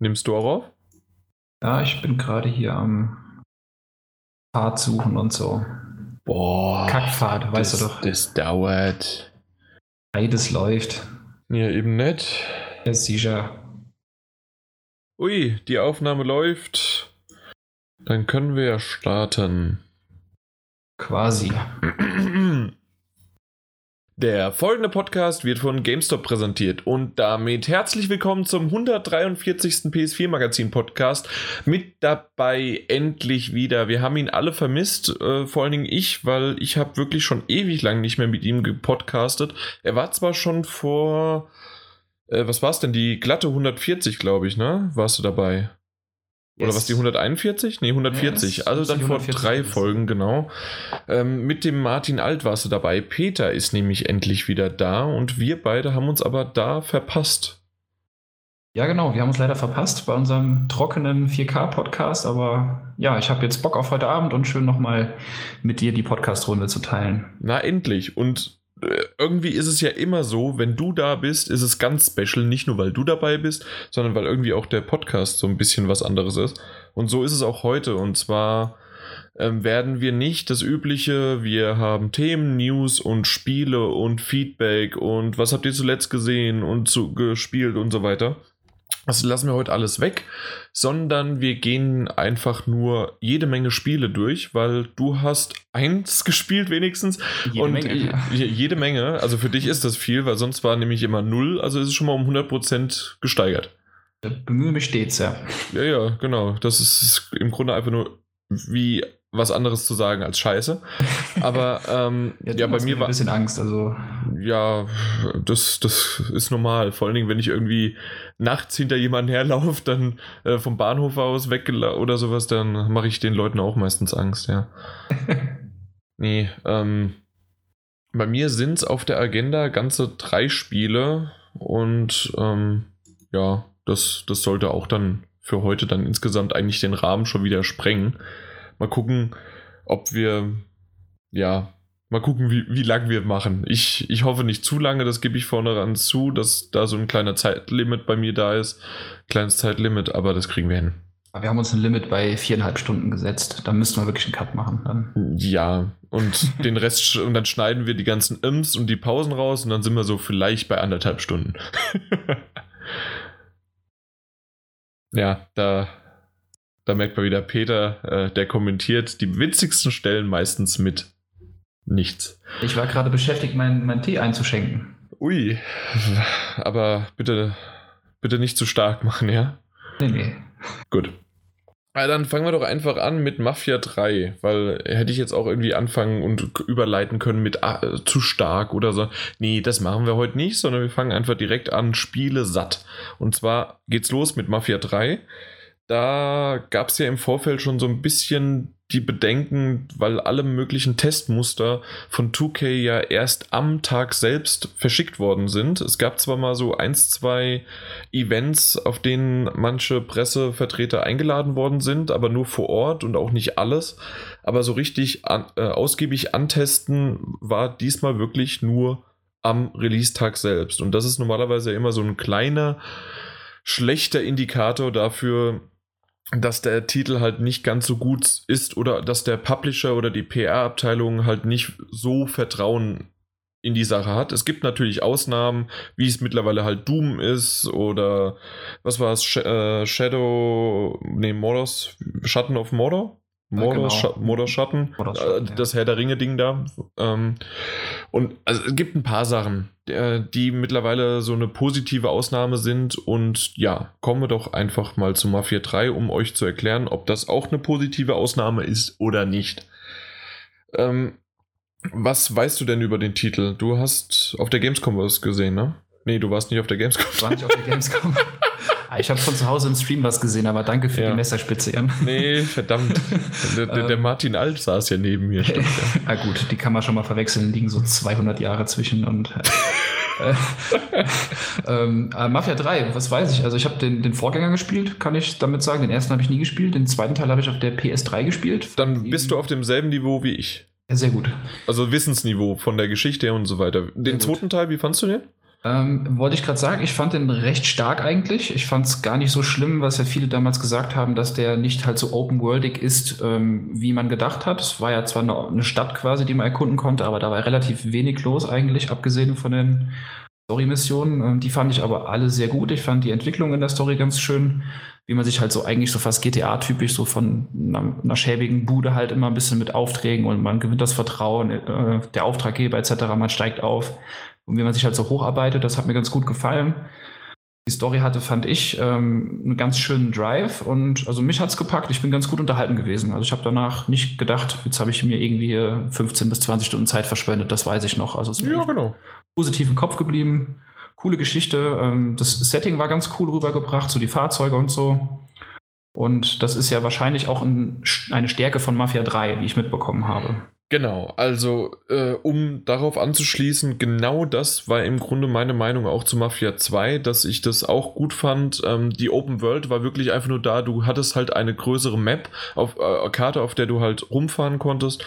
Nimmst du auch auf? Ja, ich bin gerade hier am Pfad suchen und so. Boah. Kackpfad, weißt das, du doch. Das dauert. Beides läuft. Ja, eben nicht. Ja, sicher. Ui, die Aufnahme läuft. Dann können wir ja starten. Quasi. Der folgende Podcast wird von GameStop präsentiert und damit herzlich willkommen zum 143. PS4 Magazin Podcast. Mit dabei endlich wieder. Wir haben ihn alle vermisst, äh, vor allen Dingen ich, weil ich habe wirklich schon ewig lang nicht mehr mit ihm gepodcastet. Er war zwar schon vor, äh, was war es denn, die glatte 140, glaube ich, ne? Warst du dabei? Oder was, die 141? Nee, 140. Ja, also dann vor 140 drei Folgen, genau. Ähm, mit dem Martin Alt warst du dabei. Peter ist nämlich endlich wieder da und wir beide haben uns aber da verpasst. Ja, genau. Wir haben uns leider verpasst bei unserem trockenen 4K-Podcast, aber ja, ich habe jetzt Bock auf heute Abend und schön nochmal mit dir die Podcast-Runde zu teilen. Na, endlich. Und irgendwie ist es ja immer so, wenn du da bist, ist es ganz special. Nicht nur, weil du dabei bist, sondern weil irgendwie auch der Podcast so ein bisschen was anderes ist. Und so ist es auch heute. Und zwar ähm, werden wir nicht das Übliche, wir haben Themen, News und Spiele und Feedback und was habt ihr zuletzt gesehen und zu, gespielt und so weiter. Das lassen wir heute alles weg, sondern wir gehen einfach nur jede Menge Spiele durch, weil du hast eins gespielt wenigstens Jede und Menge, jede Menge. Also für dich ist das viel, weil sonst war nämlich immer null, also ist es schon mal um 100% gesteigert. Bemühe mich stets, ja. Ja, ja, genau. Das ist im Grunde einfach nur wie was anderes zu sagen als Scheiße. Aber ähm, Ja, ja, bei mir ein war bisschen Angst, also ja, das, das ist normal. Vor allen Dingen, wenn ich irgendwie nachts hinter jemanden herlaufe, dann äh, vom Bahnhof aus weg oder sowas, dann mache ich den Leuten auch meistens Angst, ja. nee, ähm, bei mir sind es auf der Agenda ganze drei Spiele und ähm, ja, das, das sollte auch dann für heute dann insgesamt eigentlich den Rahmen schon wieder sprengen. Mal gucken, ob wir, ja, mal gucken, wie, wie lang wir machen. Ich, ich hoffe nicht zu lange, das gebe ich vorne ran zu, dass da so ein kleiner Zeitlimit bei mir da ist. Kleines Zeitlimit, aber das kriegen wir hin. wir haben uns ein Limit bei viereinhalb Stunden gesetzt. Da müssten wir wirklich einen Cut machen. Dann. Ja, und den Rest, und dann schneiden wir die ganzen Ims und die Pausen raus und dann sind wir so vielleicht bei anderthalb Stunden. ja, da, da merkt man wieder Peter, äh, der kommentiert die witzigsten Stellen meistens mit nichts. Ich war gerade beschäftigt, meinen meinen Tee einzuschenken. Ui, aber bitte, bitte nicht zu stark machen, ja? Nee, nee. Gut. Ja, dann fangen wir doch einfach an mit Mafia 3, weil hätte ich jetzt auch irgendwie anfangen und überleiten können mit ah, äh, zu stark oder so. Nee, das machen wir heute nicht, sondern wir fangen einfach direkt an, Spiele satt. Und zwar geht's los mit Mafia 3. Da gab es ja im Vorfeld schon so ein bisschen die Bedenken, weil alle möglichen Testmuster von 2K ja erst am Tag selbst verschickt worden sind. Es gab zwar mal so eins, zwei Events, auf denen manche Pressevertreter eingeladen worden sind, aber nur vor Ort und auch nicht alles. Aber so richtig an, äh, ausgiebig antesten war diesmal wirklich nur am Release-Tag selbst. Und das ist normalerweise immer so ein kleiner, schlechter Indikator dafür, dass der Titel halt nicht ganz so gut ist oder dass der Publisher oder die PR-Abteilung halt nicht so Vertrauen in die Sache hat. Es gibt natürlich Ausnahmen, wie es mittlerweile halt Doom ist oder was war es, Sh äh, Shadow, nee, Mordors, Schatten of Mordor? Ja, Mordor, genau. Scha Mordor Schatten, Mordors äh, Schatten, ja. das Herr der Ringe-Ding da. Ähm, und also, es gibt ein paar Sachen, äh, die mittlerweile so eine positive Ausnahme sind. Und ja, kommen wir doch einfach mal zu Mafia 3, um euch zu erklären, ob das auch eine positive Ausnahme ist oder nicht. Ähm, was weißt du denn über den Titel? Du hast auf der Gamescom was gesehen, ne? Nee, du warst nicht auf der Gamescom. Ich war nicht auf der Gamescom. Ah, ich habe von zu Hause im Stream was gesehen, aber danke für Ja. die Messerspitze, Jan. Nee, verdammt. Der, der, der Ähm. Martin Alt saß ja neben mir. Stimmt, ja. Ah gut, die kann man schon mal verwechseln, liegen so 200 Jahre zwischen und äh, ähm, äh, Mafia 3, was weiß ich? Also ich habe den, den Vorgänger gespielt, kann ich damit sagen. Den ersten habe ich nie gespielt, den zweiten Teil habe ich auf der PS3 gespielt. Dann bist du auf demselben Niveau wie ich. Ja, sehr gut. Also Wissensniveau von der Geschichte und so weiter. Den zweiten Teil, wie fandst du den? Ähm, wollte ich gerade sagen, ich fand den recht stark eigentlich. Ich fand es gar nicht so schlimm, was ja viele damals gesagt haben, dass der nicht halt so open-worldig ist, ähm, wie man gedacht hat. Es war ja zwar eine, eine, Stadt quasi, die man erkunden konnte, aber da war relativ wenig los eigentlich, abgesehen von den Story-Missionen. Ähm, die fand ich aber alle sehr gut. Ich fand die Entwicklung in der Story ganz schön, wie man sich halt so eigentlich so fast GTA-typisch so von einer, einer, schäbigen Bude halt immer ein bisschen mit Aufträgen und man gewinnt das Vertrauen, äh, der Auftraggeber etc., man steigt auf und wie man sich halt so hocharbeitet, das hat mir ganz gut gefallen. Die Story hatte, fand ich, ähm, einen ganz schönen Drive und also mich hat es gepackt. Ich bin ganz gut unterhalten gewesen. Also ich habe danach nicht gedacht, jetzt habe ich mir irgendwie 15 bis 20 Stunden Zeit verschwendet, das weiß ich noch. Also es ist ja, genau. positiv im Kopf geblieben. Coole Geschichte. Ähm, das Setting war ganz cool rübergebracht, so die Fahrzeuge und so. Und das ist ja wahrscheinlich auch ein, eine Stärke von Mafia 3, wie ich mitbekommen habe. Genau, also äh, um darauf anzuschließen, genau das war im Grunde meine Meinung auch zu Mafia 2, dass ich das auch gut fand. Ähm, die Open World war wirklich einfach nur da, du hattest halt eine größere Map, auf äh, Karte, auf der du halt rumfahren konntest,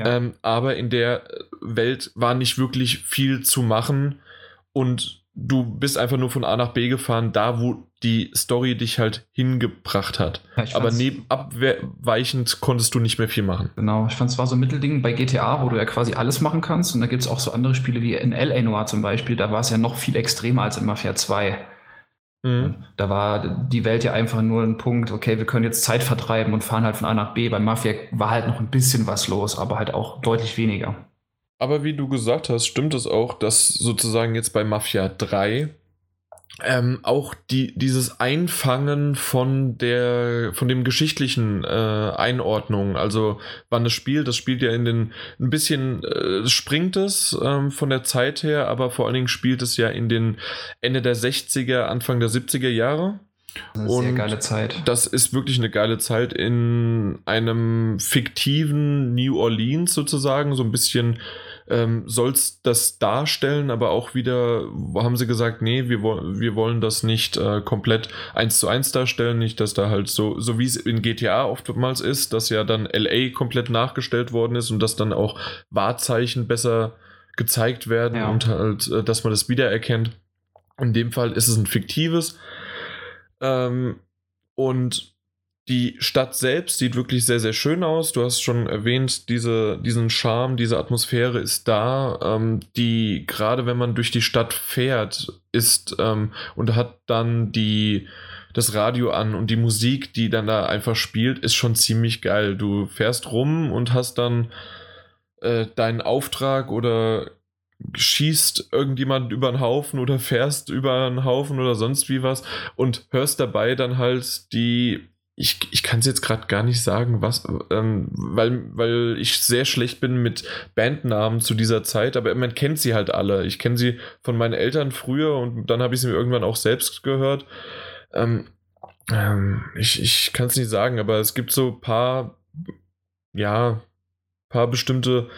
ja. ähm, aber in der Welt war nicht wirklich viel zu machen und du bist einfach nur von A nach B gefahren, da wo die Story dich halt hingebracht hat. Ja, Aber neben abweichend konntest du nicht mehr viel machen. Genau, ich fand es war so ein Mittelding bei GTA, wo du ja quasi alles machen kannst. Und da gibt es auch so andere Spiele wie in L.A. Noir zum Beispiel. Da war es ja noch viel extremer als in Mafia 2. Mhm. Da war die Welt ja einfach nur ein Punkt, okay, wir können jetzt Zeit vertreiben und fahren halt von A nach B. Bei Mafia war halt noch ein bisschen was los, aber halt auch deutlich weniger. Aber wie du gesagt hast, stimmt es auch, dass sozusagen jetzt bei Mafia 3 ähm, auch die, dieses Einfangen von der von dem geschichtlichen äh, Einordnung, also wann es spielt, das spielt ja in den ein bisschen äh, springt es ähm, von der Zeit her, aber vor allen Dingen spielt es ja in den Ende der 60er, Anfang der 70er Jahre. Eine und sehr geile Zeit. Das ist wirklich eine geile Zeit in einem fiktiven New Orleans sozusagen, so ein bisschen ähm, soll es das darstellen, aber auch wieder haben sie gesagt, nee, wir, wir wollen das nicht äh, komplett eins zu eins darstellen, nicht, dass da halt so, so wie es in GTA oftmals ist, dass ja dann LA komplett nachgestellt worden ist und dass dann auch Wahrzeichen besser gezeigt werden ja. und halt, äh, dass man das wiedererkennt. In dem Fall ist es ein fiktives. Ähm, und die Stadt selbst sieht wirklich sehr, sehr schön aus. Du hast schon erwähnt, diese, diesen Charme, diese Atmosphäre ist da, ähm, die gerade wenn man durch die Stadt fährt, ist ähm, und hat dann die, das Radio an und die Musik, die dann da einfach spielt, ist schon ziemlich geil. Du fährst rum und hast dann äh, deinen Auftrag oder schießt irgendjemand über den Haufen oder fährst über einen Haufen oder sonst wie was und hörst dabei dann halt die ich, ich kann es jetzt gerade gar nicht sagen, was, ähm, weil, weil ich sehr schlecht bin mit Bandnamen zu dieser Zeit, aber man kennt sie halt alle. Ich kenne sie von meinen Eltern früher und dann habe ich sie mir irgendwann auch selbst gehört. Ähm, ähm, ich ich kann es nicht sagen, aber es gibt so ein paar, ja, paar bestimmte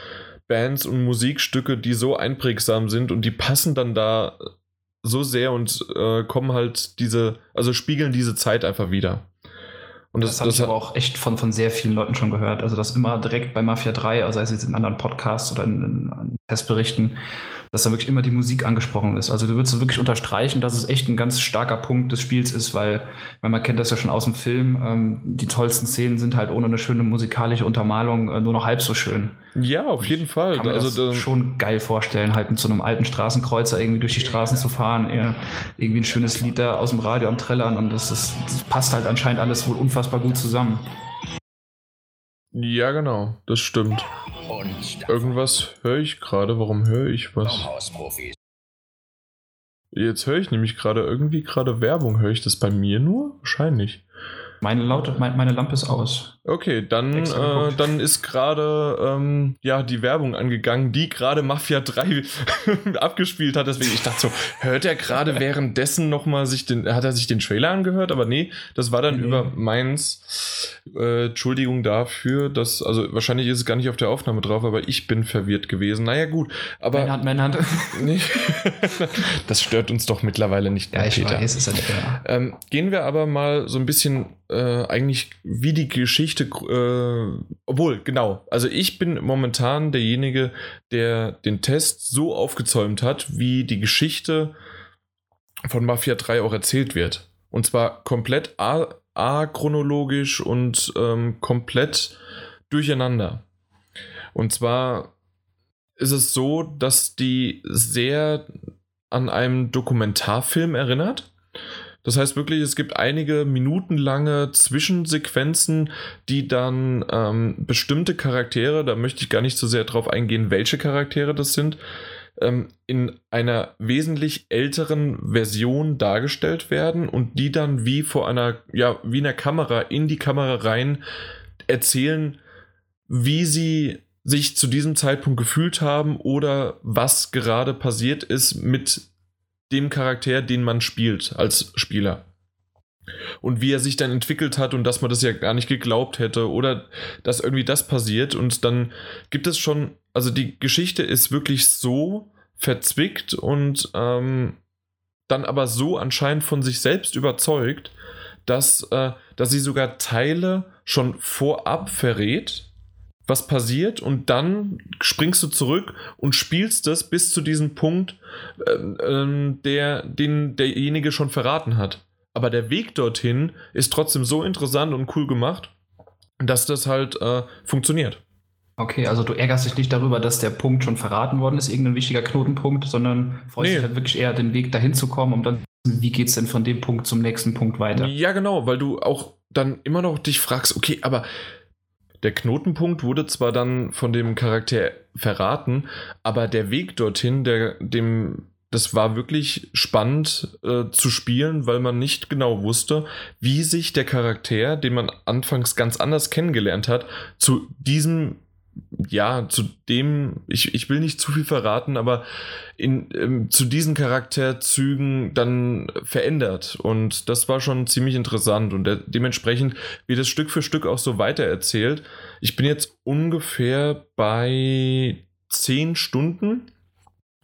Bands und Musikstücke, die so einprägsam sind und die passen dann da so sehr und äh, kommen halt diese, also spiegeln diese Zeit einfach wieder. Und das, das habe ich aber auch echt von, von sehr vielen Leuten schon gehört. Also das immer direkt bei Mafia 3, also sei es jetzt in anderen Podcasts oder in, in Testberichten, dass da wirklich immer die Musik angesprochen ist. Also du würdest wirklich unterstreichen, dass es echt ein ganz starker Punkt des Spiels ist, weil, weil man kennt das ja schon aus dem Film, ähm, die tollsten Szenen sind halt ohne eine schöne musikalische Untermalung äh, nur noch halb so schön. Ja, auf jeden Fall. Kann mir also das schon geil vorstellen, halt mit so einem alten Straßenkreuzer irgendwie durch die Straßen zu fahren, irgendwie ein schönes Lied da aus dem Radio am Trellern und das, ist, das passt halt anscheinend alles wohl unfassbar gut zusammen. Ja, genau, das stimmt. Irgendwas höre ich gerade. Warum höre ich was? Jetzt höre ich nämlich gerade irgendwie gerade Werbung. Höre ich das bei mir nur? Wahrscheinlich. Meine, Laute, meine Lampe ist aus. Okay, dann, äh, dann ist gerade ähm, ja, die Werbung angegangen, die gerade Mafia 3 abgespielt hat. Deswegen, ich dachte so, hört er gerade währenddessen nochmal sich den, hat er sich den Trailer angehört? Aber nee, das war dann mhm. über meins. Äh, Entschuldigung dafür, dass, also wahrscheinlich ist es gar nicht auf der Aufnahme drauf, aber ich bin verwirrt gewesen. Naja, gut. Aber. Männhand, Männhand. Nee, das stört uns doch mittlerweile nicht mehr, ja, ich Peter. Weiß, ist ja nicht, ähm, gehen wir aber mal so ein bisschen äh, eigentlich, wie die Geschichte, äh, obwohl, genau, also ich bin momentan derjenige, der den Test so aufgezäumt hat, wie die Geschichte von Mafia 3 auch erzählt wird. Und zwar komplett achronologisch und ähm, komplett durcheinander. Und zwar ist es so, dass die sehr an einem Dokumentarfilm erinnert. Das heißt wirklich, es gibt einige minutenlange Zwischensequenzen, die dann ähm, bestimmte Charaktere, da möchte ich gar nicht so sehr drauf eingehen, welche Charaktere das sind, ähm, in einer wesentlich älteren Version dargestellt werden und die dann wie vor einer, ja, wie einer Kamera in die Kamera rein erzählen, wie sie sich zu diesem Zeitpunkt gefühlt haben oder was gerade passiert ist mit dem Charakter, den man spielt als Spieler. Und wie er sich dann entwickelt hat und dass man das ja gar nicht geglaubt hätte oder dass irgendwie das passiert und dann gibt es schon, also die Geschichte ist wirklich so verzwickt und ähm, dann aber so anscheinend von sich selbst überzeugt, dass, äh, dass sie sogar Teile schon vorab verrät, was passiert und dann springst du zurück und spielst das bis zu diesem Punkt, äh, äh, der, den derjenige schon verraten hat. Aber der Weg dorthin ist trotzdem so interessant und cool gemacht, dass das halt äh, funktioniert. Okay, also du ärgerst dich nicht darüber, dass der Punkt schon verraten worden ist, irgendein wichtiger Knotenpunkt, sondern freust nee. dich halt wirklich eher, den Weg dahin zu kommen, um dann, wie geht es denn von dem Punkt zum nächsten Punkt weiter? Ja, genau, weil du auch dann immer noch dich fragst, okay, aber der Knotenpunkt wurde zwar dann von dem Charakter verraten, aber der Weg dorthin, der dem das war wirklich spannend äh, zu spielen, weil man nicht genau wusste, wie sich der Charakter, den man anfangs ganz anders kennengelernt hat, zu diesem ja, zu dem, ich, ich will nicht zu viel verraten, aber in, ähm, zu diesen Charakterzügen dann verändert. Und das war schon ziemlich interessant. Und der, dementsprechend wird es Stück für Stück auch so weitererzählt. Ich bin jetzt ungefähr bei zehn Stunden,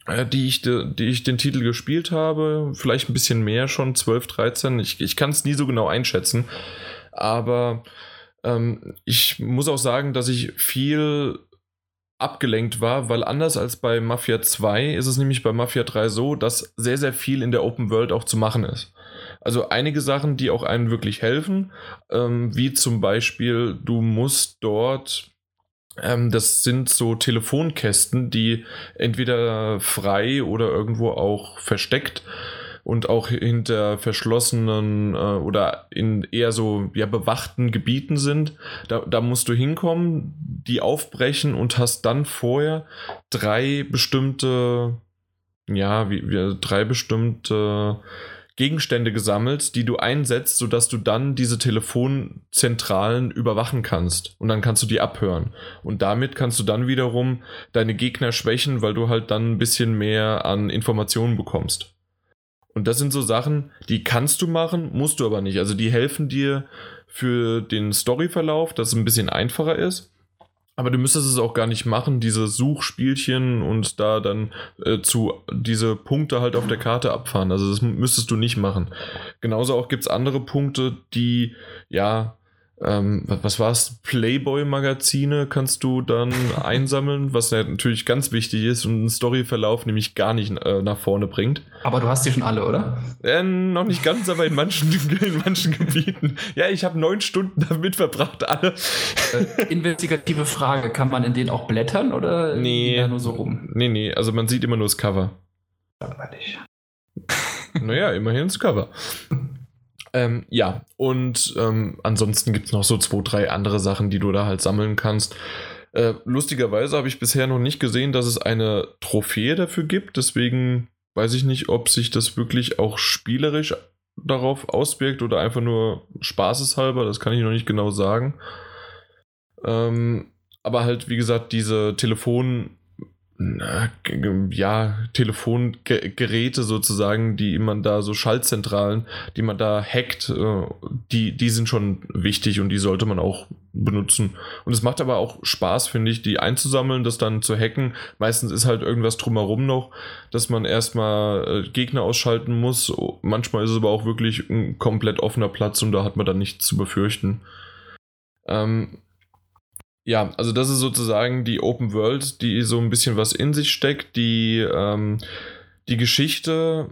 äh, die, ich de, die ich den Titel gespielt habe. Vielleicht ein bisschen mehr schon, 12, 13. Ich, ich kann es nie so genau einschätzen. Aber ähm, ich muss auch sagen, dass ich viel abgelenkt war, weil anders als bei Mafia 2 ist es nämlich bei Mafia 3 so, dass sehr, sehr viel in der Open World auch zu machen ist. Also einige Sachen, die auch einem wirklich helfen, ähm, wie zum Beispiel, du musst dort, ähm, das sind so Telefonkästen, die entweder frei oder irgendwo auch versteckt und auch hinter verschlossenen äh, oder in eher so ja, bewachten Gebieten sind. Da, da musst du hinkommen, die aufbrechen und hast dann vorher drei bestimmte, ja, wie, wie drei bestimmte Gegenstände gesammelt, die du einsetzt, sodass du dann diese Telefonzentralen überwachen kannst. Und dann kannst du die abhören. Und damit kannst du dann wiederum deine Gegner schwächen, weil du halt dann ein bisschen mehr an Informationen bekommst. Und das sind so Sachen, die kannst du machen, musst du aber nicht. Also die helfen dir für den Storyverlauf, dass es ein bisschen einfacher ist. Aber du müsstest es auch gar nicht machen, diese Suchspielchen und da dann äh, zu diese Punkte halt auf der Karte abfahren. Also das müsstest du nicht machen. Genauso auch gibt es andere Punkte, die ja ähm, was war es, Playboy-Magazine kannst du dann einsammeln, was natürlich ganz wichtig ist und einen Storyverlauf nämlich gar nicht äh, nach vorne bringt. Aber du hast die schon alle, oder? Äh, noch nicht ganz, aber in manchen, in manchen Gebieten. Ja, ich habe neun Stunden damit verbracht, alle. Äh, investigative Frage, kann man in denen auch blättern oder nee, nur so rum? Nee, nee, also man sieht immer nur das Cover. Langweilig. Naja, immerhin das Cover. Ähm, ja, und ähm, ansonsten gibt es noch so zwei, drei andere Sachen, die du da halt sammeln kannst. Äh, lustigerweise habe ich bisher noch nicht gesehen, dass es eine Trophäe dafür gibt. Deswegen weiß ich nicht, ob sich das wirklich auch spielerisch darauf auswirkt oder einfach nur spaßeshalber. Das kann ich noch nicht genau sagen. Ähm, aber halt, wie gesagt, diese Telefon, ja, Telefongeräte sozusagen, die man da, so Schaltzentralen, die man da hackt, äh, die, die sind schon wichtig und die sollte man auch benutzen. Und es macht aber auch Spaß, finde ich, die einzusammeln, das dann zu hacken. Meistens ist halt irgendwas drumherum noch, dass man erstmal äh, Gegner ausschalten muss. Manchmal ist es aber auch wirklich ein komplett offener Platz und da hat man dann nichts zu befürchten. Ähm, ja, also das ist sozusagen die Open World, die so ein bisschen was in sich steckt. Die, ähm, die Geschichte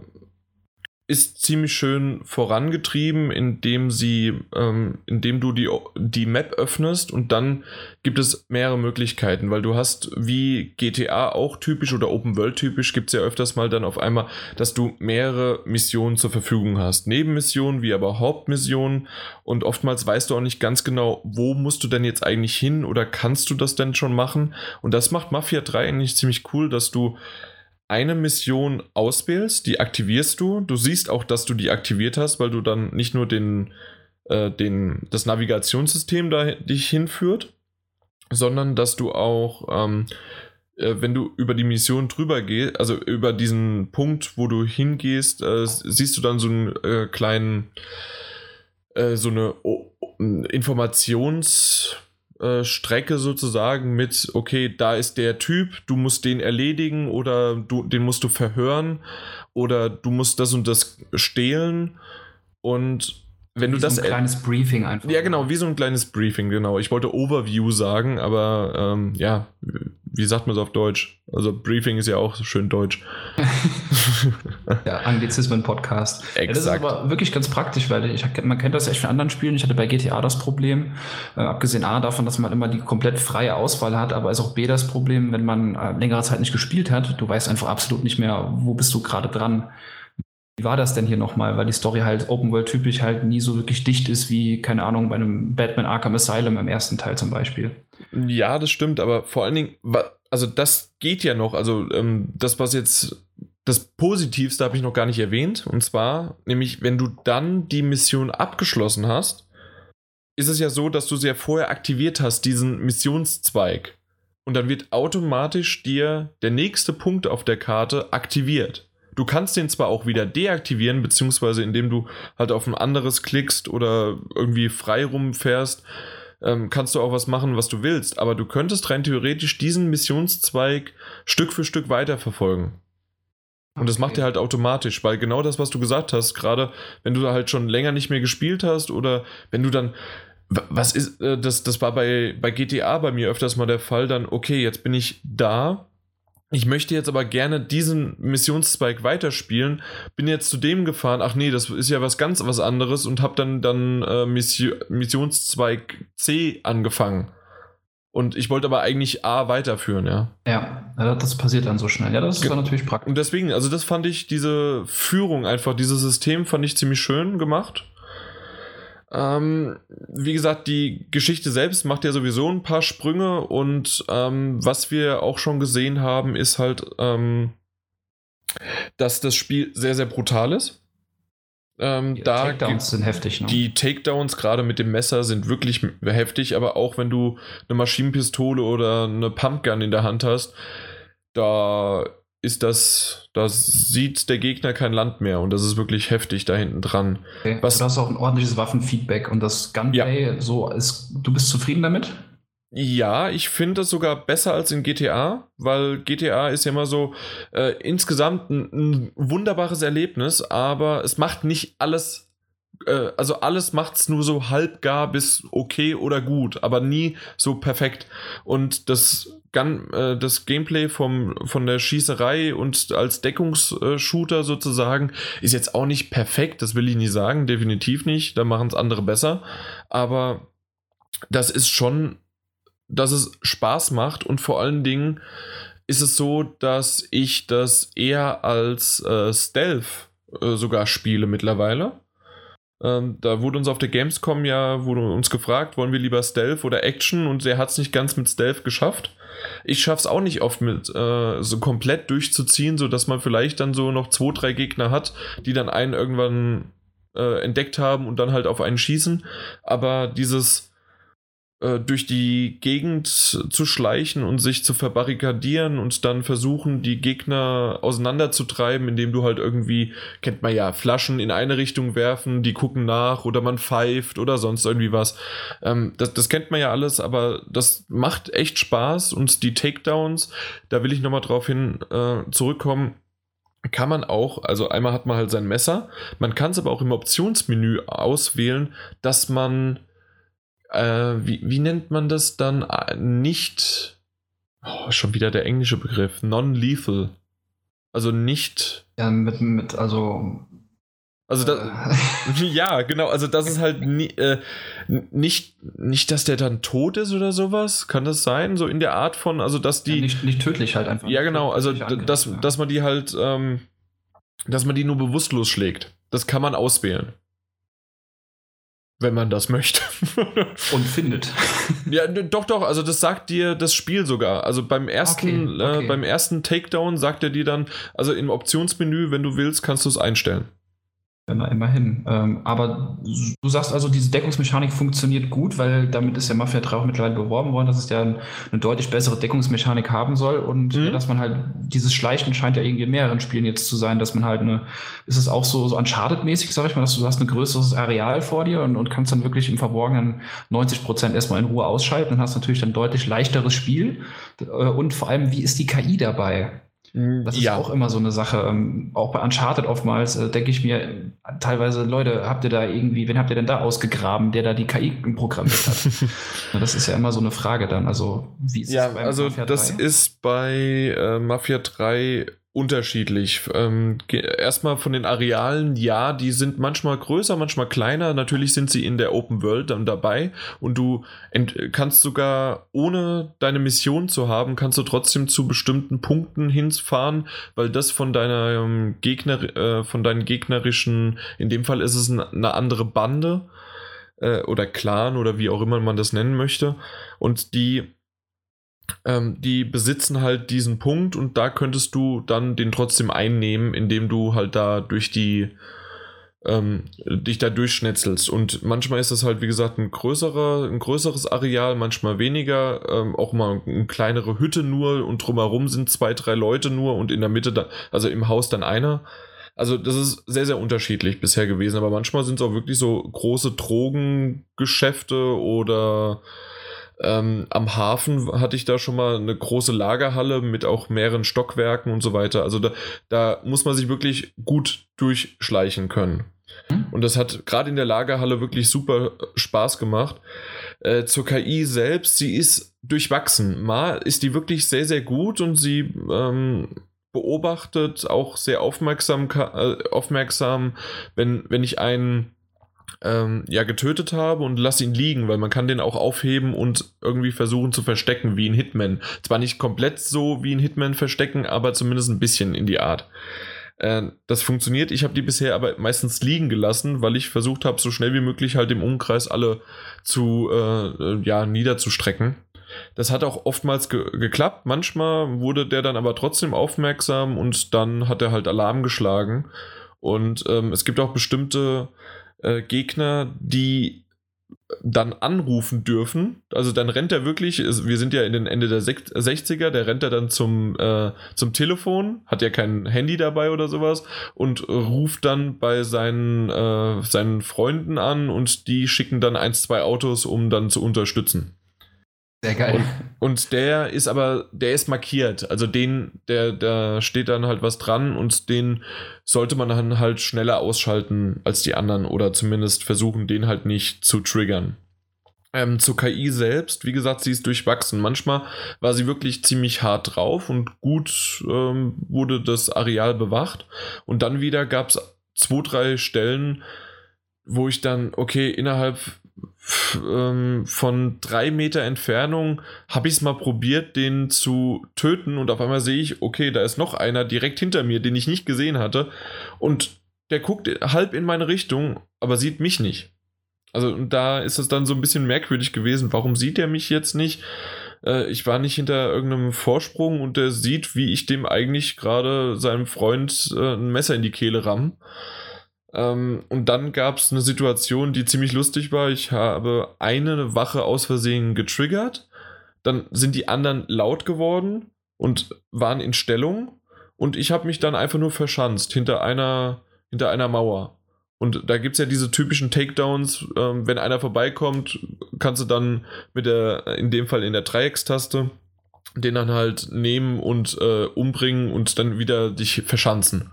ist ziemlich schön vorangetrieben, indem sie, ähm, indem du die, die Map öffnest und dann gibt es mehrere Möglichkeiten, weil du hast wie GTA auch typisch oder Open World typisch, gibt es ja öfters mal dann auf einmal, dass du mehrere Missionen zur Verfügung hast. Nebenmissionen wie aber Hauptmissionen und oftmals weißt du auch nicht ganz genau, wo musst du denn jetzt eigentlich hin oder kannst du das denn schon machen? Und das macht Mafia 3 eigentlich ziemlich cool, dass du eine Mission auswählst, die aktivierst du. Du siehst auch, dass du die aktiviert hast, weil du dann nicht nur den, äh, den, das Navigationssystem da dich hinführt, sondern dass du auch, ähm, äh, wenn du über die Mission drüber gehst, also über diesen Punkt, wo du hingehst, äh, siehst du dann so einen äh, kleinen, äh, so eine oh, Informations- äh, Strecke sozusagen mit, okay, da ist der Typ, du musst den erledigen oder du, den musst du verhören oder du musst das und das stehlen und wenn wie du das. So ein kleines Briefing einfach. Ja, genau, wie so ein kleines Briefing, genau. Ich wollte Overview sagen, aber ähm, ja, wie sagt man es auf Deutsch? Also Briefing ist ja auch schön deutsch. ja, Anglizismen-Podcast. Ja, das ist aber wirklich ganz praktisch, weil ich, man kennt das echt von anderen Spielen. Ich hatte bei GTA das Problem, äh, abgesehen A davon, dass man immer die komplett freie Auswahl hat, aber ist auch B das Problem, wenn man äh, längere Zeit nicht gespielt hat. Du weißt einfach absolut nicht mehr, wo bist du gerade dran. Wie war das denn hier nochmal? Weil die Story halt Open World typisch halt nie so wirklich dicht ist wie, keine Ahnung, bei einem Batman Arkham Asylum im ersten Teil zum Beispiel. Ja, das stimmt, aber vor allen Dingen, also das geht ja noch. Also ähm, das, was jetzt das Positivste habe ich noch gar nicht erwähnt. Und zwar, nämlich, wenn du dann die Mission abgeschlossen hast, ist es ja so, dass du sie ja vorher aktiviert hast, diesen Missionszweig. Und dann wird automatisch dir der nächste Punkt auf der Karte aktiviert. Du kannst den zwar auch wieder deaktivieren, beziehungsweise indem du halt auf ein anderes klickst oder irgendwie frei rumfährst, ähm, kannst du auch was machen, was du willst. Aber du könntest rein theoretisch diesen Missionszweig Stück für Stück weiterverfolgen. Und das macht er halt automatisch, weil genau das, was du gesagt hast, gerade wenn du halt schon länger nicht mehr gespielt hast oder wenn du dann, was ist, äh, das, das war bei, bei GTA bei mir öfters mal der Fall, dann, okay, jetzt bin ich da, ich möchte jetzt aber gerne diesen Missionszweig weiterspielen. Bin jetzt zu dem gefahren, ach nee, das ist ja was ganz was anderes und habe dann, dann äh, Mission, Missionszweig C angefangen. Und ich wollte aber eigentlich A weiterführen, ja. Ja, das passiert dann so schnell. Ja, das ist dann natürlich praktisch. Und deswegen, also das fand ich, diese Führung einfach, dieses System fand ich ziemlich schön gemacht. Ähm, wie gesagt, die Geschichte selbst macht ja sowieso ein paar Sprünge und ähm, was wir auch schon gesehen haben, ist halt, ähm, dass das Spiel sehr, sehr brutal ist. Ähm, die da Takedowns sind heftig. Ne? Die Takedowns gerade mit dem Messer sind wirklich heftig, aber auch wenn du eine Maschinenpistole oder eine Pumpgun in der Hand hast, da ist das, da sieht der Gegner kein Land mehr und das ist wirklich heftig da hinten dran. Okay. Was, du hast auch ein ordentliches Waffenfeedback und das Gunplay, ja. so ist, du bist zufrieden damit? Ja, ich finde das sogar besser als in GTA, weil GTA ist ja immer so äh, insgesamt ein, ein, wunderbares Erlebnis, aber es macht nicht alles, äh, also alles macht es nur so halbgar bis okay oder gut, aber nie so perfekt. Und das Gun, äh, das Gameplay vom, von der Schießerei und als Deckungsshooter sozusagen ist jetzt auch nicht perfekt, das will ich nicht sagen, definitiv nicht, da machen es andere besser, aber das ist schon, dass es Spaß macht und vor allen Dingen ist es so, dass ich das eher als äh, Stealth äh, sogar spiele mittlerweile. Ähm, da wurde uns auf der Gamescom ja wurde uns gefragt, wollen wir lieber Stealth oder Action und der hat es nicht ganz mit Stealth geschafft. Ich schaff's auch nicht oft mit äh, so komplett durchzuziehen, sodass man vielleicht dann so noch zwei, drei Gegner hat, die dann einen irgendwann äh, entdeckt haben und dann halt auf einen schießen. Aber dieses durch die Gegend zu schleichen und sich zu verbarrikadieren und dann versuchen, die Gegner auseinanderzutreiben, indem du halt irgendwie, kennt man ja, Flaschen in eine Richtung werfen, die gucken nach oder man pfeift oder sonst irgendwie was. Ähm, das, das kennt man ja alles, aber das macht echt Spaß und die Takedowns, da will ich nochmal drauf hin äh, zurückkommen kann man auch, also einmal hat man halt sein Messer, man kann es aber auch im Optionsmenü auswählen, dass man äh, wie, wie nennt man das dann? Äh, nicht, oh, schon wieder der englische Begriff, non-lethal. Also nicht. Ja, mit, mit also. Also das, äh. ja, genau, also das ist halt nie, äh, nicht, nicht, dass der dann tot ist oder sowas. Kann das sein? So in der Art von, also dass die. Ja, nicht, nicht tödlich halt einfach. Ja, genau, also dass, dass man die halt, ähm, dass man die nur bewusstlos schlägt. Das kann man auswählen. Wenn man das möchte. Und findet. Ja, doch, doch, also das sagt dir das Spiel sogar. Also beim ersten, okay, okay. Äh, beim ersten Takedown sagt er dir dann, also im Optionsmenü, wenn du willst, kannst du es einstellen. Ja, immerhin. Ähm, aber du sagst also, diese Deckungsmechanik funktioniert gut, weil damit ist ja Mafia 3 auch mittlerweile beworben worden, dass es ja eine deutlich bessere Deckungsmechanik haben soll und mhm. dass man halt dieses Schleichen scheint ja irgendwie in mehreren Spielen jetzt zu sein, dass man halt eine, ist es auch so, so Uncharted-mäßig, sag ich mal, dass du hast ein größeres Areal vor dir und, und kannst dann wirklich im Verborgenen 90 Prozent erstmal in Ruhe ausschalten und hast natürlich dann deutlich leichteres Spiel äh, und vor allem, wie ist die KI dabei? Mhm. Das ist ja. auch immer so eine Sache. Ähm, auch bei Uncharted oftmals äh, denke ich mir teilweise, Leute, habt ihr da irgendwie, wen habt ihr denn da ausgegraben, der da die KI programmiert hat? das ist ja immer so eine Frage dann. Also, wie ist ja, es bei also Mafia 3? das ist bei äh, Mafia 3 unterschiedlich. Ähm, erstmal von den Arealen, ja, die sind manchmal größer, manchmal kleiner. Natürlich sind sie in der Open World dann dabei und du kannst sogar, ohne deine Mission zu haben, kannst du trotzdem zu bestimmten Punkten hinfahren, weil das von deiner ähm, Gegner, äh, von deinen gegnerischen, in dem Fall ist es eine andere Bande äh, oder Clan oder wie auch immer man das nennen möchte und die ähm, die besitzen halt diesen Punkt und da könntest du dann den trotzdem einnehmen, indem du halt da durch die ähm, dich da durchschnetzelst. Und manchmal ist das halt, wie gesagt, ein, größerer, ein größeres Areal, manchmal weniger, ähm, auch mal eine kleinere Hütte nur und drumherum sind zwei, drei Leute nur und in der Mitte, da, also im Haus dann einer. Also das ist sehr, sehr unterschiedlich bisher gewesen, aber manchmal sind es auch wirklich so große Drogengeschäfte oder ähm, am Hafen hatte ich da schon mal eine große Lagerhalle mit auch mehreren Stockwerken und so weiter. Also da, da muss man sich wirklich gut durchschleichen können. Mhm. Und das hat gerade in der Lagerhalle wirklich super Spaß gemacht. Äh, zur KI selbst, sie ist durchwachsen. Mal ist die wirklich sehr, sehr gut und sie ähm, beobachtet auch sehr aufmerksam, äh, aufmerksam wenn, wenn ich einen ähm, ja getötet habe und lass ihn liegen, weil man kann den auch aufheben und irgendwie versuchen zu verstecken wie ein Hitman. Zwar nicht komplett so wie ein Hitman verstecken, aber zumindest ein bisschen in die Art. Äh, das funktioniert. Ich habe die bisher aber meistens liegen gelassen, weil ich versucht habe, so schnell wie möglich halt im Umkreis alle zu äh, ja niederzustrecken. Das hat auch oftmals ge geklappt. Manchmal wurde der dann aber trotzdem aufmerksam und dann hat er halt Alarm geschlagen. Und ähm, es gibt auch bestimmte äh, Gegner, die dann anrufen dürfen. Also dann rennt er wirklich, wir sind ja in den Ende der 60er, der rennt er dann zum, äh, zum Telefon, hat ja kein Handy dabei oder sowas und ruft dann bei seinen, äh, seinen Freunden an und die schicken dann ein, zwei Autos, um dann zu unterstützen. Sehr geil. Und, und, der ist aber, der ist markiert. Also den, der, da steht dann halt was dran und den sollte man dann halt schneller ausschalten als die anderen oder zumindest versuchen, den halt nicht zu triggern. Ähm, zur KI selbst, wie gesagt, sie ist durchwachsen. Manchmal war sie wirklich ziemlich hart drauf und gut ähm, wurde das Areal bewacht. Und dann wieder gab es zwei, drei Stellen, wo ich dann, okay, innerhalb ähm, von drei Meter Entfernung habe ich es mal probiert, den zu töten und auf einmal sehe ich, okay, da ist noch einer direkt hinter mir, den ich nicht gesehen hatte und der guckt halb in meine Richtung, aber sieht mich nicht. Also da ist es dann so ein bisschen merkwürdig gewesen, warum sieht er mich jetzt nicht? Äh, ich war nicht hinter irgendeinem Vorsprung und der sieht, wie ich dem eigentlich gerade seinem Freund äh, ein Messer in die Kehle ramm. Ähm, und dann gab es eine Situation, die ziemlich lustig war. Ich habe eine Wache aus Versehen getriggert. Dann sind die anderen laut geworden und waren in Stellung. Und ich habe mich dann einfach nur verschanzt hinter einer, hinter einer Mauer. Und da gibt es ja diese typischen Takedowns. Ähm, wenn einer vorbeikommt, kannst du dann mit der, in dem Fall in der Dreieckstaste, den dann halt nehmen und äh, umbringen und dann wieder dich verschanzen.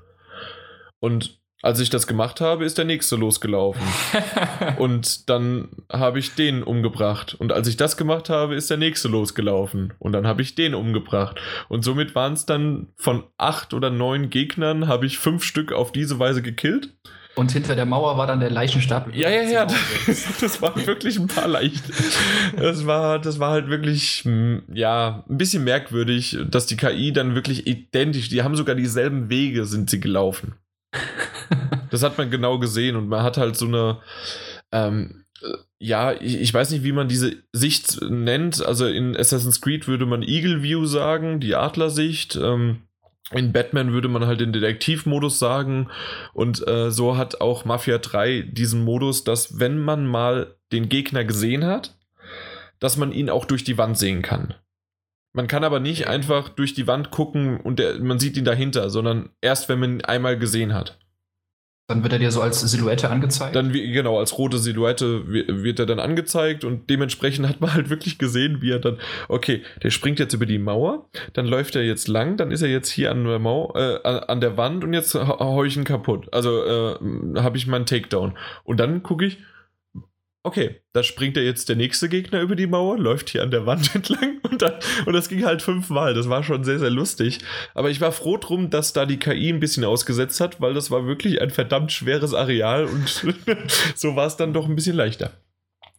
Und als ich das gemacht habe, ist der nächste losgelaufen. und dann habe ich den umgebracht. Und als ich das gemacht habe, ist der nächste losgelaufen. Und dann habe ich den umgebracht. Und somit waren es dann von acht oder neun Gegnern, habe ich fünf Stück auf diese Weise gekillt. Und hinter der Mauer war dann der Leichenstab. Ja, ja, ja. Das waren wirklich ein paar leicht. Das war, das war halt wirklich, hm, ja, ein bisschen merkwürdig, dass die KI dann wirklich identisch, die haben sogar dieselben Wege, sind sie gelaufen. Das hat man genau gesehen und man hat halt so eine, ähm, ja, ich, ich, weiß nicht, wie man diese Sicht nennt. Also in Assassin's Creed würde man Eagle View sagen, die Adlersicht. Ähm, in Batman würde man halt den Detektivmodus sagen. Und äh, so hat auch Mafia 3 diesen Modus, dass wenn man mal den Gegner gesehen hat, dass man ihn auch durch die Wand sehen kann. Man kann aber nicht einfach durch die Wand gucken und der, man sieht ihn dahinter, sondern erst, wenn man ihn einmal gesehen hat. Dann wird er dir so als Silhouette angezeigt? Dann, genau, als rote Silhouette wird er dann angezeigt und dementsprechend hat man halt wirklich gesehen, wie er dann, okay, der springt jetzt über die Mauer, dann läuft er jetzt lang, dann ist er jetzt hier an der Mauer, äh, an der Wand und jetzt hau ich ihn kaputt. Also äh, habe ich meinen Takedown. Und dann gucke ich, okay, da springt er jetzt der nächste Gegner über die Mauer, läuft hier an der Wand entlang und, dann, und das ging halt fünfmal. Das war schon sehr, sehr lustig. Aber ich war froh drum, dass da die KI ein bisschen ausgesetzt hat, weil das war wirklich ein verdammt schweres Areal und so war es dann doch ein bisschen leichter.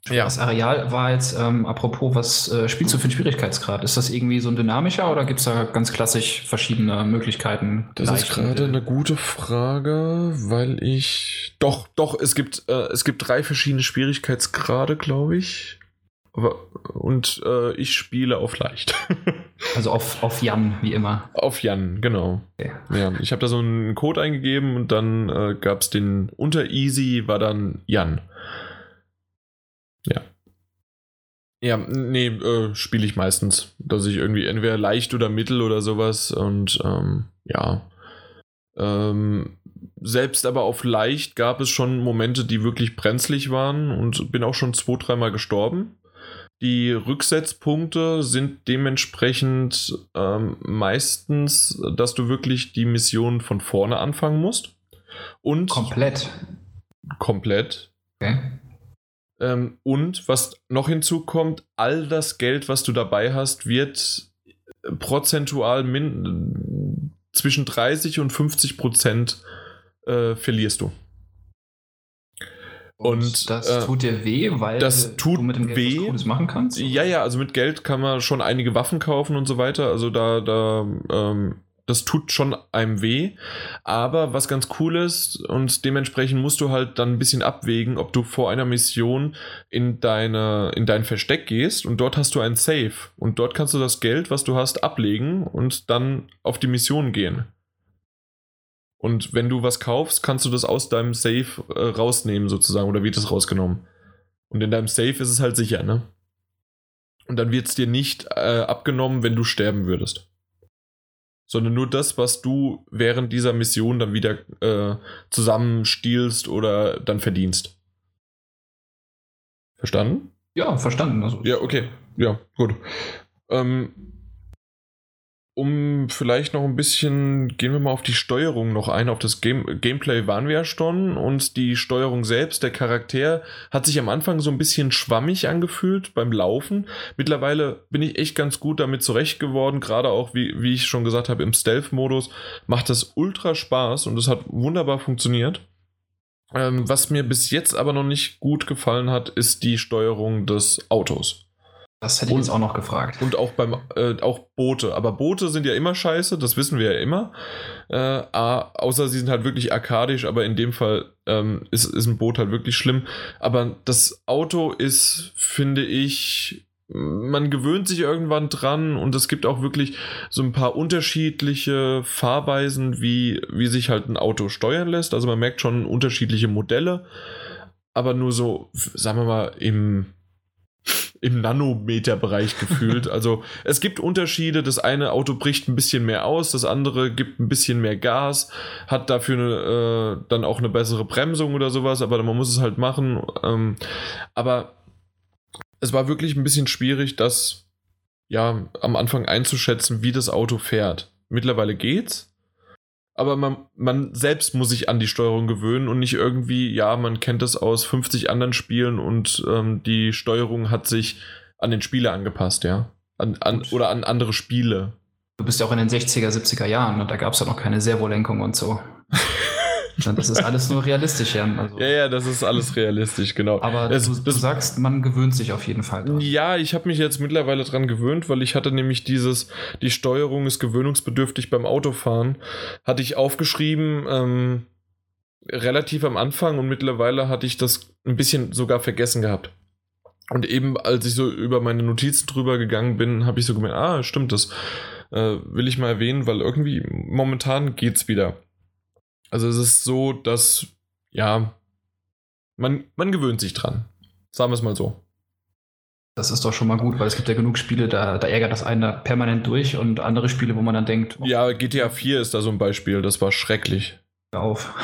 Ja. Das Areal war jetzt, ähm, apropos, was äh, spielst du für einen Schwierigkeitsgrad? Ist das irgendwie so ein dynamischer oder gibt es da ganz klassisch verschiedene Möglichkeiten? Das ist gerade eine gute Frage, weil ich. Doch, doch, es gibt, äh, es gibt drei verschiedene Schwierigkeitsgrade, glaube ich. Und äh, ich spiele auf leicht. also auf, auf Jan, wie immer. Auf Jan, genau. Okay. Ja, ich habe da so einen Code eingegeben und dann äh, gab es den unter Easy, war dann Jan. Ja. Nee, äh, spiele ich meistens. Dass ich irgendwie entweder leicht oder mittel oder sowas und ähm, ja. Ähm, selbst aber auf leicht gab es schon Momente, die wirklich brenzlig waren und bin auch schon zwei, dreimal gestorben. Die Rücksetzpunkte sind dementsprechend ähm, meistens, dass du wirklich die Mission von vorne anfangen musst. Und komplett. Komplett. Okay. Ähm, und was noch hinzukommt, all das Geld, was du dabei hast, wird prozentual min zwischen 30 und 50 Prozent äh, verlierst du. Und, und das äh, tut dir weh, weil das tut du mit dem Geld weh. was Cooles machen kannst? Ja, ja, also mit Geld kann man schon einige Waffen kaufen und so weiter. Also da, da ähm, das tut schon einem weh. Aber was ganz cool ist, und dementsprechend musst du halt dann ein bisschen abwägen, ob du vor einer Mission in, deine, in dein Versteck gehst und dort hast du ein Safe. Und dort kannst du das Geld, was du hast, ablegen und dann auf die Mission gehen. Und wenn du was kaufst, kannst du das aus deinem Safe äh, rausnehmen, sozusagen, oder wird es rausgenommen. Und in deinem Safe ist es halt sicher, ne? Und dann wird es dir nicht äh, abgenommen, wenn du sterben würdest sondern nur das, was du während dieser Mission dann wieder äh, zusammenstiehlst oder dann verdienst. Verstanden? Ja, verstanden. Also, ja, okay. Ja, gut. Ähm, um vielleicht noch ein bisschen, gehen wir mal auf die Steuerung noch ein. Auf das Game, Gameplay waren wir ja schon und die Steuerung selbst, der Charakter, hat sich am Anfang so ein bisschen schwammig angefühlt beim Laufen. Mittlerweile bin ich echt ganz gut damit zurecht geworden, gerade auch, wie, wie ich schon gesagt habe, im Stealth-Modus macht das ultra Spaß und es hat wunderbar funktioniert. Ähm, was mir bis jetzt aber noch nicht gut gefallen hat, ist die Steuerung des Autos. Das hätte ich jetzt auch noch gefragt. Und auch beim äh, auch Boote. Aber Boote sind ja immer scheiße, das wissen wir ja immer. Äh, außer sie sind halt wirklich arkadisch, aber in dem Fall ähm, ist, ist ein Boot halt wirklich schlimm. Aber das Auto ist, finde ich, man gewöhnt sich irgendwann dran und es gibt auch wirklich so ein paar unterschiedliche Fahrweisen, wie, wie sich halt ein Auto steuern lässt. Also man merkt schon unterschiedliche Modelle, aber nur so, sagen wir mal, im, im Nanometerbereich gefühlt. also es gibt Unterschiede. Das eine Auto bricht ein bisschen mehr aus, das andere gibt ein bisschen mehr Gas, hat dafür eine, äh, dann auch eine bessere Bremsung oder sowas, aber man muss es halt machen. Ähm, aber es war wirklich ein bisschen schwierig, das ja am Anfang einzuschätzen, wie das Auto fährt. Mittlerweile geht's, aber man, man selbst muss sich an die Steuerung gewöhnen und nicht irgendwie, ja, man kennt das aus 50 anderen Spielen und ähm, die Steuerung hat sich an den Spieler angepasst, ja. An, an, oder an andere Spiele. Du bist ja auch in den 60er, 70er Jahren und da gab es ja noch keine Servolenkung und so. Das ist alles nur realistisch, Jan. Also. Ja, ja, das ist alles realistisch, genau. Aber das, du, du sagst, man gewöhnt sich auf jeden Fall dran. Ja, ich habe mich jetzt mittlerweile dran gewöhnt, weil ich hatte nämlich dieses, die Steuerung ist gewöhnungsbedürftig beim Autofahren, hatte ich aufgeschrieben, ähm, relativ am Anfang und mittlerweile hatte ich das ein bisschen sogar vergessen gehabt. Und eben als ich so über meine Notizen drüber gegangen bin, habe ich so gemerkt, ah, stimmt, das äh, will ich mal erwähnen, weil irgendwie momentan geht's wieder. Also es ist so, dass, ja, man, man gewöhnt sich dran. Sagen wir es mal so. Das ist doch schon mal gut, weil es gibt ja genug Spiele, da, da ärgert das einen da permanent durch und andere Spiele, wo man dann denkt. Oh, ja, GTA 4 ist da so ein Beispiel, das war schrecklich auf.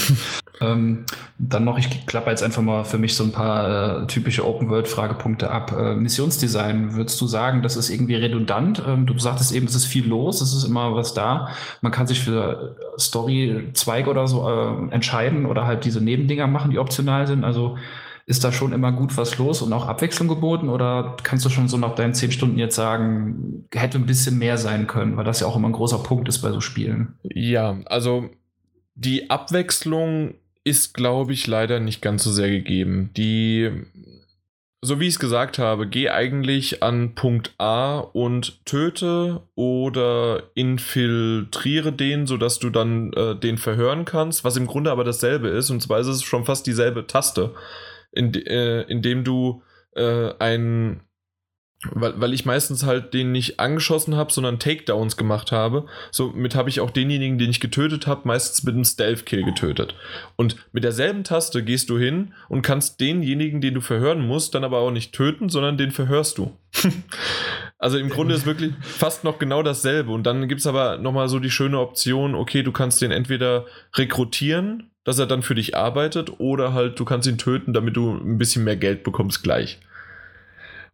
ähm, dann noch, ich klappe jetzt einfach mal für mich so ein paar äh, typische Open-World-Fragepunkte ab. Äh, Missionsdesign, würdest du sagen, das ist irgendwie redundant? Ähm, du sagtest eben, es ist viel los, es ist immer was da. Man kann sich für Story-Zweige oder so äh, entscheiden oder halt diese Nebendinger machen, die optional sind. Also ist da schon immer gut was los und auch Abwechslung geboten? Oder kannst du schon so nach deinen zehn Stunden jetzt sagen, hätte ein bisschen mehr sein können, weil das ja auch immer ein großer Punkt ist bei so Spielen? Ja, also die Abwechslung ist, glaube ich, leider nicht ganz so sehr gegeben. Die, so wie ich es gesagt habe, geh eigentlich an Punkt A und töte oder infiltriere den, sodass du dann äh, den verhören kannst, was im Grunde aber dasselbe ist. Und zwar ist es schon fast dieselbe Taste, in, äh, indem du äh, ein weil, weil ich meistens halt den nicht angeschossen habe, sondern Takedowns gemacht habe. Somit habe ich auch denjenigen, den ich getötet habe, meistens mit einem Stealth-Kill getötet. Und mit derselben Taste gehst du hin und kannst denjenigen, den du verhören musst, dann aber auch nicht töten, sondern den verhörst du. also im Grunde ist wirklich fast noch genau dasselbe. Und dann gibt es aber nochmal so die schöne Option, okay, du kannst den entweder rekrutieren, dass er dann für dich arbeitet, oder halt du kannst ihn töten, damit du ein bisschen mehr Geld bekommst gleich.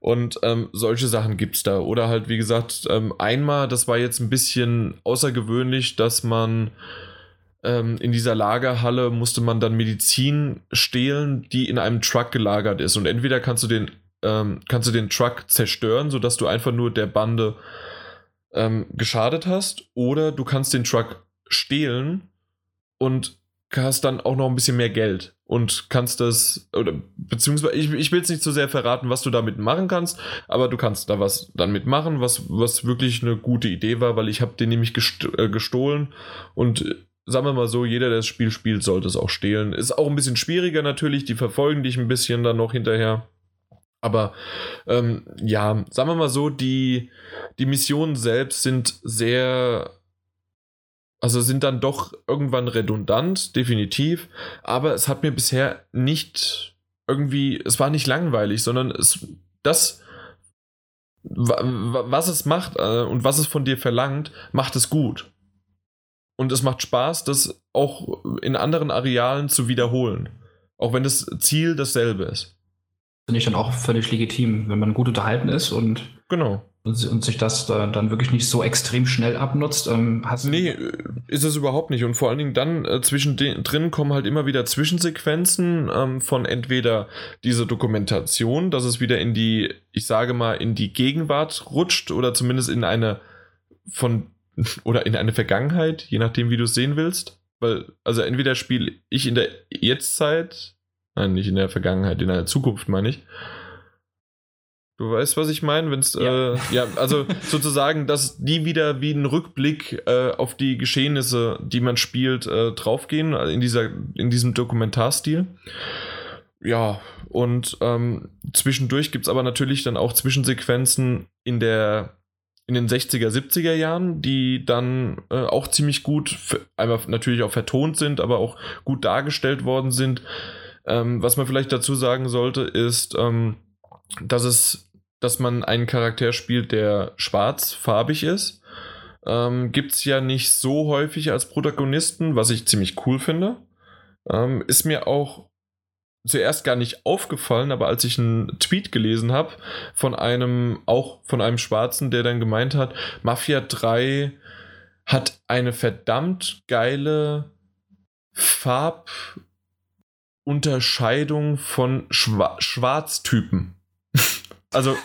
Und ähm, solche Sachen gibt es da. Oder halt, wie gesagt, ähm, einmal, das war jetzt ein bisschen außergewöhnlich, dass man ähm, in dieser Lagerhalle musste man dann Medizin stehlen, die in einem Truck gelagert ist. Und entweder kannst du den, ähm, kannst du den Truck zerstören, sodass du einfach nur der Bande ähm, geschadet hast, oder du kannst den Truck stehlen und hast dann auch noch ein bisschen mehr Geld und kannst das, oder beziehungsweise ich, ich will es nicht so sehr verraten, was du damit machen kannst, aber du kannst da was dann mitmachen, was, was wirklich eine gute Idee war, weil ich habe den nämlich äh, gestohlen und äh, sagen wir mal so, jeder, der das Spiel spielt, sollte es auch stehlen. Ist auch ein bisschen schwieriger natürlich, die verfolgen dich ein bisschen dann noch hinterher. Aber ähm, ja, sagen wir mal so, die, die Missionen selbst sind sehr also sind dann doch irgendwann redundant, definitiv. Aber es hat mir bisher nicht irgendwie, es war nicht langweilig, sondern es, das, was es macht äh, und was es von dir verlangt, macht es gut. Und es macht Spaß, das auch in anderen Arealen zu wiederholen. Auch wenn das Ziel dasselbe ist. Finde ich dann auch völlig legitim, wenn man gut unterhalten ist und genau und, sich das da dann wirklich nicht so extrem schnell abnutzt. Ähm, nee, ist es überhaupt nicht. Und vor allen Dingen dann äh, zwischendrin kommen halt immer wieder Zwischensequenzen ähm, von entweder dieser Dokumentation, dass es wieder in die, ich sage mal, in die Gegenwart rutscht oder zumindest in eine von oder in eine Vergangenheit, je nachdem, wie du es sehen willst. Weil, also entweder spiele ich in der Jetztzeit, nein, nicht in der Vergangenheit, in der Zukunft meine ich, Du weißt, was ich meine? Wenn's, ja. Äh, ja, also sozusagen, dass die wieder wie ein Rückblick äh, auf die Geschehnisse, die man spielt, äh, draufgehen, in, dieser, in diesem Dokumentarstil. ja, und ähm, zwischendurch gibt es aber natürlich dann auch Zwischensequenzen in der in den 60er, 70er Jahren, die dann äh, auch ziemlich gut, einmal natürlich auch vertont sind, aber auch gut dargestellt worden sind. Ähm, was man vielleicht dazu sagen sollte, ist, ähm, dass es, dass man einen Charakter spielt, der schwarzfarbig ist. Ähm, Gibt es ja nicht so häufig als Protagonisten, was ich ziemlich cool finde. Ähm, ist mir auch zuerst gar nicht aufgefallen, aber als ich einen Tweet gelesen habe von einem, auch von einem Schwarzen, der dann gemeint hat, Mafia 3 hat eine verdammt geile Farbunterscheidung von Schwa Schwarztypen. Also,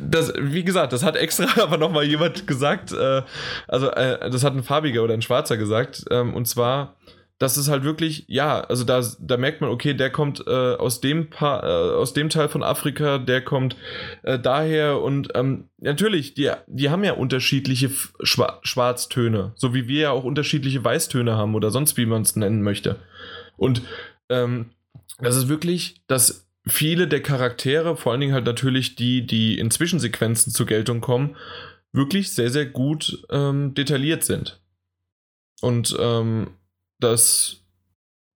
das, wie gesagt, das hat extra aber nochmal jemand gesagt, äh, also äh, das hat ein farbiger oder ein schwarzer gesagt, ähm, und zwar das ist halt wirklich, ja, also da, da merkt man, okay, der kommt äh, aus, dem pa äh, aus dem Teil von Afrika, der kommt äh, daher und ähm, natürlich, die, die haben ja unterschiedliche Schwa Schwarztöne, so wie wir ja auch unterschiedliche Weißtöne haben oder sonst wie man es nennen möchte. Und ähm, das ist wirklich, dass viele der Charaktere, vor allen Dingen halt natürlich die, die in Zwischensequenzen zur Geltung kommen, wirklich sehr, sehr gut ähm, detailliert sind. Und ähm, das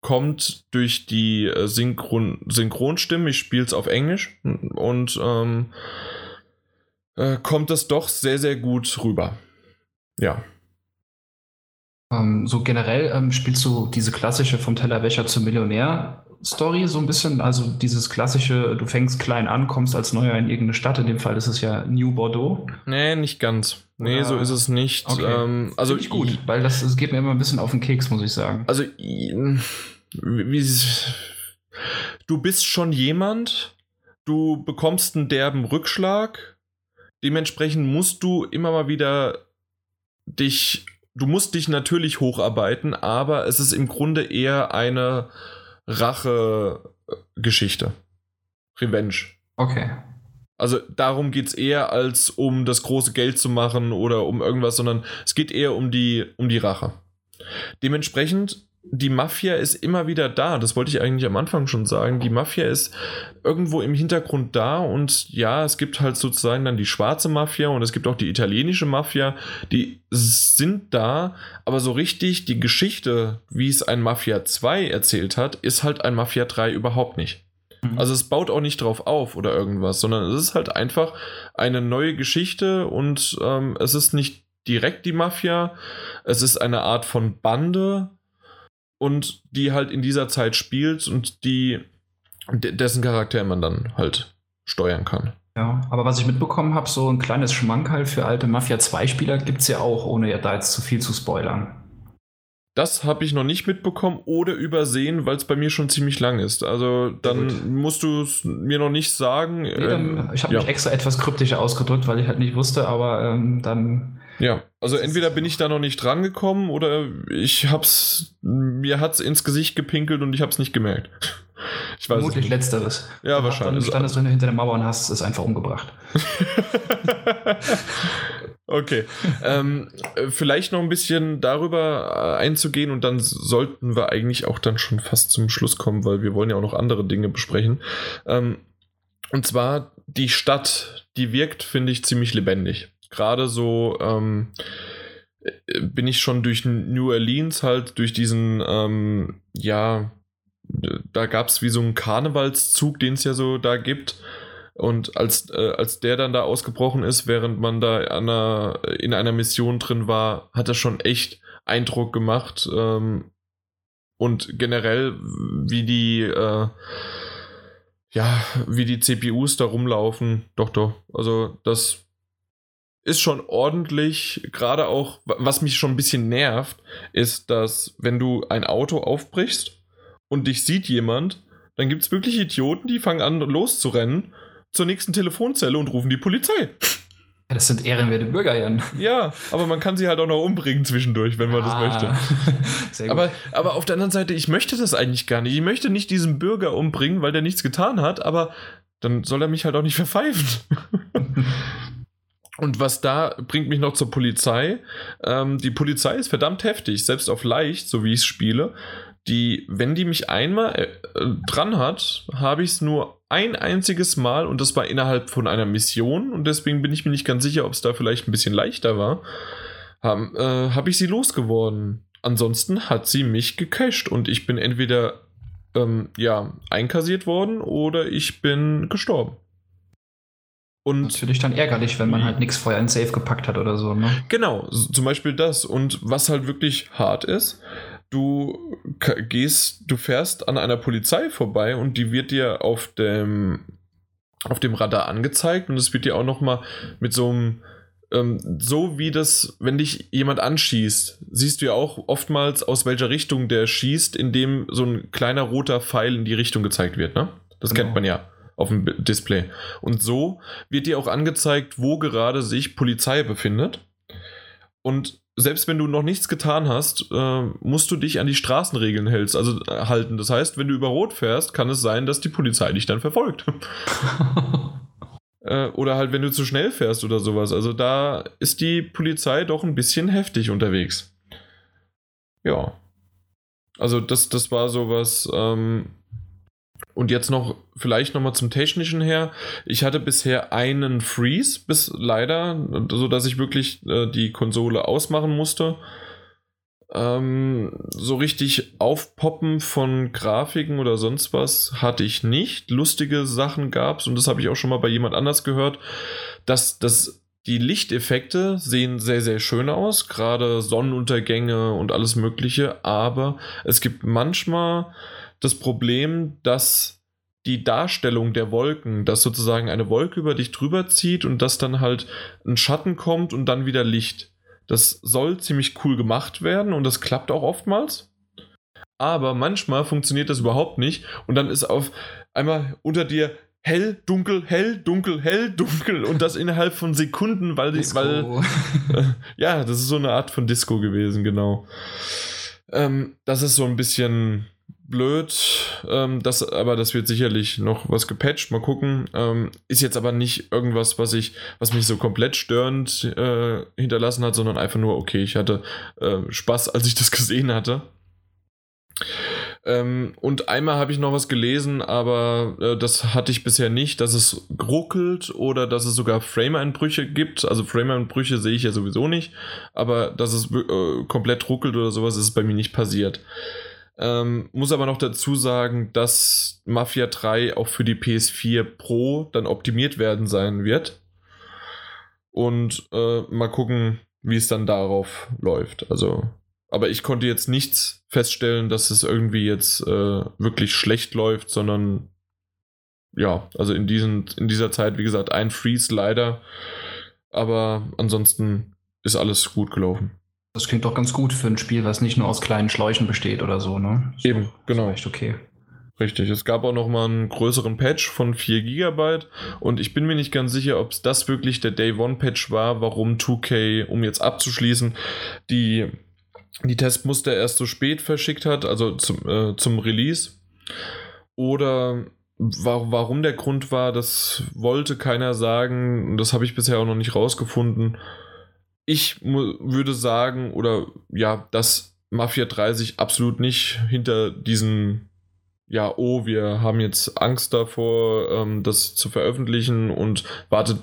kommt durch die äh, Synchron Synchronstimmen. Ich spiele es auf Englisch und ähm, äh, kommt das doch sehr, sehr gut rüber. Ja. Ähm, so generell ähm, spielst du diese klassische vom Tellerwäscher zum Millionär Story so ein bisschen, also dieses klassische, du fängst klein an, kommst als Neuer in irgendeine Stadt, in dem Fall ist es ja New Bordeaux. Nee, nicht ganz. Nee, Oder? so ist es nicht. Okay. Ähm, also ich gut, weil das, das geht mir immer ein bisschen auf den Keks, muss ich sagen. Also wie, du bist schon jemand, du bekommst einen derben Rückschlag, dementsprechend musst du immer mal wieder dich, du musst dich natürlich hocharbeiten, aber es ist im Grunde eher eine Rache-Geschichte. Revenge. Okay. Also darum geht es eher, als um das große Geld zu machen oder um irgendwas, sondern es geht eher um die, um die Rache. Dementsprechend die Mafia ist immer wieder da. Das wollte ich eigentlich am Anfang schon sagen. Die Mafia ist irgendwo im Hintergrund da und ja, es gibt halt sozusagen dann die schwarze Mafia und es gibt auch die italienische Mafia. Die sind da, aber so richtig die Geschichte, wie es ein Mafia 2 erzählt hat, ist halt ein Mafia 3 überhaupt nicht. Mhm. Also es baut auch nicht drauf auf oder irgendwas, sondern es ist halt einfach eine neue Geschichte und ähm, es ist nicht direkt die Mafia, es ist eine Art von Bande, und die halt in dieser Zeit spielt und die dessen Charakter man dann halt steuern kann. Ja, aber was ich mitbekommen habe, so ein kleines Schmankerl für alte Mafia 2-Spieler gibt es ja auch, ohne ja da jetzt zu viel zu spoilern. Das habe ich noch nicht mitbekommen oder übersehen, weil es bei mir schon ziemlich lang ist. Also dann musst du es mir noch nicht sagen. Nee, dann, ähm, ich habe ja. mich extra etwas kryptischer ausgedrückt, weil ich halt nicht wusste, aber ähm, dann ja, also entweder bin ich da noch nicht dran gekommen oder ich hab's, mir hat's ins Gesicht gepinkelt und ich hab's nicht gemerkt. Ich weiß Vermutlich letzteres. Ja, du wahrscheinlich. Du standest drin hinter der Mauer und hast es einfach umgebracht. okay. ähm, vielleicht noch ein bisschen darüber äh, einzugehen und dann sollten wir eigentlich auch dann schon fast zum Schluss kommen, weil wir wollen ja auch noch andere Dinge besprechen. Ähm, und zwar die Stadt, die wirkt, finde ich, ziemlich lebendig gerade so ähm, bin ich schon durch New Orleans halt, durch diesen, ähm, ja, da gab es wie so einen Karnevalszug, den es ja so da gibt. Und als, äh, als der dann da ausgebrochen ist, während man da einer, in einer Mission drin war, hat das schon echt Eindruck gemacht. Ähm, und generell, wie die, äh, ja, wie die CPUs da rumlaufen, doch, doch. Also, das ist schon ordentlich, gerade auch, was mich schon ein bisschen nervt, ist, dass wenn du ein Auto aufbrichst und dich sieht jemand, dann gibt es wirklich Idioten, die fangen an loszurennen zur nächsten Telefonzelle und rufen die Polizei. Das sind ehrenwerte Bürger, Jan. Ja, aber man kann sie halt auch noch umbringen zwischendurch, wenn man ah, das möchte. aber, aber auf der anderen Seite, ich möchte das eigentlich gar nicht. Ich möchte nicht diesen Bürger umbringen, weil der nichts getan hat, aber dann soll er mich halt auch nicht verpfeifen. Und was da bringt mich noch zur Polizei. Ähm, die Polizei ist verdammt heftig, selbst auf leicht, so wie ich es spiele. die, wenn die mich einmal äh, dran hat, habe ich es nur ein einziges Mal und das war innerhalb von einer Mission und deswegen bin ich mir nicht ganz sicher, ob es da vielleicht ein bisschen leichter war, habe äh, hab ich sie losgeworden. Ansonsten hat sie mich gecached und ich bin entweder ähm, ja, einkassiert worden oder ich bin gestorben. Und natürlich dann ärgerlich, wenn man halt nichts vorher in Safe gepackt hat oder so. Ne? Genau, zum Beispiel das. Und was halt wirklich hart ist, du gehst, du fährst an einer Polizei vorbei und die wird dir auf dem, auf dem Radar angezeigt und es wird dir auch nochmal mit so einem ähm, so wie das, wenn dich jemand anschießt, siehst du ja auch oftmals, aus welcher Richtung der schießt, indem so ein kleiner roter Pfeil in die Richtung gezeigt wird, ne? Das genau. kennt man ja auf dem Display. Und so wird dir auch angezeigt, wo gerade sich Polizei befindet. Und selbst wenn du noch nichts getan hast, äh, musst du dich an die Straßenregeln hältst, also äh, halten. Das heißt, wenn du über Rot fährst, kann es sein, dass die Polizei dich dann verfolgt. äh, oder halt, wenn du zu schnell fährst oder sowas. Also da ist die Polizei doch ein bisschen heftig unterwegs. Ja. Also das, das war sowas, ähm, und jetzt noch, vielleicht nochmal zum Technischen her. Ich hatte bisher einen Freeze, bis leider, so dass ich wirklich äh, die Konsole ausmachen musste. Ähm, so richtig Aufpoppen von Grafiken oder sonst was hatte ich nicht. Lustige Sachen gab es und das habe ich auch schon mal bei jemand anders gehört, dass das die Lichteffekte sehen sehr, sehr schön aus, gerade Sonnenuntergänge und alles Mögliche, aber es gibt manchmal das Problem, dass die Darstellung der Wolken, dass sozusagen eine Wolke über dich drüber zieht und dass dann halt ein Schatten kommt und dann wieder Licht. Das soll ziemlich cool gemacht werden und das klappt auch oftmals. Aber manchmal funktioniert das überhaupt nicht und dann ist auf einmal unter dir hell, dunkel, hell, dunkel, hell, dunkel und das innerhalb von Sekunden, weil, Disco. weil äh, ja, das ist so eine Art von Disco gewesen, genau. Ähm, das ist so ein bisschen blöd. Ähm, das, aber das wird sicherlich noch was gepatcht. Mal gucken. Ähm, ist jetzt aber nicht irgendwas, was ich, was mich so komplett störend äh, hinterlassen hat, sondern einfach nur, okay, ich hatte äh, Spaß, als ich das gesehen hatte. Ähm, und einmal habe ich noch was gelesen, aber äh, das hatte ich bisher nicht, dass es ruckelt oder dass es sogar Frame-Einbrüche gibt. Also Frame-Einbrüche sehe ich ja sowieso nicht, aber dass es äh, komplett ruckelt oder sowas ist bei mir nicht passiert. Ähm, muss aber noch dazu sagen, dass Mafia 3 auch für die PS4 Pro dann optimiert werden sein wird. Und äh, mal gucken, wie es dann darauf läuft. Also, aber ich konnte jetzt nichts feststellen, dass es irgendwie jetzt äh, wirklich schlecht läuft, sondern ja, also in, diesen, in dieser Zeit, wie gesagt, ein Freeze leider. Aber ansonsten ist alles gut gelaufen. Das klingt doch ganz gut für ein Spiel, was nicht nur aus kleinen Schläuchen besteht oder so, ne? So, Eben, genau. Echt okay. Richtig, es gab auch noch mal einen größeren Patch von 4 GB und ich bin mir nicht ganz sicher, ob es das wirklich der Day One Patch war, warum 2K, um jetzt abzuschließen, die, die Testmuster erst so spät verschickt hat, also zum, äh, zum Release. Oder warum der Grund war, das wollte keiner sagen, das habe ich bisher auch noch nicht rausgefunden ich würde sagen, oder ja, dass Mafia 3 sich absolut nicht hinter diesen, ja, oh, wir haben jetzt Angst davor, ähm, das zu veröffentlichen und wartet,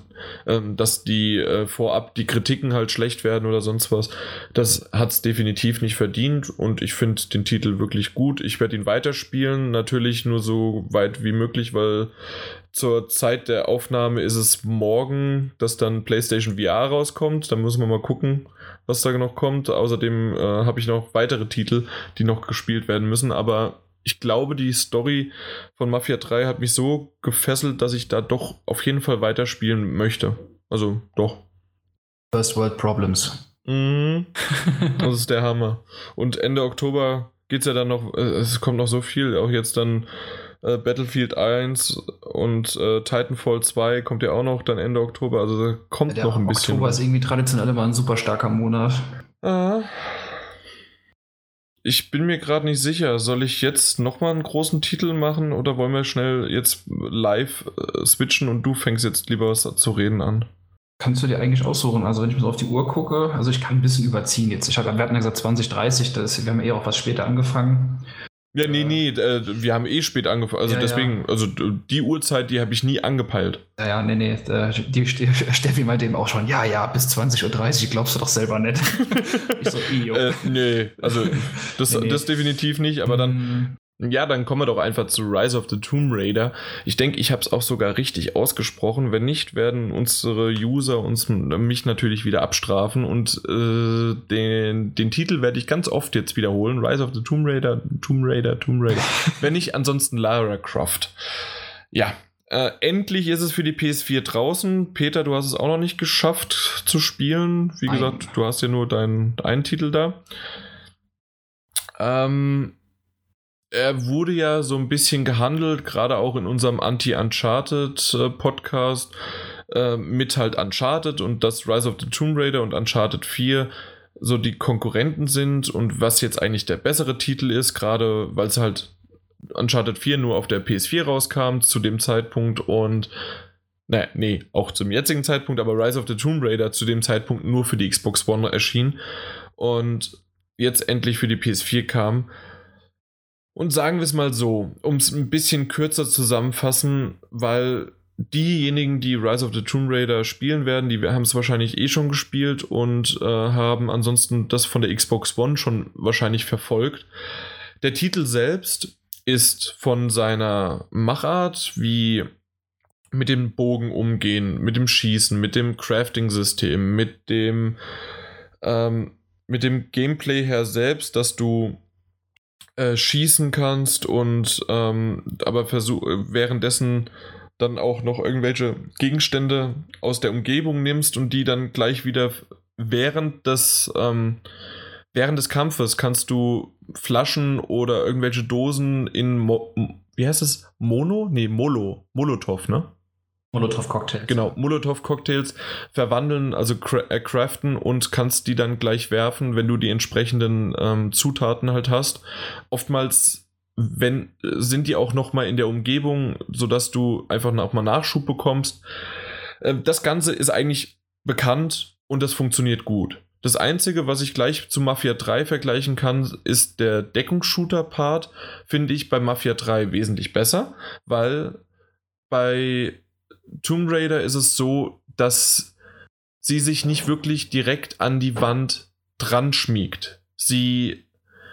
ähm, dass die äh, vorab die Kritiken halt schlecht werden oder sonst was. Das hat es definitiv nicht verdient und ich finde den Titel wirklich gut. Ich werde ihn weiterspielen, natürlich nur so weit wie möglich, weil zur Zeit der Aufnahme ist es morgen, dass dann PlayStation VR rauskommt. Da müssen wir mal gucken, was da noch kommt. Außerdem äh, habe ich noch weitere Titel, die noch gespielt werden müssen. Aber ich glaube, die Story von Mafia 3 hat mich so gefesselt, dass ich da doch auf jeden Fall weiterspielen möchte. Also doch. First World Problems. Mm, das ist der Hammer. Und Ende Oktober geht es ja dann noch, äh, es kommt noch so viel, auch jetzt dann äh, Battlefield 1 und äh, Titanfall 2 kommt ja auch noch dann Ende Oktober. Also kommt ja, noch ein bisschen. Oktober ist irgendwie traditionell immer ein super starker Monat. Ah. Ich bin mir gerade nicht sicher, soll ich jetzt nochmal einen großen Titel machen oder wollen wir schnell jetzt live äh, switchen und du fängst jetzt lieber was zu reden an? Kannst du dir eigentlich aussuchen? Also wenn ich mir so auf die Uhr gucke, also ich kann ein bisschen überziehen jetzt. Ich hab, wir hatten ja gesagt 2030, das, wir haben eher auch was später angefangen. Ja, nee, nee, äh, wir haben eh spät angefangen. Also Ja, deswegen, ja. also die Uhrzeit, die habe ich nie angepeilt. Ja, ja, nee, nee. Die Ste- Steffi meinte eben auch schon, ja, ja, bis 20.30 Uhr glaubst du doch selber nicht. ich so. Äh, nee, also das, Nee, nee. das definitiv nicht, aber dann, Mm, ja, dann kommen wir doch einfach zu Rise of the Tomb Raider. Ich denke, ich habe es auch sogar richtig ausgesprochen. Wenn nicht, werden unsere User uns mich natürlich wieder abstrafen und äh, den, den Titel werde ich ganz oft jetzt wiederholen. Rise of the Tomb Raider, Tomb Raider, Tomb Raider. Wenn nicht, ansonsten Lara Croft. Ja, äh, endlich ist es für die PS4 draußen. Peter, du hast es auch noch nicht geschafft zu spielen. Wie Nein. gesagt, du hast ja nur deinen einen Titel da. Ähm, er wurde ja so ein bisschen gehandelt, gerade auch in unserem Anti-Uncharted-Podcast, äh, mit halt Uncharted und dass Rise of the Tomb Raider und Uncharted 4 so die Konkurrenten sind und was jetzt eigentlich der bessere Titel ist, gerade weil es halt Uncharted 4 nur auf der PS4 rauskam zu dem Zeitpunkt und naja, nee, auch zum jetzigen Zeitpunkt, aber Rise of the Tomb Raider zu dem Zeitpunkt nur für die Xbox One erschien und jetzt endlich für die PS4 kam. Und sagen wir es mal so, um es ein bisschen kürzer zusammenfassen, weil diejenigen, die Rise of the Tomb Raider spielen werden, die haben es wahrscheinlich eh schon gespielt und äh, haben ansonsten das von der Xbox One schon wahrscheinlich verfolgt. Der Titel selbst ist von seiner Machart, wie mit dem Bogen umgehen, mit dem Schießen, mit dem Crafting-System, mit dem ähm, mit dem Gameplay her selbst, dass du äh, schießen kannst und ähm, aber versuch währenddessen dann auch noch irgendwelche Gegenstände aus der Umgebung nimmst und die dann gleich wieder während des ähm, während des Kampfes kannst du Flaschen oder irgendwelche Dosen in Mo wie heißt es? Mono? Nee Molo Molotov ne Molotov-Cocktail. Genau, Molotov-Cocktails verwandeln, also äh, craften und kannst die dann gleich werfen, wenn du die entsprechenden ähm, Zutaten halt hast. Oftmals wenn, sind die auch nochmal in der Umgebung, sodass du einfach auch mal Nachschub bekommst. Äh, das Ganze ist eigentlich bekannt und das funktioniert gut. Das Einzige, was ich gleich zu Mafia 3 vergleichen kann, ist der Deckungsshooter-Part, finde ich bei Mafia 3 wesentlich besser, weil bei Tomb Raider ist es so, dass sie sich nicht wirklich direkt an die Wand dran schmiegt. Sie,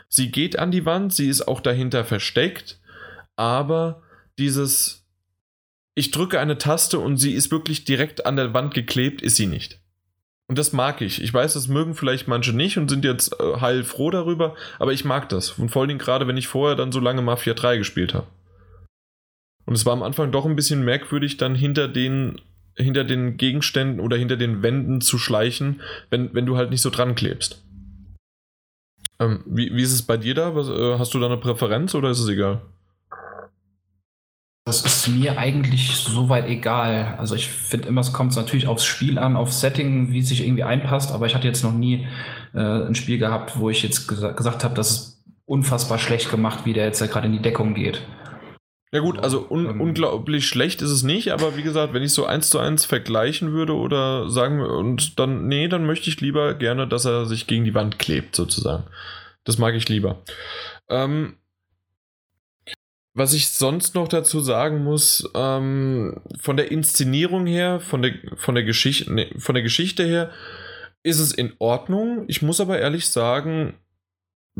sie geht an die Wand, sie ist auch dahinter versteckt, aber dieses ich drücke eine Taste und sie ist wirklich direkt an der Wand geklebt, ist sie nicht. Und das mag ich. Ich weiß, das mögen vielleicht manche nicht und sind jetzt äh, heilfroh darüber, aber ich mag das. Und vor allen Dingen gerade, wenn ich vorher dann so lange Mafia 3 gespielt habe. Und es war am Anfang doch ein bisschen merkwürdig, dann hinter den, hinter den Gegenständen oder hinter den Wänden zu schleichen, wenn, wenn du halt nicht so dran klebst. Ähm, wie, wie ist es bei dir da? Was, äh, hast du da eine Präferenz oder ist es egal? Das ist mir eigentlich soweit egal. Also ich finde immer, es kommt natürlich aufs Spiel an, aufs Setting, wie es sich irgendwie einpasst, aber ich hatte jetzt noch nie äh, ein Spiel gehabt, wo ich jetzt gesa gesagt habe, das ist unfassbar schlecht gemacht, wie der jetzt ja gerade in die Deckung geht. Ja gut, also un Ähm. unglaublich schlecht ist es nicht, aber wie gesagt, wenn ich so eins zu eins vergleichen würde oder sagen und dann, nee, dann möchte ich lieber gerne, dass er sich gegen die Wand klebt, sozusagen. Das mag ich lieber. Ähm, was ich sonst noch dazu sagen muss, ähm, von der Inszenierung her, von der, von der Geschichte, nee, von der Geschichte her, ist es in Ordnung. Ich muss aber ehrlich sagen,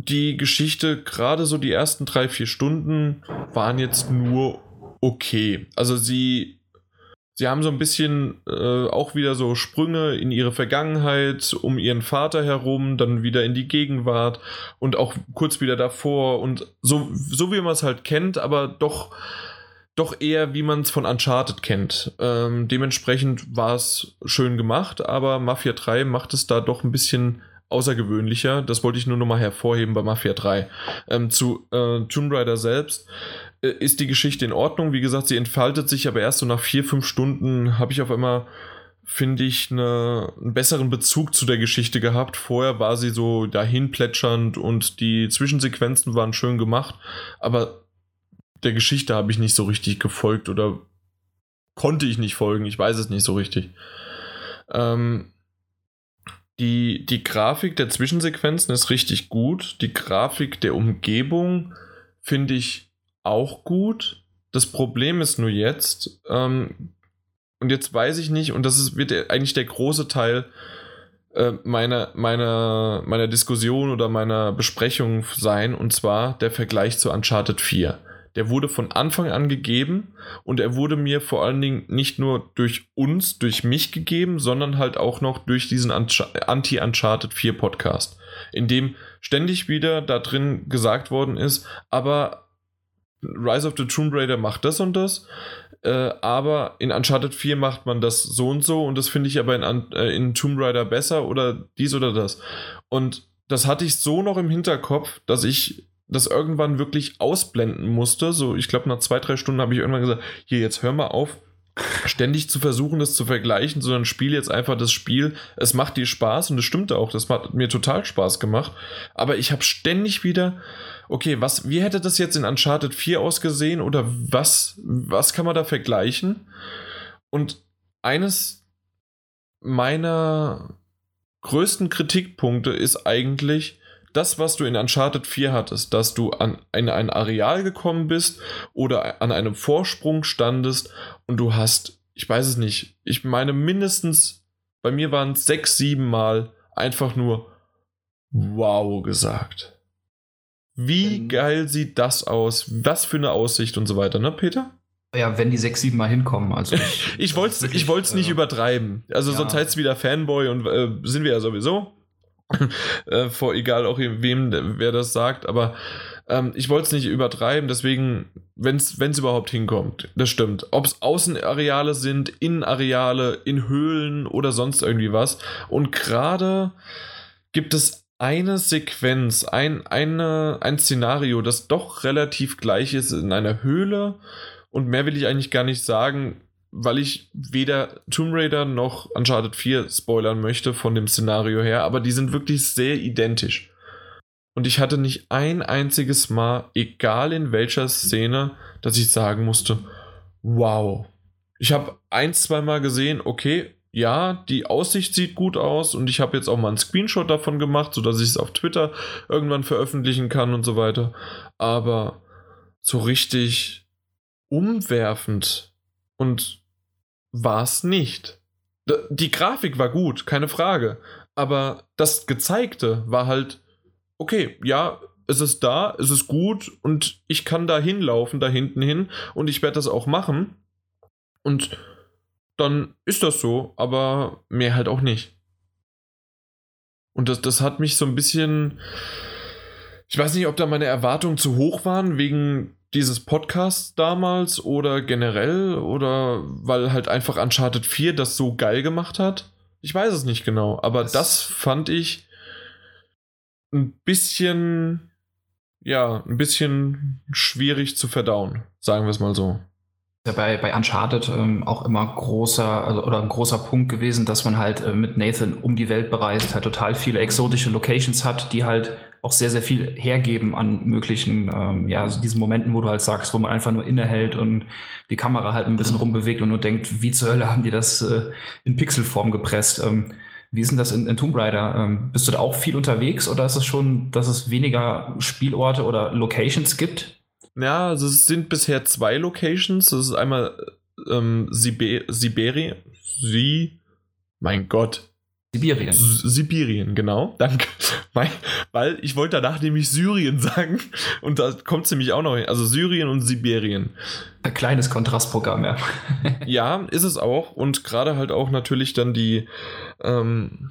die Geschichte, gerade so die ersten drei, vier Stunden, waren jetzt nur okay. Also sie, sie haben so ein bisschen äh, auch wieder so Sprünge in ihre Vergangenheit, um ihren Vater herum, dann wieder in die Gegenwart und auch kurz wieder davor und so, so wie man es halt kennt, aber doch, doch eher wie man es von Uncharted kennt. Ähm, dementsprechend war es schön gemacht, aber Mafia 3 macht es da doch ein bisschen außergewöhnlicher. Das wollte ich nur nochmal hervorheben bei Mafia 3. Ähm, zu äh, Tomb Raider selbst äh, ist die Geschichte in Ordnung. Wie gesagt, sie entfaltet sich, aber erst so nach vier, fünf Stunden habe ich auf einmal, finde ich, eine, einen besseren Bezug zu der Geschichte gehabt. Vorher war sie so dahin plätschernd und die Zwischensequenzen waren schön gemacht, aber der Geschichte habe ich nicht so richtig gefolgt oder konnte ich nicht folgen. Ich weiß es nicht so richtig. Ähm, die, die Grafik der Zwischensequenzen ist richtig gut. Die Grafik der Umgebung finde ich auch gut. Das Problem ist nur jetzt, ähm, und jetzt weiß ich nicht, und das ist, wird eigentlich der große Teil äh, meiner, meiner, meiner Diskussion oder meiner Besprechung sein, und zwar der Vergleich zu Uncharted 4. Der wurde von Anfang an gegeben und er wurde mir vor allen Dingen nicht nur durch uns, durch mich gegeben, sondern halt auch noch durch diesen Anti-Uncharted 4 Podcast, in dem ständig wieder da drin gesagt worden ist, aber Rise of the Tomb Raider macht das und das, äh, aber in Uncharted 4 macht man das so und so und das finde ich aber in, äh, in Tomb Raider besser oder dies oder das. Und das hatte ich so noch im Hinterkopf, dass ich das irgendwann wirklich ausblenden musste. So, ich glaube, nach zwei, drei Stunden habe ich irgendwann gesagt, hier, jetzt hör mal auf, ständig zu versuchen, das zu vergleichen, sondern spiel jetzt einfach das Spiel. Es macht dir Spaß und es stimmte auch, das hat mir total Spaß gemacht. Aber ich habe ständig wieder, okay, was, wie hätte das jetzt in Uncharted 4 ausgesehen oder was, was kann man da vergleichen? Und eines meiner größten Kritikpunkte ist eigentlich, das, was du in Uncharted 4 hattest, dass du an ein, ein Areal gekommen bist oder an einem Vorsprung standest und du hast, ich weiß es nicht, ich meine mindestens, bei mir waren es sechs, sieben Mal einfach nur wow gesagt. Wie mhm. geil sieht das aus? Was für eine Aussicht und so weiter, ne, Peter? Ja, wenn die sechs, sieben Mal hinkommen. Also ich wollte es ich wollt's nicht äh, übertreiben. Also ja. sonst heißt es wieder Fanboy und äh, sind wir ja sowieso. Äh, vor egal auch wem, wer das sagt, aber ähm, ich wollte es nicht übertreiben, deswegen, wenn es überhaupt hinkommt, das stimmt. Ob es Außenareale sind, Innenareale, in Höhlen oder sonst irgendwie was. Und gerade gibt es eine Sequenz, ein, eine, ein Szenario, das doch relativ gleich ist in einer Höhle. Und mehr will ich eigentlich gar nicht sagen weil ich weder Tomb Raider noch Uncharted 4 spoilern möchte von dem Szenario her, aber die sind wirklich sehr identisch. Und ich hatte nicht ein einziges Mal, egal in welcher Szene, dass ich sagen musste, wow. Ich habe ein, zwei Mal gesehen, okay, ja, die Aussicht sieht gut aus und ich habe jetzt auch mal einen Screenshot davon gemacht, sodass ich es auf Twitter irgendwann veröffentlichen kann und so weiter. Aber so richtig umwerfend und war es nicht. Die Grafik war gut, keine Frage. Aber das Gezeigte war halt, okay, ja, es ist da, es ist gut und ich kann da hinlaufen, da hinten hin und ich werde das auch machen. Und dann ist das so, aber mehr halt auch nicht. Und das, das hat mich so ein bisschen. Ich weiß nicht, ob da meine Erwartungen zu hoch waren, wegen dieses Podcasts damals oder generell oder weil halt einfach Uncharted 4 das so geil gemacht hat? Ich weiß es nicht genau, aber das, das fand ich ein bisschen, ja, ein bisschen schwierig zu verdauen, sagen wir es mal so. Ja, bei, bei Uncharted ähm, auch immer großer also, oder ein großer Punkt gewesen, dass man halt äh, mit Nathan um die Welt bereist, halt total viele exotische Locations hat, die halt auch sehr, sehr viel hergeben an möglichen, ähm, ja, also diesen Momenten, wo du halt sagst, wo man einfach nur innehält und die Kamera halt ein bisschen rumbewegt und nur denkt, wie zur Hölle haben die das äh, in Pixelform gepresst? Ähm, wie ist denn das in, in Tomb Raider? Ähm, bist du da auch viel unterwegs oder ist es schon, dass es weniger Spielorte oder Locations gibt? Ja, also es sind bisher zwei Locations. Das ist einmal ähm, Sibe Siberi. Sie. Mein Gott. Sibirien. Sibirien, genau. Danke. Weil ich wollte danach nämlich Syrien sagen. Und da kommt es nämlich auch noch hin. Also Syrien und Sibirien. Ein kleines Kontrastprogramm, ja. ja, ist es auch. Und gerade halt auch natürlich dann die. Ähm,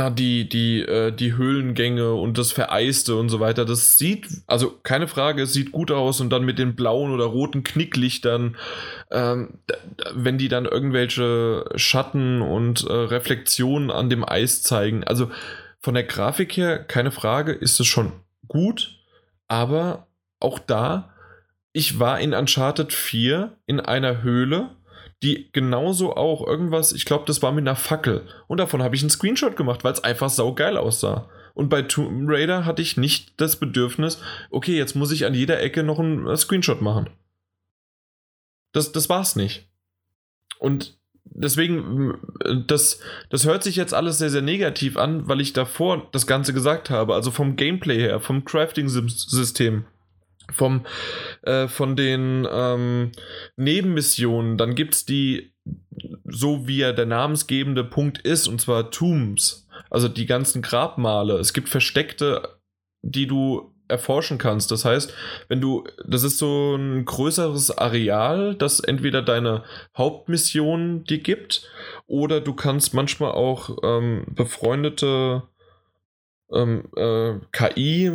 na, die, die, äh, die Höhlengänge und das Vereiste und so weiter, das sieht, also keine Frage, es sieht gut aus und dann mit den blauen oder roten Knicklichtern, ähm, wenn die dann irgendwelche Schatten und äh, Reflexionen an dem Eis zeigen. Also von der Grafik her, keine Frage, ist es schon gut, aber auch da, ich war in Uncharted 4 in einer Höhle die genauso auch irgendwas, ich glaube, das war mit einer Fackel. Und davon habe ich einen Screenshot gemacht, weil es einfach saugeil aussah. Und bei Tomb Raider hatte ich nicht das Bedürfnis, okay, jetzt muss ich an jeder Ecke noch einen äh, Screenshot machen. Das, das war's nicht. Und deswegen, äh, das, das hört sich jetzt alles sehr, sehr negativ an, weil ich davor das Ganze gesagt habe. Also vom Gameplay her, vom Crafting-System vom, äh, von den ähm, Nebenmissionen, dann gibt es die, so wie ja der namensgebende Punkt ist, und zwar Tombs, also die ganzen Grabmale. Es gibt versteckte, die du erforschen kannst. Das heißt, wenn du, das ist so ein größeres Areal, das entweder deine Hauptmission dir gibt, oder du kannst manchmal auch ähm, befreundete ähm, äh, KI,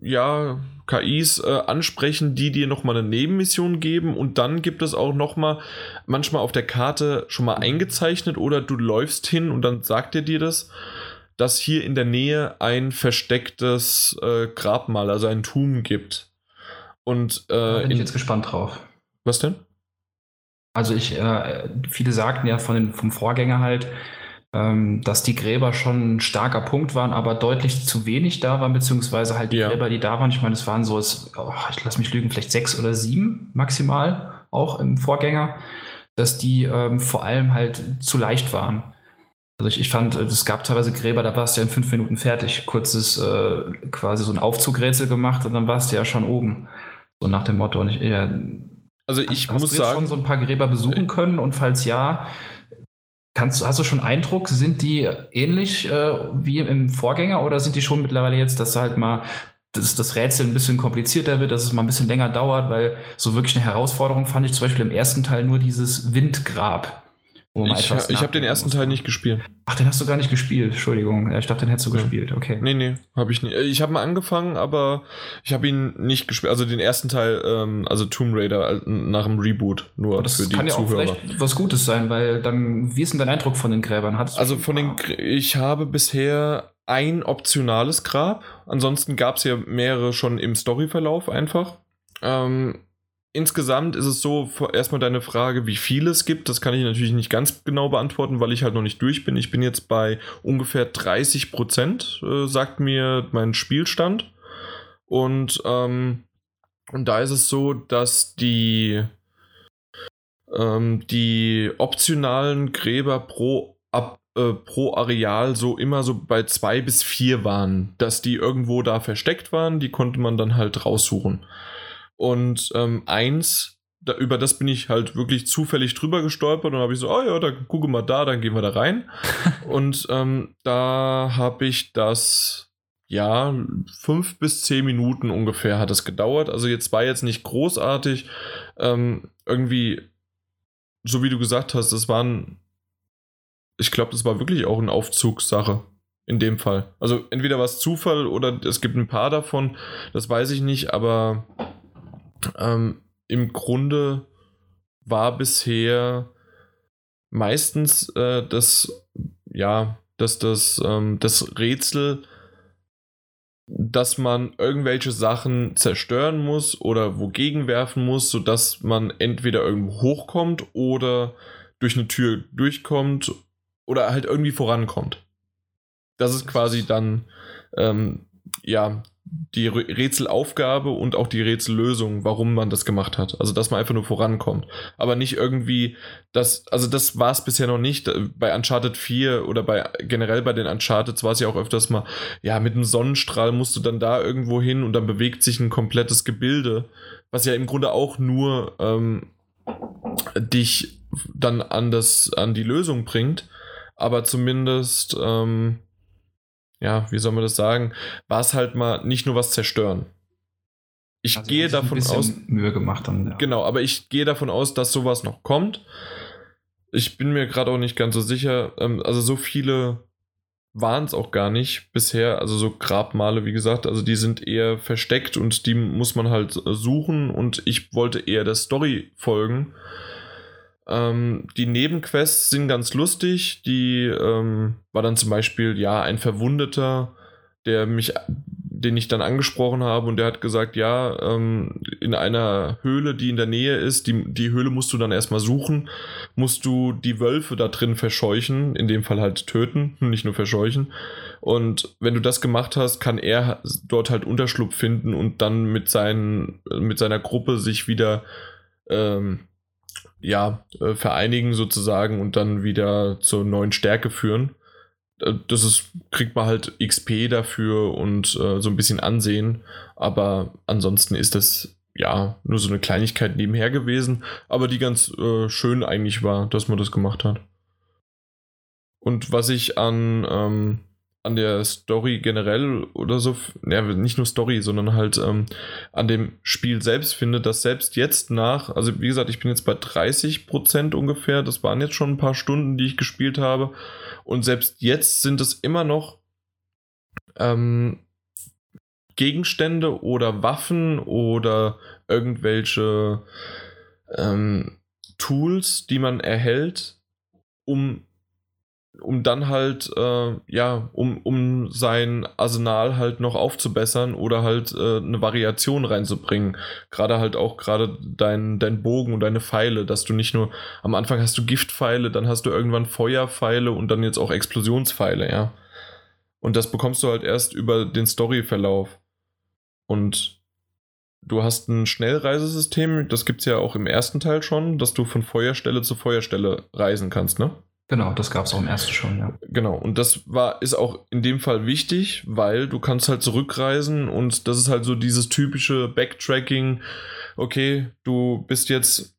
ja, KIs äh, ansprechen, die dir nochmal eine Nebenmission geben und dann gibt es auch nochmal manchmal auf der Karte schon mal eingezeichnet oder du läufst hin und dann sagt er dir das, dass hier in der Nähe ein verstecktes äh, Grabmal, also ein Tum gibt. Und äh, da bin ich jetzt gespannt drauf. Was denn? Also ich, äh, viele sagten ja von den, vom Vorgänger halt, ähm, dass die Gräber schon ein starker Punkt waren, aber deutlich zu wenig da waren, beziehungsweise halt die ja. Gräber, die da waren, ich meine, es waren so, oh, ich lass mich lügen, vielleicht sechs oder sieben maximal, auch im Vorgänger, dass die ähm, vor allem halt zu leicht waren. Also ich, ich fand, es gab teilweise Gräber, da warst du ja in fünf Minuten fertig. Kurzes, äh, quasi so ein Aufzugrätsel gemacht und dann warst du ja schon oben. So nach dem Motto. Und ich, ja, also ich muss sagen, schon so ein paar Gräber besuchen können und falls ja, Kannst, hast du schon Eindruck, sind die ähnlich äh, wie im Vorgänger oder sind die schon mittlerweile jetzt, dass halt mal das, das Rätsel ein bisschen komplizierter wird, dass es mal ein bisschen länger dauert, weil so wirklich eine Herausforderung fand ich zum Beispiel im ersten Teil nur dieses Windgrab. Ich, ich habe den ersten Teil nicht gespielt. Ach, den hast du gar nicht gespielt. Entschuldigung. Ich dachte, den hättest du ja. gespielt. Okay. Nee, nee, habe ich nicht. Ich habe mal angefangen, aber ich habe ihn nicht gespielt. Also den ersten Teil, ähm, also Tomb Raider äh, nach dem Reboot, nur das für die kann ja Zuhörer. auch vielleicht was Gutes sein, weil dann, wie ist denn dein Eindruck von den Gräbern? Hattest also von den, ich habe bisher ein optionales Grab. Ansonsten gab es ja mehrere schon im Storyverlauf einfach. Ähm, insgesamt ist es so, erstmal deine Frage, wie viele es gibt, das kann ich natürlich nicht ganz genau beantworten, weil ich halt noch nicht durch bin. Ich bin jetzt bei ungefähr 30 Prozent, äh, sagt mir mein Spielstand. Und, ähm, und da ist es so, dass die, ähm, die optionalen Gräber pro, ab, äh, pro Areal so immer so bei zwei bis vier waren, dass die irgendwo da versteckt waren, die konnte man dann halt raussuchen. Und ähm, eins, da, über das bin ich halt wirklich zufällig drüber gestolpert und habe ich so, oh ja, dann gucke mal da, dann gehen wir da rein. und ähm, da habe ich das, ja, fünf bis zehn Minuten ungefähr hat es gedauert. Also jetzt war jetzt nicht großartig. Ähm, irgendwie, so wie du gesagt hast, es waren, ich glaube, das war wirklich auch eine Aufzugssache in dem Fall. Also entweder war es Zufall oder es gibt ein paar davon, das weiß ich nicht, aber ähm, Im Grunde war bisher meistens äh, das, ja, dass das, ähm, das Rätsel, dass man irgendwelche Sachen zerstören muss oder wogegen werfen muss, sodass man entweder irgendwo hochkommt oder durch eine Tür durchkommt oder halt irgendwie vorankommt. Das ist quasi dann ähm, ja die Rätselaufgabe und auch die Rätsellösung, warum man das gemacht hat. Also, dass man einfach nur vorankommt. Aber nicht irgendwie, das, also das war es bisher noch nicht. Bei Uncharted 4 oder bei generell bei den Uncharted war es ja auch öfters mal, ja, mit einem Sonnenstrahl musst du dann da irgendwo hin und dann bewegt sich ein komplettes Gebilde, was ja im Grunde auch nur ähm, dich dann an, das, an die Lösung bringt. Aber zumindest, ähm, ja, wie soll man das sagen, war es halt mal nicht nur was zerstören. Ich also gehe davon aus. Mühe gemacht dann, ja. Genau, aber ich gehe davon aus, dass sowas noch kommt. Ich bin mir gerade auch nicht ganz so sicher. Ähm, also so viele waren es auch gar nicht bisher. Also so Grabmale, wie gesagt, also die sind eher versteckt und die muss man halt suchen. Und ich wollte eher der Story folgen. Ähm, die Nebenquests sind ganz lustig. Die ähm, war dann zum Beispiel, ja, ein Verwundeter, der mich, den ich dann angesprochen habe und der hat gesagt, ja, ähm, in einer Höhle, die in der Nähe ist, die, die Höhle musst du dann erstmal suchen, musst du die Wölfe da drin verscheuchen, in dem Fall halt töten, nicht nur verscheuchen. Und wenn du das gemacht hast, kann er dort halt Unterschlupf finden und dann mit, seinen, mit seiner Gruppe sich wieder ähm, ja, äh, vereinigen sozusagen und dann wieder zur neuen Stärke führen. äh, das ist, kriegt man halt XP dafür und äh, so ein bisschen Ansehen. Aber ansonsten ist das ja nur so eine Kleinigkeit nebenher gewesen, aber die ganz äh, schön eigentlich war, dass man das gemacht hat. Und was ich an, ähm, an der Story generell oder so, ja, nicht nur Story, sondern halt ähm, an dem Spiel selbst finde, dass selbst jetzt nach, also wie gesagt, ich bin jetzt bei 30% ungefähr, das waren jetzt schon ein paar Stunden, die ich gespielt habe. Und selbst jetzt sind es immer noch ähm, Gegenstände oder Waffen oder irgendwelche ähm, Tools, die man erhält, um um dann halt, äh, ja, um, um sein Arsenal halt noch aufzubessern oder halt äh, eine Variation reinzubringen. Gerade halt auch gerade dein, dein Bogen und deine Pfeile, dass du nicht nur, am Anfang hast du Giftpfeile, dann hast du irgendwann Feuerpfeile und dann jetzt auch Explosionspfeile, ja. Und das bekommst du halt erst über den Storyverlauf. Und du hast ein Schnellreisesystem, das gibt es ja auch im ersten Teil schon, dass du von Feuerstelle zu Feuerstelle reisen kannst, ne? Genau, das gab es auch im ersten schon, ja. Genau, und das war, ist auch in dem Fall wichtig, weil du kannst halt zurückreisen und das ist halt so dieses typische Backtracking. Okay, du bist jetzt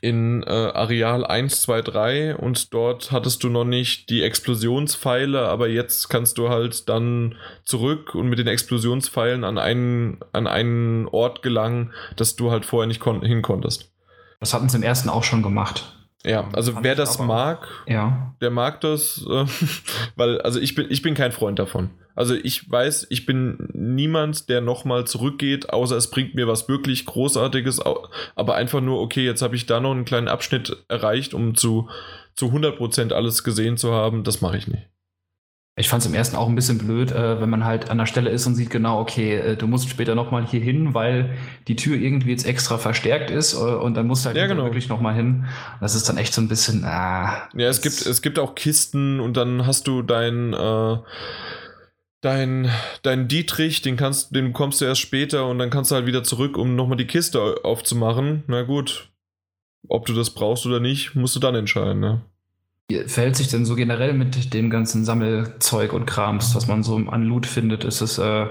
in äh, Areal 1, 2, 3 und dort hattest du noch nicht die Explosionspfeile, aber jetzt kannst du halt dann zurück und mit den Explosionspfeilen an einen, an einen Ort gelangen, dass du halt vorher nicht hin konntest. Das hatten sie im ersten auch schon gemacht. Ja, also wer das aber, mag, ja. der mag das, äh, weil, also ich bin, ich bin kein Freund davon. Also ich weiß, ich bin niemand, der nochmal zurückgeht, außer es bringt mir was wirklich Großartiges, aber einfach nur, okay, jetzt habe ich da noch einen kleinen Abschnitt erreicht, um zu, zu 100% alles gesehen zu haben, das mache ich nicht. Ich fand es im ersten auch ein bisschen blöd, äh, wenn man halt an der Stelle ist und sieht genau, okay, äh, du musst später nochmal hier hin, weil die Tür irgendwie jetzt extra verstärkt ist äh, und dann musst du halt ja, genau. wirklich nochmal hin. Das ist dann echt so ein bisschen, ah. Ja, es gibt, es gibt auch Kisten und dann hast du dein, äh, dein, dein Dietrich, den kannst, den kommst du erst später und dann kannst du halt wieder zurück, um nochmal die Kiste aufzumachen. Na gut, ob du das brauchst oder nicht, musst du dann entscheiden, ne? Wie verhält sich denn so generell mit dem ganzen Sammelzeug und Krams, was man so an Loot findet? Ist es, äh,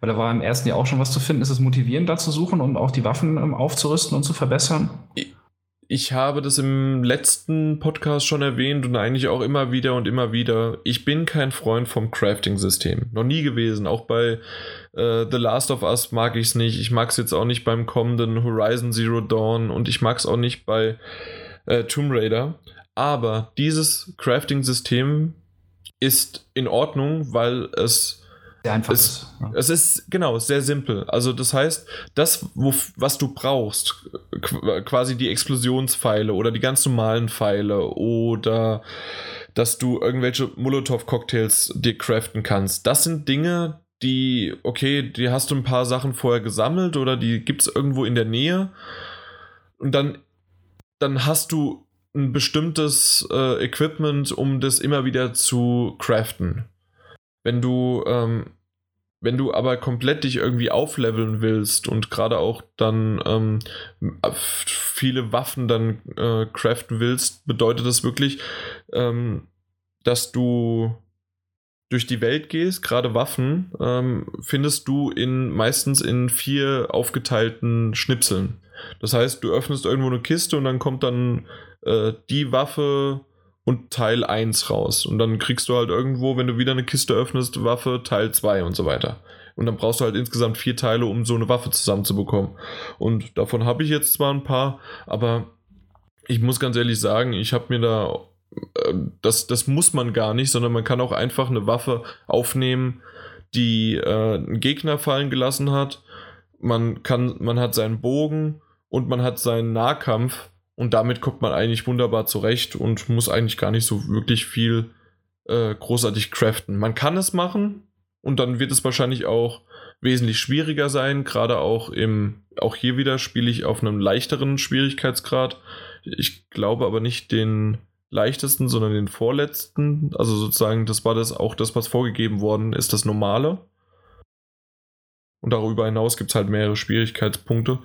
weil da war im ersten Jahr auch schon was zu finden, ist es motivierend da zu suchen und auch die Waffen ähm, aufzurüsten und zu verbessern? Ich habe das im letzten Podcast schon erwähnt und eigentlich auch immer wieder und immer wieder. Ich bin kein Freund vom Crafting-System. Noch nie gewesen. Auch bei äh, The Last of Us mag ich es nicht. Ich mag es jetzt auch nicht beim kommenden Horizon Zero Dawn und ich mag es auch nicht bei äh, Tomb Raider. Aber dieses Crafting-System ist in Ordnung, weil es sehr einfach es, ist. Ja. Es ist genau sehr simpel. Also das heißt, das, wo, was du brauchst, quasi die Explosionspfeile oder die ganz normalen Pfeile oder dass du irgendwelche Molotow-Cocktails dir craften kannst, das sind Dinge, die, okay, die hast du ein paar Sachen vorher gesammelt oder die gibt es irgendwo in der Nähe und dann, dann hast du ein bestimmtes äh, Equipment, um das immer wieder zu craften. Wenn du, ähm, wenn du aber komplett dich irgendwie aufleveln willst und gerade auch dann ähm, viele Waffen dann äh, craften willst, bedeutet das wirklich, ähm, dass du durch die Welt gehst, gerade Waffen, ähm, findest du in meistens in vier aufgeteilten Schnipseln. Das heißt, du öffnest irgendwo eine Kiste und dann kommt dann äh, die Waffe und Teil 1 raus. Und dann kriegst du halt irgendwo, wenn du wieder eine Kiste öffnest, Waffe Teil 2 und so weiter. Und dann brauchst du halt insgesamt vier Teile, um so eine Waffe zusammenzubekommen. Und davon habe ich jetzt zwar ein paar, aber ich muss ganz ehrlich sagen, ich habe mir da, äh, das, das muss man gar nicht, sondern man kann auch einfach eine Waffe aufnehmen, die äh, einen Gegner fallen gelassen hat. Man kann, man hat seinen Bogen und man hat seinen Nahkampf und damit kommt man eigentlich wunderbar zurecht und muss eigentlich gar nicht so wirklich viel äh, großartig craften. Man kann es machen und dann wird es wahrscheinlich auch wesentlich schwieriger sein. Gerade auch im, auch hier wieder spiele ich auf einem leichteren Schwierigkeitsgrad. Ich glaube aber nicht den leichtesten, sondern den vorletzten. Also sozusagen, das war das auch das, was vorgegeben worden ist, das normale. Und darüber hinaus gibt es halt mehrere Schwierigkeitspunkte.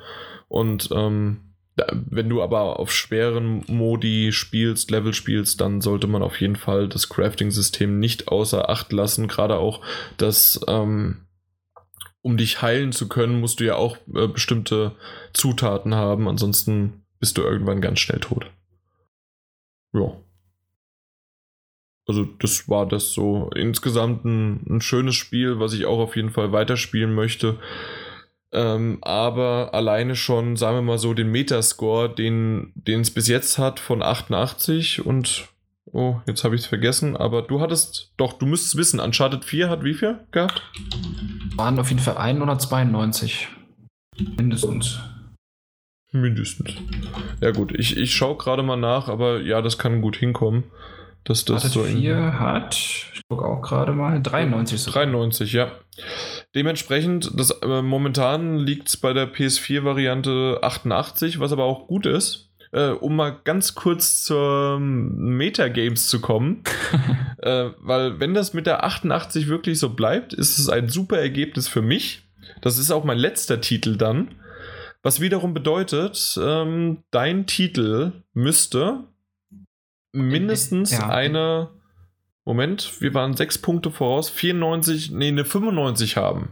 Und ähm, wenn du aber auf schweren Modi spielst, Level spielst, dann sollte man auf jeden Fall das Crafting-System nicht außer Acht lassen. Gerade auch das, ähm, um dich heilen zu können, musst du ja auch äh, bestimmte Zutaten haben. Ansonsten bist du irgendwann ganz schnell tot. Ja. Also das war das so insgesamt ein, ein schönes Spiel, was ich auch auf jeden Fall weiterspielen möchte. Ähm, aber alleine schon, sagen wir mal so, den Metascore, den es bis jetzt hat von 88 und oh, jetzt habe ich es vergessen, aber du hattest, doch, du müsstest wissen, Uncharted 4 hat wie viel gehabt? Waren auf jeden Fall 192. Mindestens. Mindestens. Ja gut, ich, ich schaue gerade mal nach, aber ja, das kann gut hinkommen. Dass das Uncharted so 4 hat, ich gucke auch gerade mal, 93 sogar. 93, ja. Dementsprechend, das, äh, momentan liegt es bei der PS4-Variante 88, was aber auch gut ist. Äh, um mal ganz kurz zur Metagames zu kommen. äh, weil wenn das mit der 88 wirklich so bleibt, ist es ein super Ergebnis für mich. Das ist auch mein letzter Titel dann. Was wiederum bedeutet, ähm, dein Titel müsste mindestens Ja. eine, Moment, wir waren sechs Punkte voraus, 94, nee, eine 95 haben.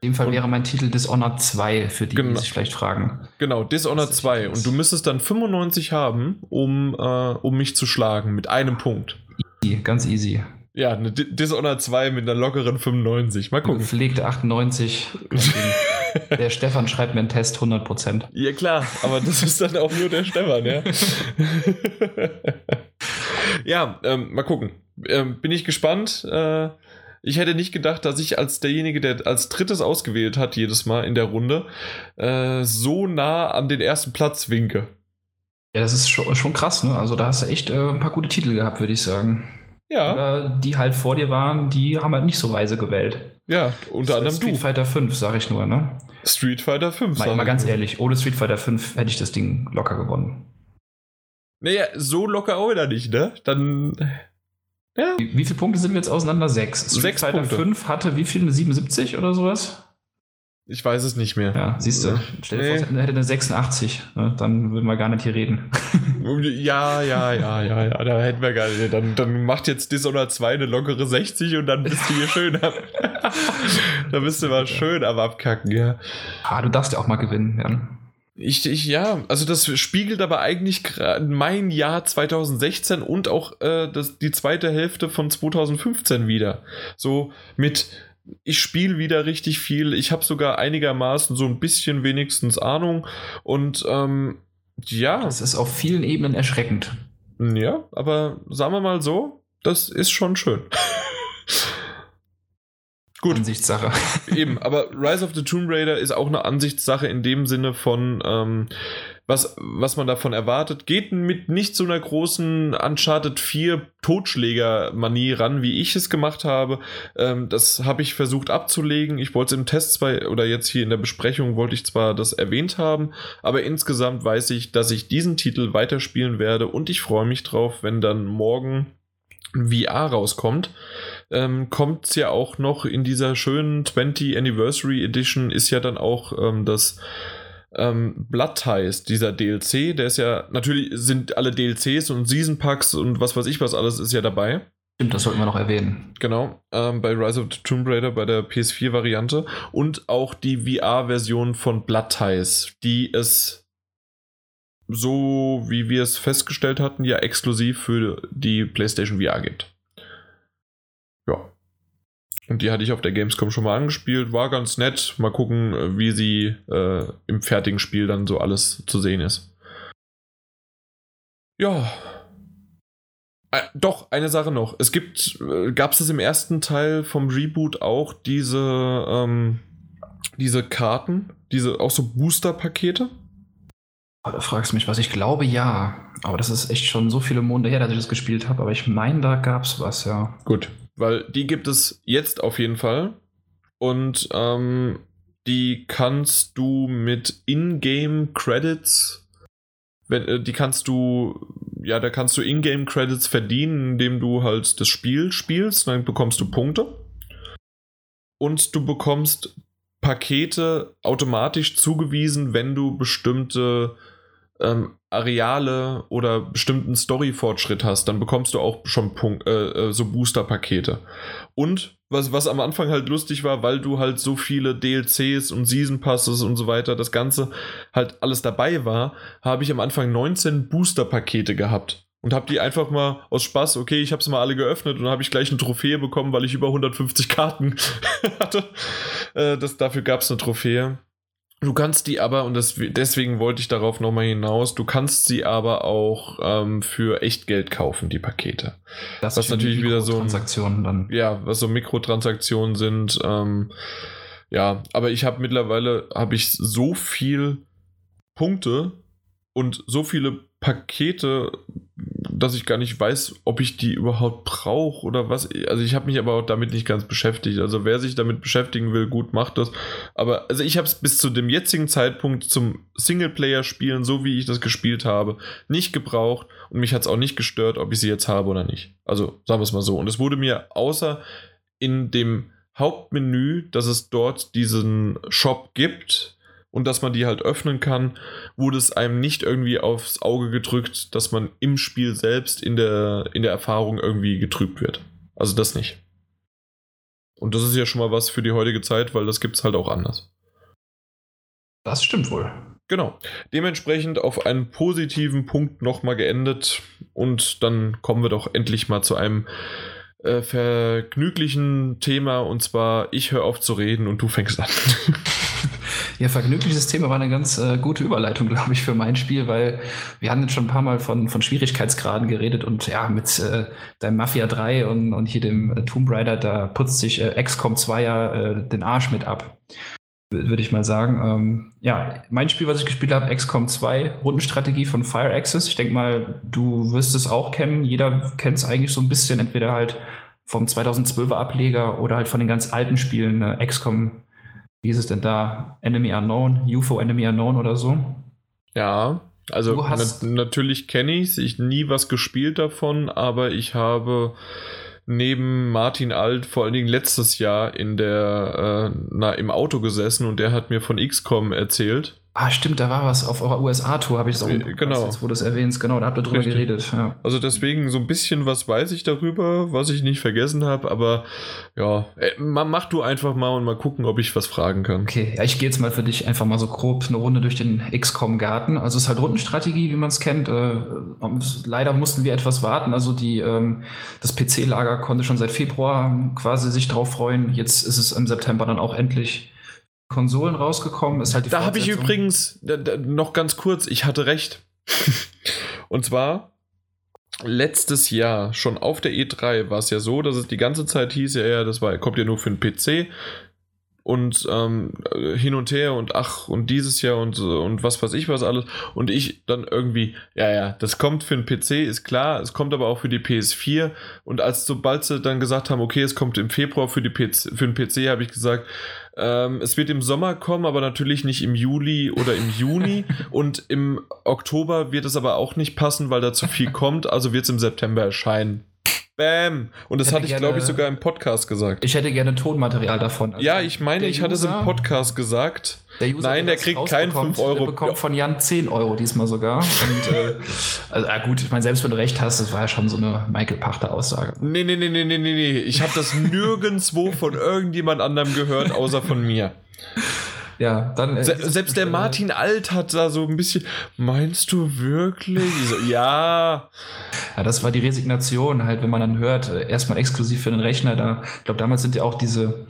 In dem Fall Und- wäre mein Titel Dishonored 2, für die, Genau. die sich vielleicht fragen. Genau, Dishonored Das ist 2. das. Und du müsstest dann 95 haben, um, äh, um mich zu schlagen, mit einem Punkt. Easy, Ganz easy. Ja, eine Di- Dishonored 2 mit einer lockeren 95. Mal gucken. Gepflegte 98. kein Ding. Der Stefan schreibt mir einen Test 100%. Ja, klar, aber das ist dann auch nur der Stefan, ja. ja, ähm, mal gucken. Ähm, bin ich gespannt. Äh, ich hätte nicht gedacht, dass ich als derjenige, der als drittes ausgewählt hat, jedes Mal in der Runde, äh, so nah an den ersten Platz winke. Ja, das ist schon, schon krass, ne? Also da hast du echt äh, ein paar gute Titel gehabt, würde ich sagen. Ja, Oder die halt vor dir waren, die haben halt nicht so weise gewählt. ja, unter anderem Street du. Fighter 5, sage ich nur, ne? Street Fighter 5. Mal, sag mal ganz nur. ehrlich, ohne Street Fighter 5 hätte ich das Ding locker gewonnen. Naja, so locker auch wieder nicht, ne? Dann. Ja. Wie, wie viele Punkte sind wir jetzt auseinander? Sechs. Street Sechs Fighter Punkte. 5 hatte wie viel? Eine 77 oder sowas? Ich weiß es nicht mehr. Ja, siehst du. Stell dir Nee. vor, es hätte eine 86. Ne? Dann würden wir gar nicht hier reden. Ja, ja, ja, ja, ja, da hätten wir gar nicht. Dann, dann macht jetzt Dishonored 2 eine lockere 60 und dann bist du hier schön am. da bist du mal schön am Abkacken, ja. Ah, du darfst ja auch mal gewinnen, Jan. Ich, ich, ja, also das spiegelt aber eigentlich gerade mein Jahr 2016 und auch äh, das, die zweite Hälfte von 2015 wieder. So mit, ich spiele wieder richtig viel, ich habe sogar einigermaßen so ein bisschen wenigstens Ahnung und ähm, ja, Das ist auf vielen Ebenen erschreckend. ja, aber sagen wir mal so, das ist schon schön. Gut, Ansichtssache. eben, aber Rise of the Tomb Raider ist auch eine Ansichtssache in dem Sinne von, ähm, was, was man davon erwartet. Geht mit nicht so einer großen Uncharted 4 Totschläger-Manie ran, wie ich es gemacht habe. Ähm, das habe ich versucht abzulegen. Ich wollte es im Test zwar, oder jetzt hier in der Besprechung wollte ich zwar das erwähnt haben, aber insgesamt weiß ich, dass ich diesen Titel weiterspielen werde und ich freue mich drauf, wenn dann morgen VR rauskommt, ähm, kommt es ja auch noch in dieser schönen 20 Anniversary Edition ist ja dann auch ähm, das ähm, Blood Ties, dieser DLC, der ist ja, natürlich sind alle DLCs und Season Packs und was weiß ich was alles ist ja dabei. Stimmt, das sollten wir noch erwähnen. Genau, ähm, bei Rise of the Tomb Raider bei der PS4-Variante und auch die VR-Version von Blood Ties, die es so, wie wir es festgestellt hatten, ja exklusiv für die PlayStation VR gibt. Und die hatte ich auf der Gamescom schon mal angespielt, war ganz nett. Mal gucken, wie sie äh, im fertigen Spiel dann so alles zu sehen ist. Ja, äh, doch, eine Sache noch. Es gibt, äh, gab es im ersten Teil vom Reboot auch diese, ähm, diese Karten, diese auch so Booster-Pakete? Aber da fragst du mich was. Ich glaube ja. Aber das ist echt schon so viele Monate her, dass ich das gespielt habe. Aber ich meine, da gab es was, ja. Gut, weil die gibt es jetzt auf jeden Fall. Und ähm, die kannst du mit Ingame Credits, wenn, äh, die kannst du, ja, da kannst du Ingame Credits verdienen, indem du halt das Spiel spielst, dann bekommst du Punkte. Und du bekommst Pakete automatisch zugewiesen, wenn du bestimmte ähm, Areale oder bestimmten Story-Fortschritt hast, dann bekommst du auch schon Punkt, äh, äh, so Booster-Pakete. Und was, was am Anfang halt lustig war, weil du halt so viele DLCs und Season Passes und so weiter, das Ganze halt alles dabei war, habe ich am Anfang 19 Booster-Pakete gehabt. Und habe die einfach mal aus Spaß, okay, ich habe es mal alle geöffnet und habe ich gleich eine Trophäe bekommen, weil ich über 150 Karten hatte. Äh, das, dafür gab es eine Trophäe. Du kannst die aber, und das, deswegen wollte ich darauf nochmal hinaus, du kannst sie aber auch ähm, für Echtgeld kaufen, die Pakete. Das was natürlich wieder so. Transaktionen dann. Ja, was so Mikrotransaktionen sind. Ähm, ja, aber ich habe mittlerweile habe ich so viel Punkte und so viele Pakete, dass ich gar nicht weiß, ob ich die überhaupt brauche oder was. Also ich habe mich aber auch damit nicht ganz beschäftigt. Also wer sich damit beschäftigen will, gut, macht das. Aber also ich habe es bis zu dem jetzigen Zeitpunkt zum Singleplayer-Spielen, so wie ich das gespielt habe, nicht gebraucht und mich hat es auch nicht gestört, ob ich sie jetzt habe oder nicht. Also sagen wir es mal so. Und es wurde mir außer in dem Hauptmenü, dass es dort diesen Shop gibt, und dass man die halt öffnen kann, wurde es einem nicht irgendwie aufs Auge gedrückt, dass man im Spiel selbst in der, in der Erfahrung irgendwie getrübt wird. Also das nicht. Und das ist ja schon mal was für die heutige Zeit, weil das gibt es halt auch anders. Das stimmt wohl. Genau. Dementsprechend auf einen positiven Punkt nochmal geendet und dann kommen wir doch endlich mal zu einem äh, vergnüglichen Thema und zwar ich höre auf zu reden und du fängst an. Ja, vergnügliches Thema war eine ganz äh, gute Überleitung, glaube ich, für mein Spiel, weil wir haben jetzt schon ein paar Mal von, von Schwierigkeitsgraden geredet und ja, mit äh, deinem Mafia 3 und, und hier dem äh, Tomb Raider, da putzt sich äh, XCOM 2 ja äh, den Arsch mit ab, würde ich mal sagen. Ähm, ja, mein Spiel, was ich gespielt habe, XCOM 2, Rundenstrategie von Fire Access. Ich denke mal, du wirst es auch kennen. Jeder kennt es eigentlich so ein bisschen, entweder halt vom 2012er Ableger oder halt von den ganz alten Spielen, äh, XCOM wie ist es denn da? Enemy Unknown, UFO Enemy Unknown oder so? Ja, also na natürlich kenne ich es, ich nie was gespielt davon, aber ich habe neben Martin Alt vor allen Dingen letztes Jahr in der äh, na, im Auto gesessen und der hat mir von XCOM erzählt. Ah, stimmt, da war was auf eurer USA-Tour, habe ich es auch äh, genau. jetzt, wo du es erwähnst. Genau, da habt ihr drüber Richtig. geredet. Ja. Also deswegen so ein bisschen was weiß ich darüber, was ich nicht vergessen habe, aber ja, äh, mach du einfach mal und mal gucken, ob ich was fragen kann. Okay, ja, ich gehe jetzt mal für dich einfach mal so grob eine Runde durch den XCOM-Garten. Also es ist halt Rundenstrategie, wie man es kennt. Äh, leider mussten wir etwas warten. Also die, ähm, das PC-Lager konnte schon seit Februar quasi sich drauf freuen. Jetzt ist es im September dann auch endlich Konsolen rausgekommen. Ist halt die da habe ich übrigens da, da, noch ganz kurz, ich hatte recht. Und zwar letztes Jahr, schon auf der E3, war es ja so, dass es die ganze Zeit hieß, ja, ja, das war, kommt ja nur für den PC und ähm, hin und her und ach und dieses Jahr und und was weiß ich was alles und ich dann irgendwie ja ja das kommt für den PC ist klar es kommt aber auch für die PS4 und als sobald sie dann gesagt haben okay es kommt im Februar für die PC für den PC habe ich gesagt ähm, es wird im Sommer kommen, aber natürlich nicht im Juli oder im Juni. und im Oktober wird es aber auch nicht passen, weil da zu viel kommt. Also wird es im September erscheinen. Bam! Und das hatte ich, glaube ich, sogar im Podcast gesagt. Ich hätte gerne Tonmaterial davon. Also ja, ich meine, ich User, hatte es im Podcast gesagt. Der User, Nein, der, der kriegt keinen 5 Euro. Der bekommt von Jan 10 Euro diesmal sogar. Und, äh, also, ja, gut, ich meine, selbst wenn du recht hast, das war ja schon so eine Michael Pachter-Aussage. Nee, nee, nee, nee, nee, nee. Ich habe das nirgendwo von irgendjemand anderem gehört, außer von mir. Ja, dann. Äh, Se selbst der Martin Alt hat da so ein bisschen. Meinst du wirklich? So, ja. Ja, das war die Resignation, halt, wenn man dann hört, äh, erstmal exklusiv für den Rechner. Da, ich glaube, damals sind ja auch diese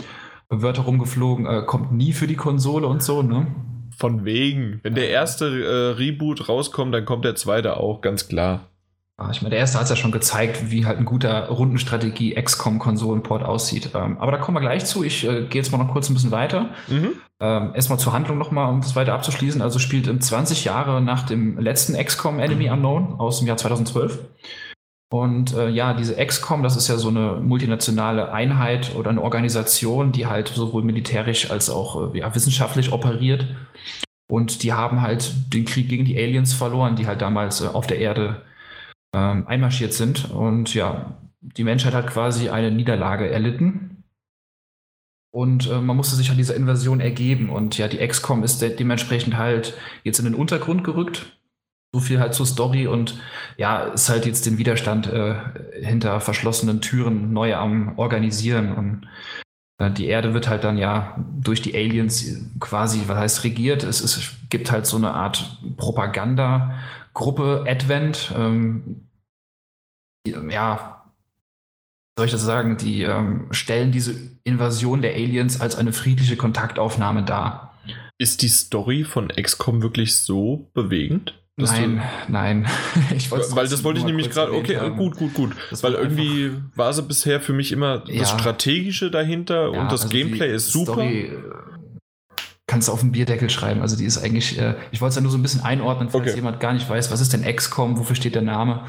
Wörter rumgeflogen, äh, kommt nie für die Konsole und so, ne? Von wegen. Wenn der erste äh, Reboot rauskommt, dann kommt der zweite auch, ganz klar. Ah, ich meine, der erste hat es ja schon gezeigt, wie halt ein guter Rundenstrategie XCOM-Konsolenport aussieht. Ähm, aber da kommen wir gleich zu. Ich äh, gehe jetzt mal noch kurz ein bisschen weiter. Mhm. Ähm, erstmal zur Handlung nochmal, um das weiter abzuschließen. Also spielt im 20 Jahre nach dem letzten XCOM Enemy Unknown aus dem Jahr 2012. Und äh, ja, diese XCOM, das ist ja so eine multinationale Einheit oder eine Organisation, die halt sowohl militärisch als auch äh, ja, wissenschaftlich operiert. Und die haben halt den Krieg gegen die Aliens verloren, die halt damals äh, auf der Erde ähm, einmarschiert sind. Und ja, die Menschheit hat quasi eine Niederlage erlitten. Und äh, man musste sich an dieser Invasion ergeben. Und ja, die XCOM ist de dementsprechend halt jetzt in den Untergrund gerückt. So viel halt zur Story und ja, ist halt jetzt den Widerstand äh, hinter verschlossenen Türen neu am Organisieren und äh, die Erde wird halt dann ja durch die Aliens quasi, was heißt regiert. Es, es gibt halt so eine Art Propaganda-Gruppe, Advent. Ähm, ja, soll ich das sagen? Die ähm, stellen diese Invasion der Aliens als eine friedliche Kontaktaufnahme dar. Ist die Story von XCOM wirklich so bewegend? Nein, nein. ich weil das wollte ich nämlich gerade. Okay, haben. gut, gut, gut. Das weil irgendwie war sie bisher für mich immer ja. das Strategische dahinter ja, und das also Gameplay ist super. Story, äh, kannst du auf den Bierdeckel schreiben. Also die ist eigentlich. Äh, ich wollte es ja nur so ein bisschen einordnen, falls okay. jemand gar nicht weiß, was ist denn XCOM, wofür steht der Name.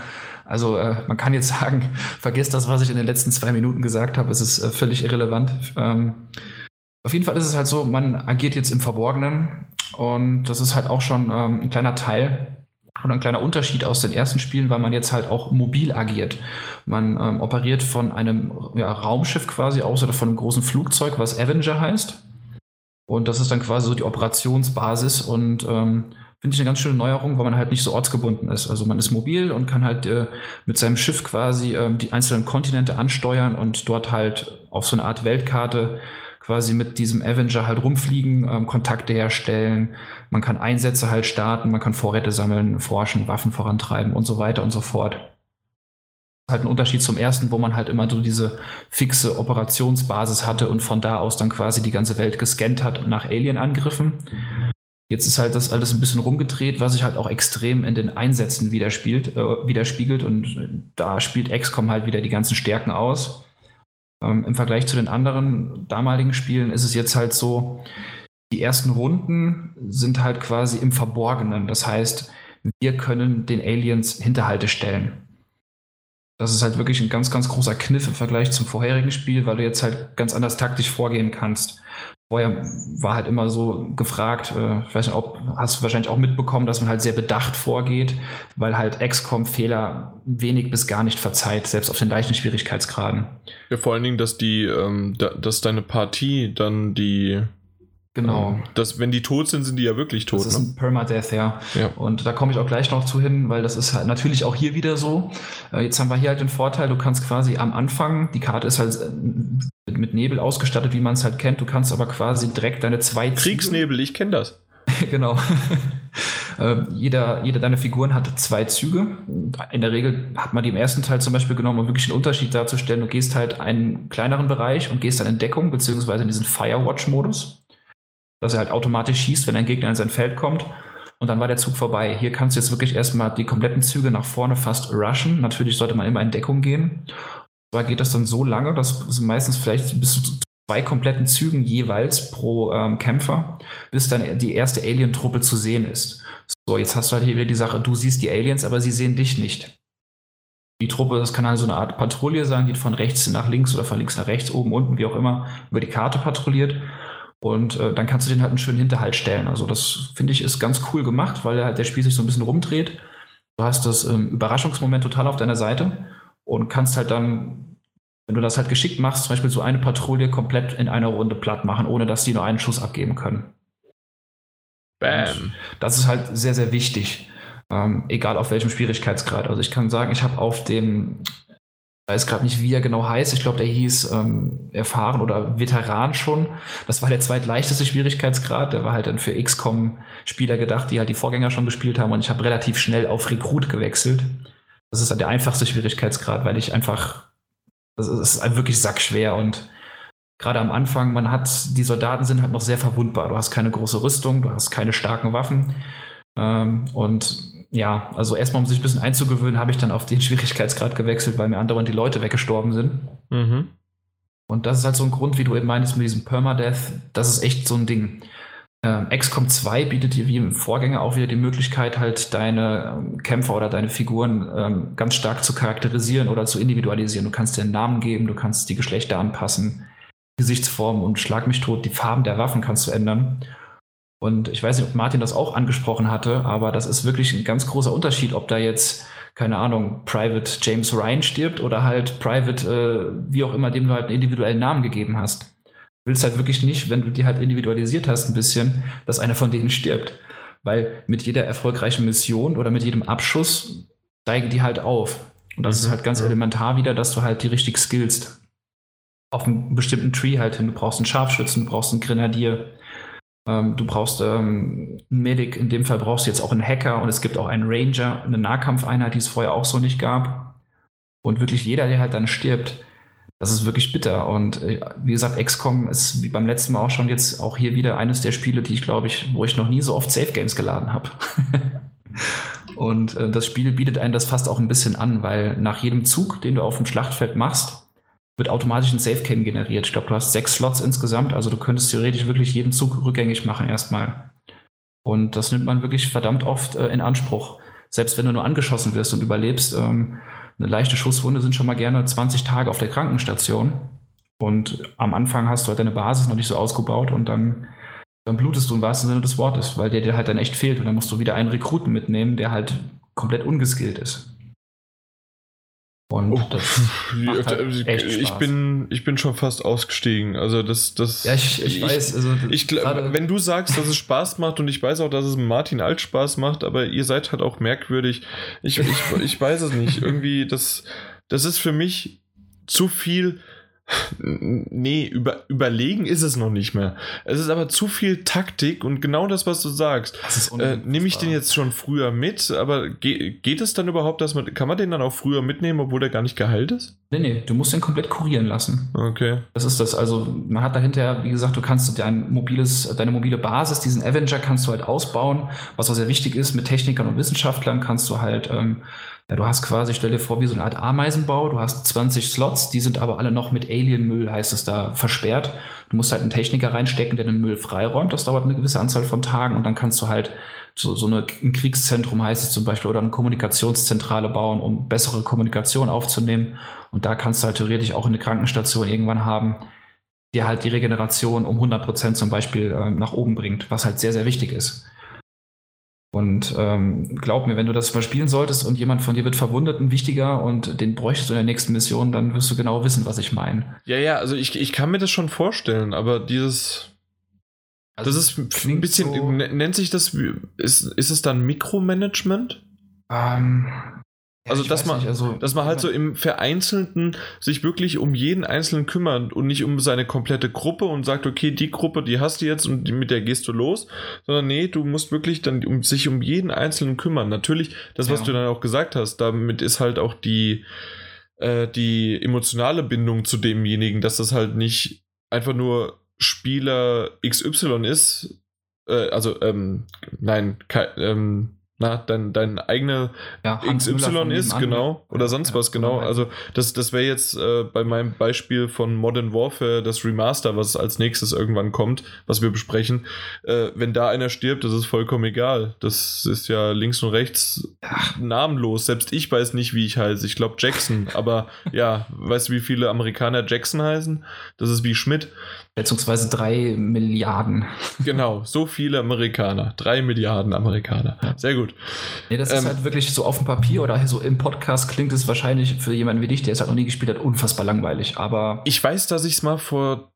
Also äh, man kann jetzt sagen, vergesst das, was ich in den letzten zwei Minuten gesagt habe. Es ist äh, völlig irrelevant. Ähm, auf jeden Fall ist es halt so, man agiert jetzt im Verborgenen und das ist halt auch schon ähm, ein kleiner Teil und ein kleiner Unterschied aus den ersten Spielen, weil man jetzt halt auch mobil agiert. Man ähm, operiert von einem ja, Raumschiff quasi aus oder von einem großen Flugzeug, was Avenger heißt. Und das ist dann quasi so die Operationsbasis und ähm, finde ich eine ganz schöne Neuerung, weil man halt nicht so ortsgebunden ist. Also man ist mobil und kann halt äh, mit seinem Schiff quasi äh, die einzelnen Kontinente ansteuern und dort halt auf so eine Art Weltkarte quasi mit diesem Avenger halt rumfliegen, ähm, Kontakte herstellen, man kann Einsätze halt starten, man kann Vorräte sammeln, forschen, Waffen vorantreiben und so weiter und so fort. Halt ein Unterschied zum ersten, wo man halt immer so diese fixe Operationsbasis hatte und von da aus dann quasi die ganze Welt gescannt hat nach Alien-Angriffen. Jetzt ist halt das alles ein bisschen rumgedreht, was sich halt auch extrem in den Einsätzen widerspiegelt, äh, widerspiegelt und da spielt XCOM halt wieder die ganzen Stärken aus. Ähm, Im Vergleich zu den anderen damaligen Spielen ist es jetzt halt so, die ersten Runden sind halt quasi im Verborgenen. Das heißt, wir können den Aliens Hinterhalte stellen. Das ist halt wirklich ein ganz, ganz großer Kniff im Vergleich zum vorherigen Spiel, weil du jetzt halt ganz anders taktisch vorgehen kannst. Vorher war halt immer so gefragt, äh, ich weiß nicht, ob, hast du wahrscheinlich auch mitbekommen, dass man halt sehr bedacht vorgeht, weil halt XCOM Fehler wenig bis gar nicht verzeiht, selbst auf den leichten Schwierigkeitsgraden. Ja, vor allen Dingen, dass die, ähm, da, dass deine Partie dann die Genau. Ähm, das, wenn die tot sind, sind die ja wirklich tot. Das ist ne? ein Permadeath, ja. ja. Und da komme ich auch gleich noch zu hin, weil das ist halt natürlich auch hier wieder so. Äh, jetzt haben wir hier halt den Vorteil, du kannst quasi am Anfang, die Karte ist halt äh, mit Nebel ausgestattet, wie man es halt kennt. Du kannst aber quasi direkt deine zwei Kriegsnebel, ich kenne das. genau. äh, jeder, jeder deiner Figuren hat zwei Züge. In der Regel hat man die im ersten Teil zum Beispiel genommen, um wirklich einen Unterschied darzustellen. Du gehst halt einen kleineren Bereich und gehst dann in Deckung, beziehungsweise in diesen Firewatch-Modus dass er halt automatisch schießt, wenn ein Gegner in sein Feld kommt. Und dann war der Zug vorbei. Hier kannst du jetzt wirklich erstmal die kompletten Züge nach vorne fast rushen. Natürlich sollte man immer in Deckung gehen. Zwar geht das dann so lange, dass meistens vielleicht bis zu zwei kompletten Zügen jeweils pro ähm, Kämpfer, bis dann die erste Alien-Truppe zu sehen ist. So, jetzt hast du halt hier wieder die Sache, du siehst die Aliens, aber sie sehen dich nicht. Die Truppe, das kann also eine Art Patrouille sein, die von rechts nach links oder von links nach rechts, oben, unten, wie auch immer, über die Karte patrouilliert. Und äh, dann kannst du den halt einen schönen Hinterhalt stellen. Also das finde ich ist ganz cool gemacht, weil halt der Spiel sich so ein bisschen rumdreht. Du hast das ähm, Überraschungsmoment total auf deiner Seite und kannst halt dann, wenn du das halt geschickt machst, zum Beispiel so eine Patrouille komplett in einer Runde platt machen, ohne dass die nur einen Schuss abgeben können. Bam. Und das ist halt sehr, sehr wichtig. Ähm, egal auf welchem Schwierigkeitsgrad. Also ich kann sagen, ich habe auf dem weiß gerade nicht, wie er genau heißt. Ich glaube, der hieß ähm, erfahren oder Veteran schon. Das war der zweitleichteste Schwierigkeitsgrad. Der war halt dann für XCOM-Spieler gedacht, die halt die Vorgänger schon gespielt haben. Und ich habe relativ schnell auf Rekrut gewechselt. Das ist halt der einfachste Schwierigkeitsgrad, weil ich einfach, das ist wirklich sackschwer und gerade am Anfang, man hat, die Soldaten sind halt noch sehr verwundbar. Du hast keine große Rüstung, du hast keine starken Waffen. Ähm, und ja, also erstmal, um sich ein bisschen einzugewöhnen, habe ich dann auf den Schwierigkeitsgrad gewechselt, weil mir andauernd die Leute weggestorben sind. Mhm. Und das ist halt so ein Grund, wie du eben meinst, mit diesem Permadeath, das ist echt so ein Ding. Ähm, XCOM 2 bietet dir wie im Vorgänger auch wieder die Möglichkeit, halt deine ähm, Kämpfer oder deine Figuren ähm, ganz stark zu charakterisieren oder zu individualisieren. Du kannst dir einen Namen geben, du kannst die Geschlechter anpassen, Gesichtsformen und schlag mich tot, die Farben der Waffen kannst du ändern. Und ich weiß nicht, ob Martin das auch angesprochen hatte, aber das ist wirklich ein ganz großer Unterschied, ob da jetzt, keine Ahnung, Private James Ryan stirbt oder halt Private, äh, wie auch immer, dem du halt einen individuellen Namen gegeben hast. Du willst halt wirklich nicht, wenn du die halt individualisiert hast, ein bisschen, dass einer von denen stirbt. weil mit jeder erfolgreichen Mission oder mit jedem Abschuss steigen die halt auf. Und das ist halt ganz elementar wieder, dass du halt die richtig skillst. Auf einen bestimmten Tree halt hin. Du brauchst einen Scharfschützen, du brauchst einen Grenadier, du brauchst ähm, einen Medic, in dem Fall brauchst du jetzt auch einen Hacker und es gibt auch einen Ranger, eine Nahkampfeinheit, die es vorher auch so nicht gab. Und wirklich jeder, der halt dann stirbt, das ist wirklich bitter. Und äh, wie gesagt, XCOM ist wie beim letzten Mal auch schon jetzt auch hier wieder eines der Spiele, die ich glaube ich, wo ich noch nie so oft Safe Games geladen habe. Und äh, das Spiel bietet einen das fast auch ein bisschen an, weil nach jedem Zug, den du auf dem Schlachtfeld machst, wird automatisch ein Safe Game generiert. Ich glaube, du hast sechs Slots insgesamt, also du könntest theoretisch wirklich jeden Zug rückgängig machen erstmal. Und das nimmt man wirklich verdammt oft äh, in Anspruch. Selbst wenn du nur angeschossen wirst und überlebst, ähm, eine leichte Schusswunde sind schon mal gerne 20 Tage auf der Krankenstation. Und am Anfang hast du halt deine Basis noch nicht so ausgebaut und dann dann blutest du im wahrsten Sinne des Wortes, weil der dir halt dann echt fehlt und dann musst du wieder einen Rekruten mitnehmen, der halt komplett ungeskillt ist. Und oh, das macht halt echt ich bin ich bin schon fast ausgestiegen. Also das das Ja, ich, ich, ich weiß, also ich, wenn du sagst, dass es Spaß macht und ich weiß auch, dass es Martin alt Spaß macht, aber ihr seid halt auch merkwürdig. Ich ich, ich weiß es nicht. Irgendwie das das ist für mich zu viel Nee, über, überlegen ist es noch nicht mehr. Es ist aber zu viel Taktik und genau das, was du sagst. Äh, Nehme ich den jetzt schon früher mit, aber ge geht es dann überhaupt, dass man, kann man den dann auch früher mitnehmen, obwohl der gar nicht geheilt ist? Nee, nee, du musst den komplett kurieren lassen. Okay. Das ist das. Also, man hat dahinter, wie gesagt, du kannst dein mobiles, deine mobile Basis, diesen Avenger kannst du halt ausbauen. Was auch sehr wichtig ist, mit Technikern und Wissenschaftlern kannst du halt ähm, du hast quasi, stell dir vor, wie so eine Art Ameisenbau. Du hast 20 Slots, die sind aber alle noch mit Alien-Müll, heißt es da, versperrt. Du musst halt einen Techniker reinstecken, der den Müll freiräumt. Das dauert eine gewisse Anzahl von Tagen und dann kannst du halt so, so eine, ein Kriegszentrum, heißt es zum Beispiel, oder eine Kommunikationszentrale bauen, um bessere Kommunikation aufzunehmen. Und da kannst du halt theoretisch auch eine Krankenstation irgendwann haben, die halt die Regeneration um 100 Prozent zum Beispiel äh, nach oben bringt, was halt sehr, sehr wichtig ist. Und ähm, glaub mir, wenn du das mal spielen solltest und jemand von dir wird verwundet, ein wichtiger, und den bräuchtest du in der nächsten Mission, dann wirst du genau wissen, was ich meine. Ja, ja, also ich, ich kann mir das schon vorstellen, aber dieses. Also das ist ein bisschen. So nennt sich das. Ist, ist es dann Mikromanagement? Ähm, also, dass man, nicht, also, dass man halt so im Vereinzelten sich wirklich um jeden Einzelnen kümmert und nicht um seine komplette Gruppe und sagt, okay, die Gruppe, die hast du jetzt und mit der gehst du los, sondern nee, du musst wirklich dann um, sich um jeden Einzelnen kümmern. Natürlich, das, was ja. du dann auch gesagt hast, damit ist halt auch die, äh, die emotionale Bindung zu demjenigen, dass das halt nicht einfach nur Spieler XY ist, äh, also, ähm, nein, ähm, na, dein, dein eigener ja, XY ist, genau, oder sonst ja, was, genau. Also das, das wäre jetzt äh, bei meinem Beispiel von Modern Warfare das Remaster, was als nächstes irgendwann kommt, was wir besprechen. Äh, wenn da einer stirbt, das ist vollkommen egal. Das ist ja links und rechts Ach. namenlos. Selbst ich weiß nicht, wie ich heiße. Ich glaube Jackson, aber ja, weißt du, wie viele Amerikaner Jackson heißen? Das ist wie Schmidt. Schätzungsweise drei Milliarden. Genau, so viele Amerikaner. Drei Milliarden Amerikaner. Sehr gut. Nee, das ähm, ist halt wirklich so auf dem Papier oder so im Podcast klingt es wahrscheinlich für jemanden wie dich, der es halt noch nie gespielt hat, unfassbar langweilig. Aber. Ich weiß, dass ich es mal vor.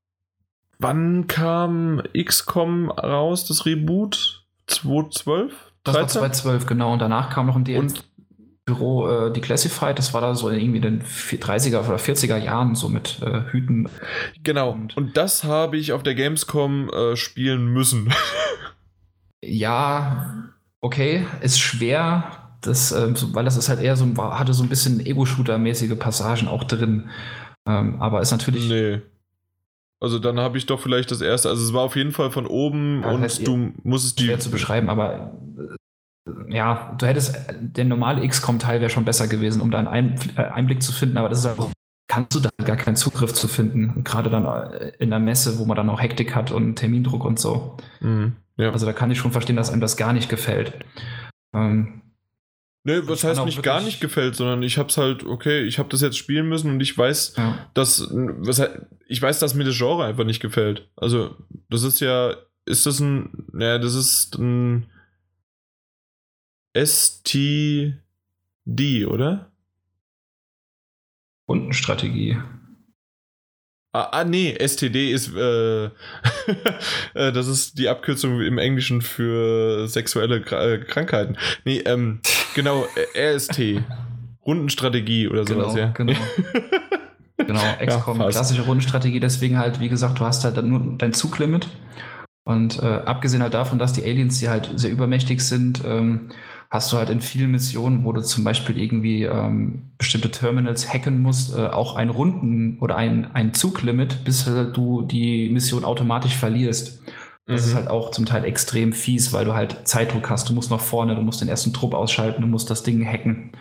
Wann kam XCOM raus, das Reboot? 2012? Das war 2012, genau. Und danach kam noch ein DLC. Und Büro äh, Declassified, das war da so irgendwie in den 30er oder 40er Jahren so mit äh, Hüten. Genau, und, und das habe ich auf der Gamescom äh, spielen müssen. ja, okay, ist schwer, das, äh, weil das ist halt eher so, hatte so ein bisschen Ego-Shooter-mäßige Passagen auch drin. Ähm, aber ist natürlich. Nee. Also dann habe ich doch vielleicht das erste, also es war auf jeden Fall von oben ja, und du musstest die. Schwer zu beschreiben, aber ja, du hättest, der normale XCOM-Teil wäre schon besser gewesen, um da einen äh, Einblick zu finden, aber das ist einfach, kannst du da gar keinen Zugriff zu finden. Gerade dann äh, in der Messe, wo man dann auch Hektik hat und Termindruck und so. Mhm, ja. Also da kann ich schon verstehen, dass einem das gar nicht gefällt. Ähm, Nee, was heißt nicht gar nicht gefällt, sondern ich hab's halt, okay, ich habe das jetzt spielen müssen und ich weiß, ja. dass, was, ich weiß, dass mir das Genre einfach nicht gefällt. Also, das ist ja, ist das ein, naja, das ist ein STD, oder? Rundenstrategie. Ah, ah, nee, STD ist, äh, äh, das ist die Abkürzung im Englischen für sexuelle äh, Krankheiten. Nee, ähm, genau, RST. Rundenstrategie oder sowas, genau, ja. Genau. genau, XCOM, ja, klassische Rundenstrategie, deswegen halt, wie gesagt, du hast halt nur dein Zuglimit. Und äh, abgesehen halt davon, dass die Aliens, die halt sehr übermächtig sind, ähm, hast du halt in vielen Missionen, wo du zum Beispiel irgendwie ähm, bestimmte Terminals hacken musst, äh, auch ein Runden- oder ein, ein Zuglimit, bis äh, du die Mission automatisch verlierst. Das mhm. ist halt auch zum Teil extrem fies, weil du halt Zeitdruck hast. Du musst nach vorne, du musst den ersten Trupp ausschalten, du musst das Ding hacken.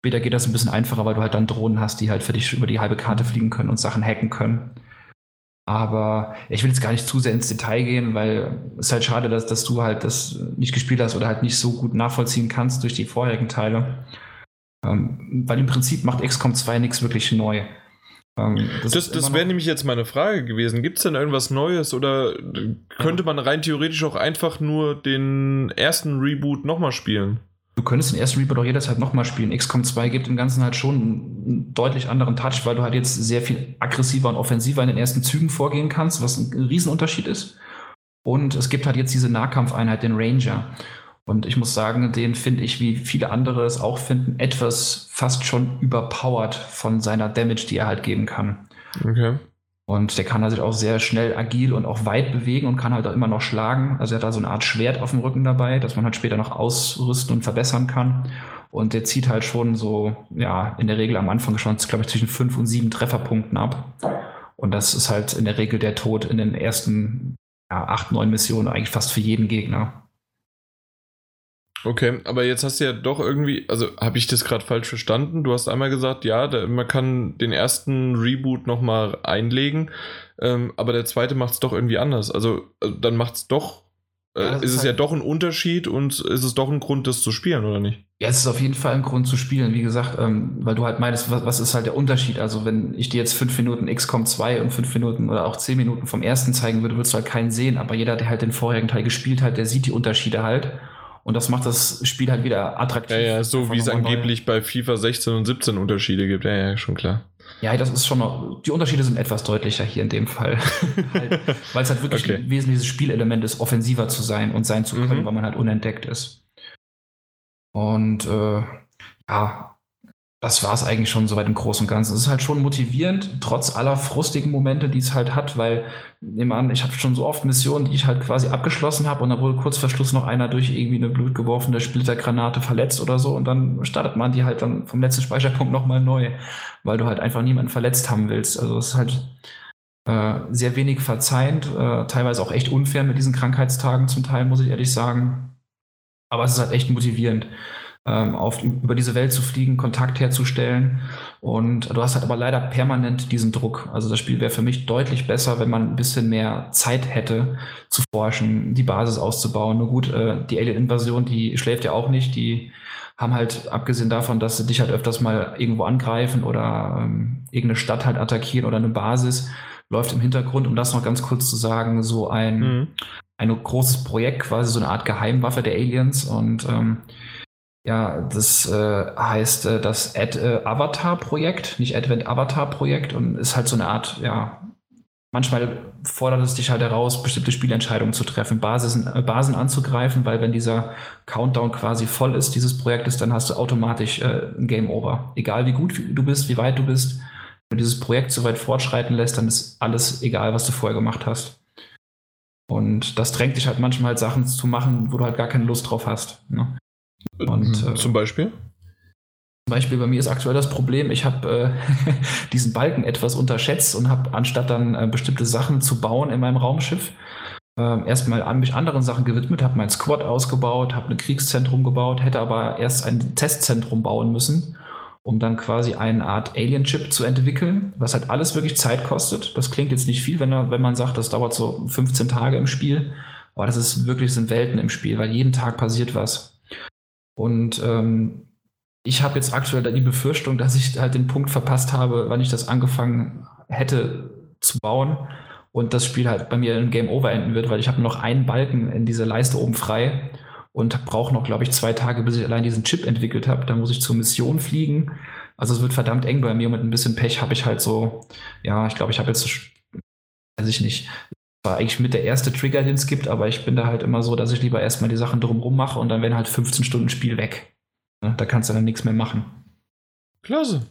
Später geht das ein bisschen einfacher, weil du halt dann Drohnen hast, die halt für dich über die halbe Karte fliegen können und Sachen hacken können. Aber ich will jetzt gar nicht zu sehr ins Detail gehen, weil es ist halt schade, dass, dass du halt das nicht gespielt hast oder halt nicht so gut nachvollziehen kannst durch die vorherigen Teile. Ähm, weil im Prinzip macht XCOM 2 nichts wirklich neu. Ähm, das das, das wäre nämlich jetzt meine Frage gewesen. Gibt es denn irgendwas Neues oder könnte man rein theoretisch auch einfach nur den ersten Reboot nochmal spielen? Du könntest den ersten Reboot auch jederzeit nochmal spielen. XCOM 2 gibt im Ganzen halt schon einen deutlich anderen Touch, weil du halt jetzt sehr viel aggressiver und offensiver in den ersten Zügen vorgehen kannst, was ein Riesenunterschied ist. Und es gibt halt jetzt diese Nahkampfeinheit, den Ranger. Und ich muss sagen, den finde ich, wie viele andere es auch finden, etwas fast schon überpowered von seiner Damage, die er halt geben kann. Okay. Und der kann sich auch sehr schnell agil und auch weit bewegen und kann halt auch immer noch schlagen. Also er hat da so eine Art Schwert auf dem Rücken dabei, das man halt später noch ausrüsten und verbessern kann. Und der zieht halt schon so, ja, in der Regel am Anfang schon, glaube ich, zwischen fünf und sieben Trefferpunkten ab. Und das ist halt in der Regel der Tod in den ersten ja, acht, neun Missionen eigentlich fast für jeden Gegner. Okay, aber jetzt hast du ja doch irgendwie, also habe ich das gerade falsch verstanden? Du hast einmal gesagt, ja, da, man kann den ersten Reboot nochmal einlegen, ähm, aber der zweite macht es doch irgendwie anders. Also, also dann macht es doch, äh, ja, ist, ist es halt ja doch ein Unterschied und ist es doch ein Grund, das zu spielen, oder nicht? Ja, es ist auf jeden Fall ein Grund zu spielen, wie gesagt, ähm, weil du halt meinst, was, was, ist halt der Unterschied? Also, wenn ich dir jetzt fünf Minuten XCOM 2 und fünf Minuten oder auch zehn Minuten vom ersten zeigen würde, würdest du halt keinen sehen, aber jeder, der halt den vorherigen Teil gespielt hat, der sieht die Unterschiede halt. Und das macht das Spiel halt wieder attraktiv. Ja, ja, so wie es angeblich bei FIFA 16 und 17 Unterschiede gibt. Ja, ja, schon klar. Ja, das ist schon noch, die Unterschiede sind etwas deutlicher hier in dem Fall. halt, weil es halt wirklich okay. ein wesentliches Spielelement ist, offensiver zu sein und sein zu können, mhm. weil man halt unentdeckt ist. Und äh, ja, das war es eigentlich schon soweit im Großen und Ganzen. Es ist halt schon motivierend, trotz aller frustigen Momente, die es halt hat, weil, nehmen an, ich habe schon so oft Missionen, die ich halt quasi abgeschlossen habe und dann wurde kurz vor Schluss noch einer durch irgendwie eine blutgeworfene Splittergranate verletzt oder so und dann startet man die halt dann vom letzten Speicherpunkt nochmal neu, weil du halt einfach niemanden verletzt haben willst. Also es ist halt äh, sehr wenig verzeihend, äh, teilweise auch echt unfair mit diesen Krankheitstagen zum Teil, muss ich ehrlich sagen. Aber es ist halt echt motivierend auf, über diese Welt zu fliegen, Kontakt herzustellen. Und du hast halt aber leider permanent diesen Druck. Also das Spiel wäre für mich deutlich besser, wenn man ein bisschen mehr Zeit hätte zu forschen, die Basis auszubauen. Nur gut, äh, die Alien-Invasion, die schläft ja auch nicht. Die haben halt, abgesehen davon, dass sie dich halt öfters mal irgendwo angreifen oder ähm, irgendeine Stadt halt attackieren oder eine Basis, läuft im Hintergrund, um das noch ganz kurz zu sagen, so ein, mhm. ein großes Projekt, quasi so eine Art Geheimwaffe der Aliens. Und ähm, ja, das äh, heißt äh, das Ad äh, Avatar Projekt, nicht Advent Avatar Projekt und ist halt so eine Art, ja, manchmal fordert es dich halt heraus, bestimmte Spielentscheidungen zu treffen, Basen, äh, Basen anzugreifen, weil wenn dieser Countdown quasi voll ist, dieses Projektes, dann hast du automatisch äh, ein Game Over. Egal wie gut du bist, wie weit du bist, wenn du dieses Projekt so weit fortschreiten lässt, dann ist alles egal, was du vorher gemacht hast. Und das drängt dich halt manchmal halt Sachen zu machen, wo du halt gar keine Lust drauf hast. Ne? Und, äh, Zum Beispiel? Zum Beispiel bei mir ist aktuell das Problem, ich habe äh, diesen Balken etwas unterschätzt und habe anstatt dann äh, bestimmte Sachen zu bauen in meinem Raumschiff, äh, erstmal an mich anderen Sachen gewidmet, habe mein Squad ausgebaut, habe ein Kriegszentrum gebaut, hätte aber erst ein Testzentrum bauen müssen, um dann quasi eine Art Alien-Chip zu entwickeln, was halt alles wirklich Zeit kostet. Das klingt jetzt nicht viel, wenn, wenn man sagt, das dauert so 15 Tage im Spiel, aber das ist wirklich sind Welten im Spiel, weil jeden Tag passiert was. Und ähm, ich habe jetzt aktuell die Befürchtung, dass ich halt den Punkt verpasst habe, wann ich das angefangen hätte zu bauen und das Spiel halt bei mir in Game Over enden wird, weil ich habe noch einen Balken in dieser Leiste oben frei und brauche noch, glaube ich, zwei Tage, bis ich allein diesen Chip entwickelt habe. Dann muss ich zur Mission fliegen, Also es wird verdammt eng bei mir. Mit ein bisschen Pech habe ich halt so, ja, ich glaube, ich habe jetzt, weiß ich nicht, war eigentlich mit der erste Trigger, den es gibt, aber ich bin da halt immer so, dass ich lieber erstmal die Sachen drumrum mache und dann werden halt 15 Stunden Spiel weg. Ne, da kannst du dann nichts mehr machen. Klasse.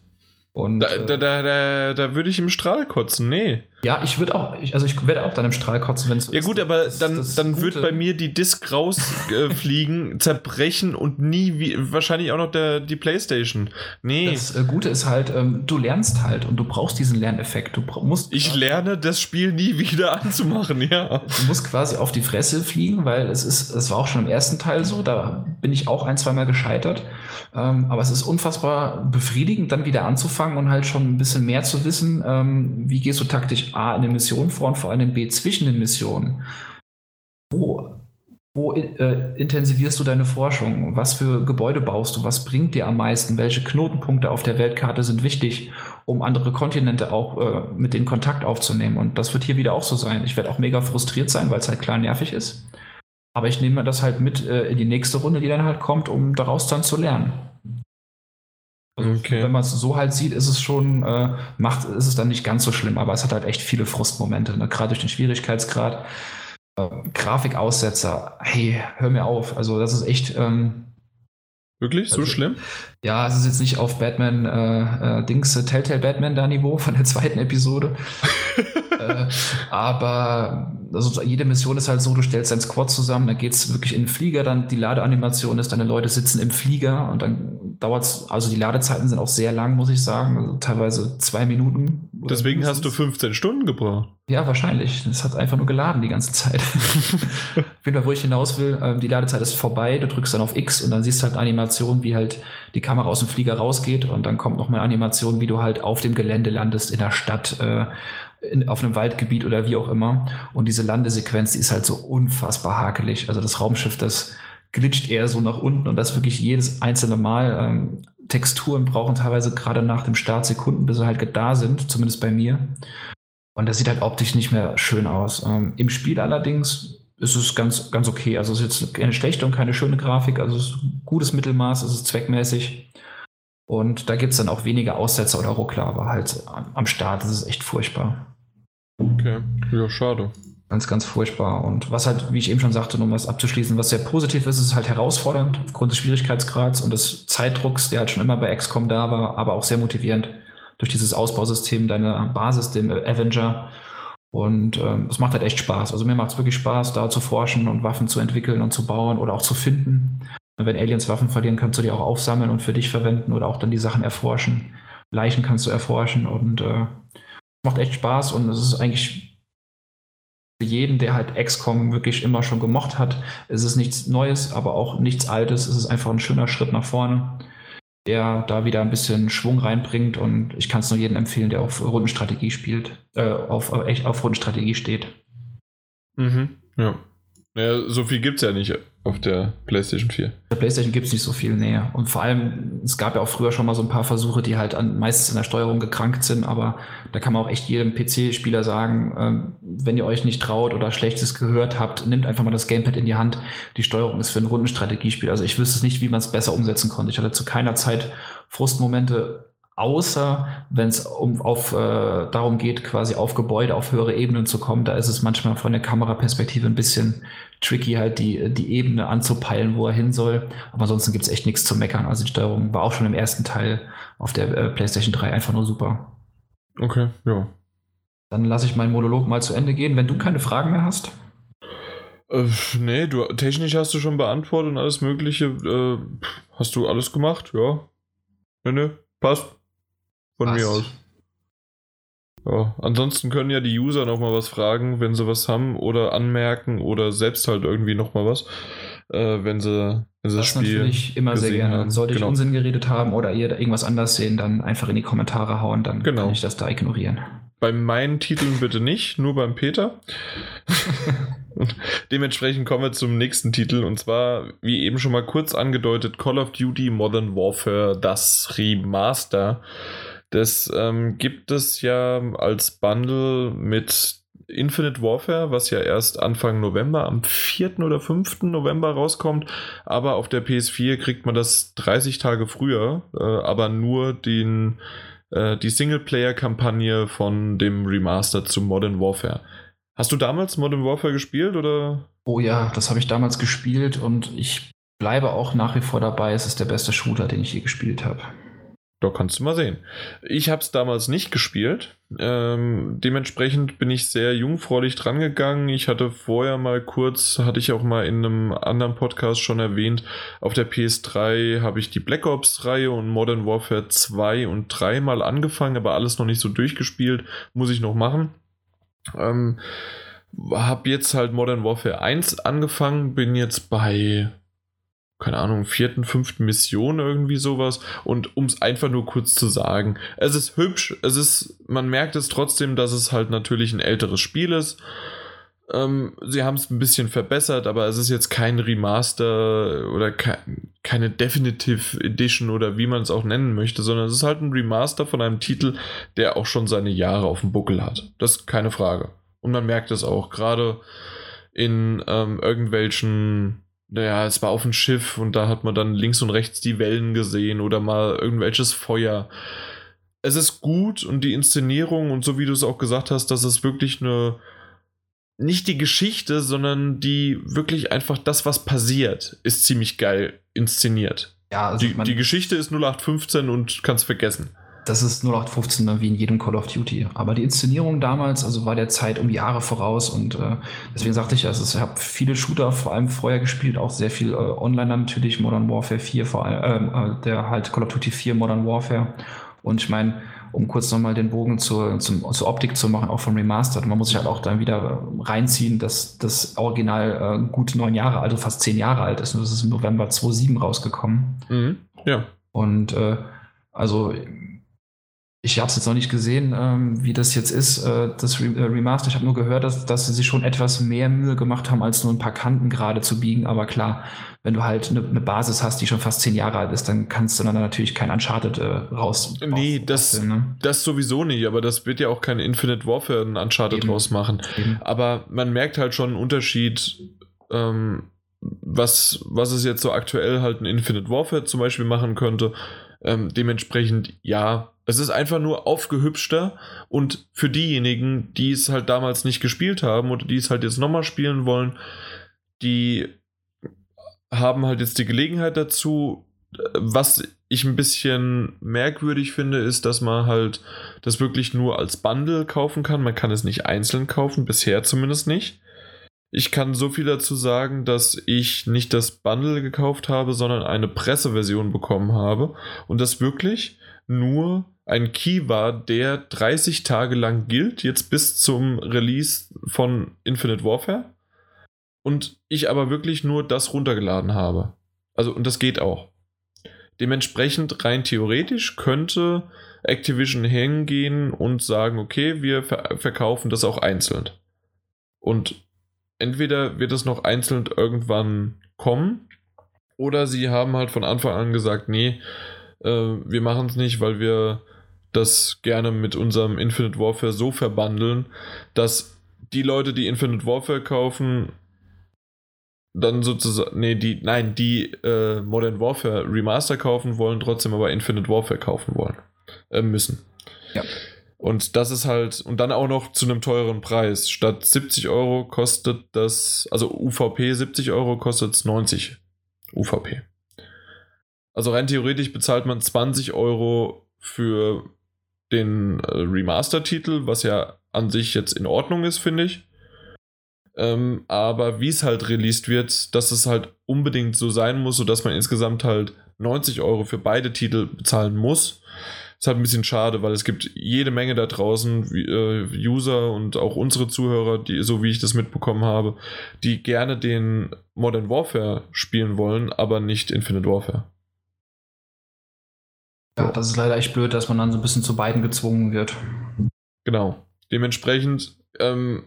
Und, da, äh, da, da, da, da würde ich im Strahl kotzen, nee. Ja, ich würde auch, ich, also ich werde auch dann im Strahl kotzen, wenn es Ja, gut, aber das, dann, das dann wird bei mir die Disk rausfliegen, äh, zerbrechen und nie, wie, wahrscheinlich auch noch der, die Playstation. Nee. Das äh, Gute ist halt, ähm, du lernst halt und du brauchst diesen Lerneffekt. Du musst. Ich lerne, das Spiel nie wieder anzumachen, ja. Du musst quasi auf die Fresse fliegen, weil es ist, es war auch schon im ersten Teil so, da bin ich auch ein, zweimal gescheitert. Ähm, aber es ist unfassbar befriedigend, dann wieder anzufangen und halt schon ein bisschen mehr zu wissen, ähm, wie gehst du taktisch A, eine Mission vor und vor allem B, zwischen den Missionen. Wo, wo äh, intensivierst du deine Forschung? Was für Gebäude baust du? Was bringt dir am meisten? Welche Knotenpunkte auf der Weltkarte sind wichtig, um andere Kontinente auch äh, mit denen Kontakt aufzunehmen? Und das wird hier wieder auch so sein. Ich werde auch mega frustriert sein, weil es halt klar nervig ist. Aber ich nehme das halt mit äh, in die nächste Runde, die dann halt kommt, um daraus dann zu lernen. Also okay. Wenn man es so halt sieht, ist es schon, äh, macht, ist es dann nicht ganz so schlimm, aber es hat halt echt viele Frustmomente, ne? gerade durch den Schwierigkeitsgrad. Äh, Grafikaussetzer, hey, hör mir auf. Also, das ist echt. Ähm, Wirklich? So also, schlimm? Ja, es ist jetzt nicht auf Batman, äh, äh, Dings, äh, Telltale Batman da Niveau von der zweiten Episode. äh, aber also jede Mission ist halt so, du stellst dein Squad zusammen, da geht es wirklich in den Flieger, dann die Ladeanimation ist, deine Leute sitzen im Flieger und dann dauert es, also die Ladezeiten sind auch sehr lang, muss ich sagen, also teilweise zwei Minuten. Deswegen mindestens. hast du 15 Stunden gebraucht. Ja, wahrscheinlich. Das hat einfach nur geladen die ganze Zeit. auf jeden Fall, wo ich hinaus will, ähm, die Ladezeit ist vorbei, du drückst dann auf X und dann siehst du halt Animation, wie halt die Kamera aus dem Flieger rausgeht und dann kommt noch mal Animation, wie du halt auf dem Gelände landest in der Stadt. Äh, in, auf einem Waldgebiet oder wie auch immer. Und diese Landesequenz, die ist halt so unfassbar hakelig. Also das Raumschiff, das glitscht eher so nach unten und das wirklich jedes einzelne Mal. Ähm, Texturen brauchen teilweise gerade nach dem Start Sekunden, bis sie halt da sind, zumindest bei mir. Und das sieht halt optisch nicht mehr schön aus. Ähm, Im Spiel allerdings ist es ganz, ganz okay. Also es ist jetzt keine schlechte und keine schöne Grafik. Also es ist ein gutes Mittelmaß, es ist zweckmäßig. Und da gibt es dann auch weniger Aussetzer oder Ruckler, aber halt am Start ist es echt furchtbar. Okay, ja, schade. Ganz, ganz furchtbar. Und was halt, wie ich eben schon sagte, um das abzuschließen, was sehr positiv ist, ist halt herausfordernd aufgrund des Schwierigkeitsgrads und des Zeitdrucks, der halt schon immer bei XCOM da war, aber auch sehr motivierend durch dieses Ausbausystem deiner Basis, dem Avenger. Und ähm, es macht halt echt Spaß. Also mir macht es wirklich Spaß, da zu forschen und Waffen zu entwickeln und zu bauen oder auch zu finden. Und wenn Aliens Waffen verlieren, kannst du die auch aufsammeln und für dich verwenden oder auch dann die Sachen erforschen. Leichen kannst du erforschen und äh, macht echt Spaß und es ist eigentlich für jeden, der halt XCOM wirklich immer schon gemocht hat, ist es nichts Neues, aber auch nichts Altes. Es ist einfach ein schöner Schritt nach vorne, der da wieder ein bisschen Schwung reinbringt und ich kann es nur jedem empfehlen, der auf Rundenstrategie spielt, äh, auf, echt auf Rundenstrategie steht. Mhm, ja. Ja, so viel gibt es ja nicht auf der PlayStation 4. Auf der PlayStation gibt es nicht so viel näher. Und vor allem, es gab ja auch früher schon mal so ein paar Versuche, die halt an, meistens in der Steuerung gekrankt sind, aber da kann man auch echt jedem PC-Spieler sagen, ähm, wenn ihr euch nicht traut oder Schlechtes gehört habt, nehmt einfach mal das Gamepad in die Hand. Die Steuerung ist für ein Rundenstrategiespiel. Also ich wüsste es nicht, wie man es besser umsetzen konnte. Ich hatte zu keiner Zeit Frustmomente außer wenn es um, auf, äh, darum geht, quasi auf Gebäude, auf höhere Ebenen zu kommen. Da ist es manchmal von der Kameraperspektive ein bisschen tricky, halt die, die Ebene anzupeilen, wo er hin soll. Aber ansonsten gibt es echt nichts zu meckern. Also die Steuerung war auch schon im ersten Teil auf der äh, PlayStation 3 einfach nur super. Okay, ja. Dann lasse ich meinen Monolog mal zu Ende gehen, wenn du keine Fragen mehr hast. Äh, nee, du technisch hast du schon beantwortet und alles Mögliche. Äh, hast du alles gemacht? Ja. Nee, nee, passt. Von was? mir aus. Ja, ansonsten können ja die User nochmal was fragen, wenn sie was haben oder anmerken oder selbst halt irgendwie nochmal was, äh, wenn sie, wenn sie das, Spiel natürlich immer sehr gerne. Haben. Sollte genau. ich Unsinn geredet haben oder ihr da irgendwas anders sehen, dann einfach in die Kommentare hauen, dann genau. kann ich das da ignorieren. Bei meinen Titeln bitte nicht, nur beim Peter. dementsprechend kommen wir zum nächsten Titel und zwar, wie eben schon mal kurz angedeutet, Call of Duty Modern Warfare, das Remaster. Das ähm, gibt es ja als Bundle mit Infinite Warfare, was ja erst Anfang November, am 4. oder 5. November rauskommt. Aber auf der PS4 kriegt man das 30 Tage früher, äh, aber nur den, äh, die Singleplayer-Kampagne von dem Remaster zu Modern Warfare. Hast du damals Modern Warfare gespielt oder? Oh ja, das habe ich damals gespielt und ich bleibe auch nach wie vor dabei. Es ist der beste Shooter, den ich je gespielt habe. Da kannst du mal sehen. Ich habe es damals nicht gespielt. Ähm, dementsprechend bin ich sehr jungfräulich drangegangen. Ich hatte vorher mal kurz, hatte ich auch mal in einem anderen Podcast schon erwähnt, auf der PS3 habe ich die Black Ops-Reihe und Modern Warfare 2 und 3 mal angefangen, aber alles noch nicht so durchgespielt. Muss ich noch machen. Ähm, habe jetzt halt Modern Warfare 1 angefangen, bin jetzt bei keine Ahnung, vierten, fünften Mission irgendwie sowas. Und um es einfach nur kurz zu sagen, es ist hübsch, es ist, man merkt es trotzdem, dass es halt natürlich ein älteres Spiel ist. Ähm, sie haben es ein bisschen verbessert, aber es ist jetzt kein Remaster oder ke keine Definitive Edition oder wie man es auch nennen möchte, sondern es ist halt ein Remaster von einem Titel, der auch schon seine Jahre auf dem Buckel hat. Das ist keine Frage. Und man merkt es auch, gerade in ähm, irgendwelchen naja, es war auf dem Schiff und da hat man dann links und rechts die Wellen gesehen oder mal irgendwelches Feuer. Es ist gut und die Inszenierung und so wie du es auch gesagt hast, dass es wirklich eine nicht die Geschichte, sondern die wirklich einfach das, was passiert, ist ziemlich geil inszeniert. Ja, also die, die Geschichte ist 0815 und kannst vergessen das ist 0815 wie in jedem Call of Duty. Aber die Inszenierung damals, also war der Zeit um Jahre voraus und äh, deswegen sagte ich, also ich habe viele Shooter vor allem vorher gespielt, auch sehr viel äh, online natürlich, Modern Warfare 4 vor allem, äh, äh, der halt Call of Duty 4 Modern Warfare. Und ich meine, um kurz nochmal den Bogen zur, zum, zur Optik zu machen, auch vom Remastered. Man muss sich halt auch dann wieder reinziehen, dass das Original äh, gut neun Jahre alt, also fast zehn Jahre alt ist. Und das ist im November 2007 rausgekommen. Mhm, ja. Und äh, also ich habe es jetzt noch nicht gesehen, ähm, wie das jetzt ist, äh, das Re äh, Remaster. Ich habe nur gehört, dass, dass sie sich schon etwas mehr Mühe gemacht haben, als nur ein paar Kanten gerade zu biegen. Aber klar, wenn du halt eine ne Basis hast, die schon fast zehn Jahre alt ist, dann kannst du dann natürlich kein Uncharted äh, raus. Nee, das, ne? das sowieso nicht. Aber das wird ja auch kein Infinite Warfare ein Uncharted Eben. draus machen. Eben. Aber man merkt halt schon einen Unterschied. Ähm, was, was es jetzt so aktuell halt ein Infinite Warfare zum Beispiel machen könnte. Ähm, dementsprechend, ja, es ist einfach nur aufgehübschter und für diejenigen, die es halt damals nicht gespielt haben oder die es halt jetzt nochmal spielen wollen, die haben halt jetzt die Gelegenheit dazu. Was ich ein bisschen merkwürdig finde, ist, dass man halt das wirklich nur als Bundle kaufen kann. Man kann es nicht einzeln kaufen, bisher zumindest nicht. Ich kann so viel dazu sagen, dass ich nicht das Bundle gekauft habe, sondern eine Presseversion bekommen habe und das wirklich nur ein Key war, der 30 Tage lang gilt, jetzt bis zum Release von Infinite Warfare. Und ich aber wirklich nur das runtergeladen habe. Also, und das geht auch. Dementsprechend rein theoretisch könnte Activision hingehen und sagen, okay, wir ver verkaufen das auch einzeln. Und entweder wird es noch einzeln irgendwann kommen, oder sie haben halt von Anfang an gesagt, nee, äh, wir machen es nicht, weil wir das gerne mit unserem Infinite Warfare so verbandeln, dass die Leute, die Infinite Warfare kaufen, dann sozusagen, nee, die, nein, die äh, Modern Warfare Remaster kaufen wollen, trotzdem aber Infinite Warfare kaufen wollen, äh, müssen. Ja. Und das ist halt, und dann auch noch zu einem teuren Preis. Statt 70 Euro kostet das, also UVP 70 Euro kostet es 90 UVP. Also rein theoretisch bezahlt man 20 Euro für den äh, Remaster-Titel, was ja an sich jetzt in Ordnung ist, finde ich. Ähm, aber wie es halt released wird, dass es halt unbedingt so sein muss, sodass man insgesamt halt 90 Euro für beide Titel bezahlen muss. Ist halt ein bisschen schade, weil es gibt jede Menge da draußen äh, User und auch unsere Zuhörer, die, so wie ich das mitbekommen habe, die gerne den Modern Warfare spielen wollen, aber nicht Infinite Warfare. Ja, das ist leider echt blöd, dass man dann so ein bisschen zu beiden gezwungen wird. Genau. Dementsprechend, ähm,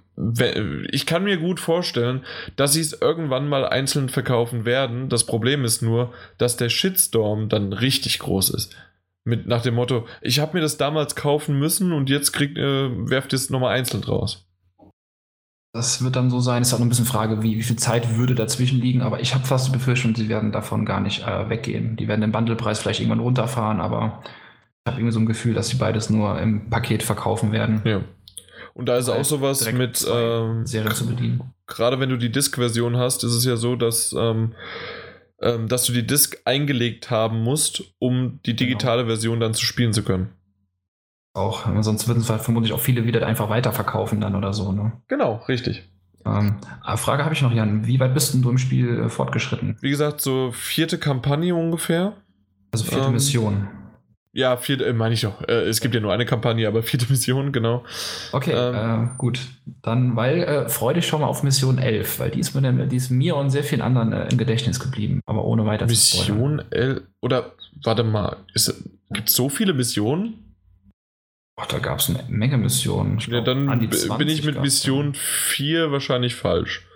ich kann mir gut vorstellen, dass sie es irgendwann mal einzeln verkaufen werden. Das Problem ist nur, dass der Shitstorm dann richtig groß ist. Mit nach dem Motto, ich habe mir das damals kaufen müssen und jetzt kriegt, äh, werft es nochmal einzeln raus. Das wird dann so sein. Ist auch noch ein bisschen Frage, wie, wie viel Zeit würde dazwischen liegen. Aber ich habe fast die Befürchtung, sie werden davon gar nicht äh, weggehen. Die werden den Bundlepreis vielleicht irgendwann runterfahren, aber ich habe irgendwie so ein Gefühl, dass sie beides nur im Paket verkaufen werden. Ja. Und da ist auch sowas mit, ähm, Serien zu bedienen. gerade wenn du die Disk-Version hast, ist es ja so, dass, ähm, ähm, dass du die Disk eingelegt haben musst, um die digitale Version dann zu spielen zu können. Auch, sonst würden es halt vermutlich auch viele wieder einfach weiterverkaufen dann oder so. Ne? Genau, richtig. Ähm, aber Frage habe ich noch, Jan. Wie weit bist denn du im Spiel äh, fortgeschritten? Wie gesagt, so vierte Kampagne ungefähr. Also vierte Ähm, Mission. Ja, vierte, äh, meine ich doch. Äh, es gibt ja nur eine Kampagne, aber vierte Mission, genau. Okay, ähm, äh, gut. Dann, weil, äh, freu dich schon mal auf Mission 11, weil die ist mir, die ist mir und sehr vielen anderen äh, im Gedächtnis geblieben. Aber ohne weiter. Mission L. Oder, warte mal, gibt es so viele Missionen? Ach, da gab es eine Menge Missionen. Ich Ja, glaub, dann an die b- bin 20 ich mit Mission 4 wahrscheinlich falsch.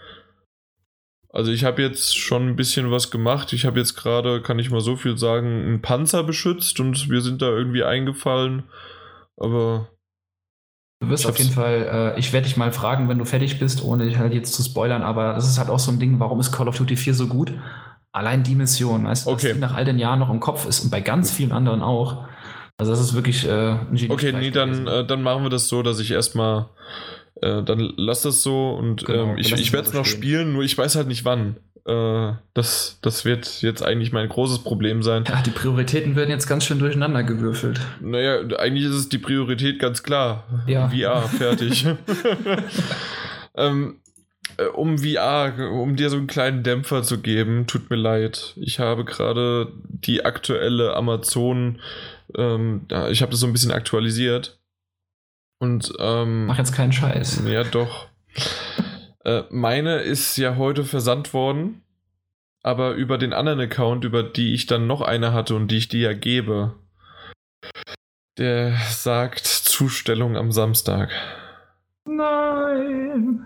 Also ich habe jetzt schon ein bisschen was gemacht. Ich habe jetzt gerade, kann ich mal so viel sagen, einen Panzer beschützt und wir sind da irgendwie eingefallen. Aber Du wirst auf jeden Fall, äh, ich werde dich mal fragen, wenn du fertig bist, ohne dich halt jetzt zu spoilern, aber das ist halt auch so ein Ding, warum ist Call of Duty 4 so gut? Allein die Mission, weißt du, Okay. dass die nach all den Jahren noch im Kopf ist und bei ganz vielen anderen auch. Also das ist wirklich äh, ein Genie okay, nee, dann, äh, dann machen wir das so, dass ich erstmal, äh, dann lass das so und Genau, ähm, ich, ich werde es noch stehen. spielen, nur ich weiß halt nicht wann. Äh, das, das wird jetzt eigentlich mein großes Problem sein. Ja, die Prioritäten werden jetzt ganz schön durcheinander gewürfelt. Naja, eigentlich ist es die Priorität ganz klar. Ja. VR, fertig. ähm, äh, um VR, um dir so einen kleinen Dämpfer zu geben, tut mir leid. Ich habe gerade die aktuelle Amazon, ähm, ich habe das so ein bisschen aktualisiert. Und ähm, Mach jetzt keinen Scheiß. ja, doch. Äh, meine ist ja heute versandt worden, aber über den anderen Account, über die ich dann noch eine hatte und die ich dir ja gebe, der sagt Zustellung am Samstag. Nein.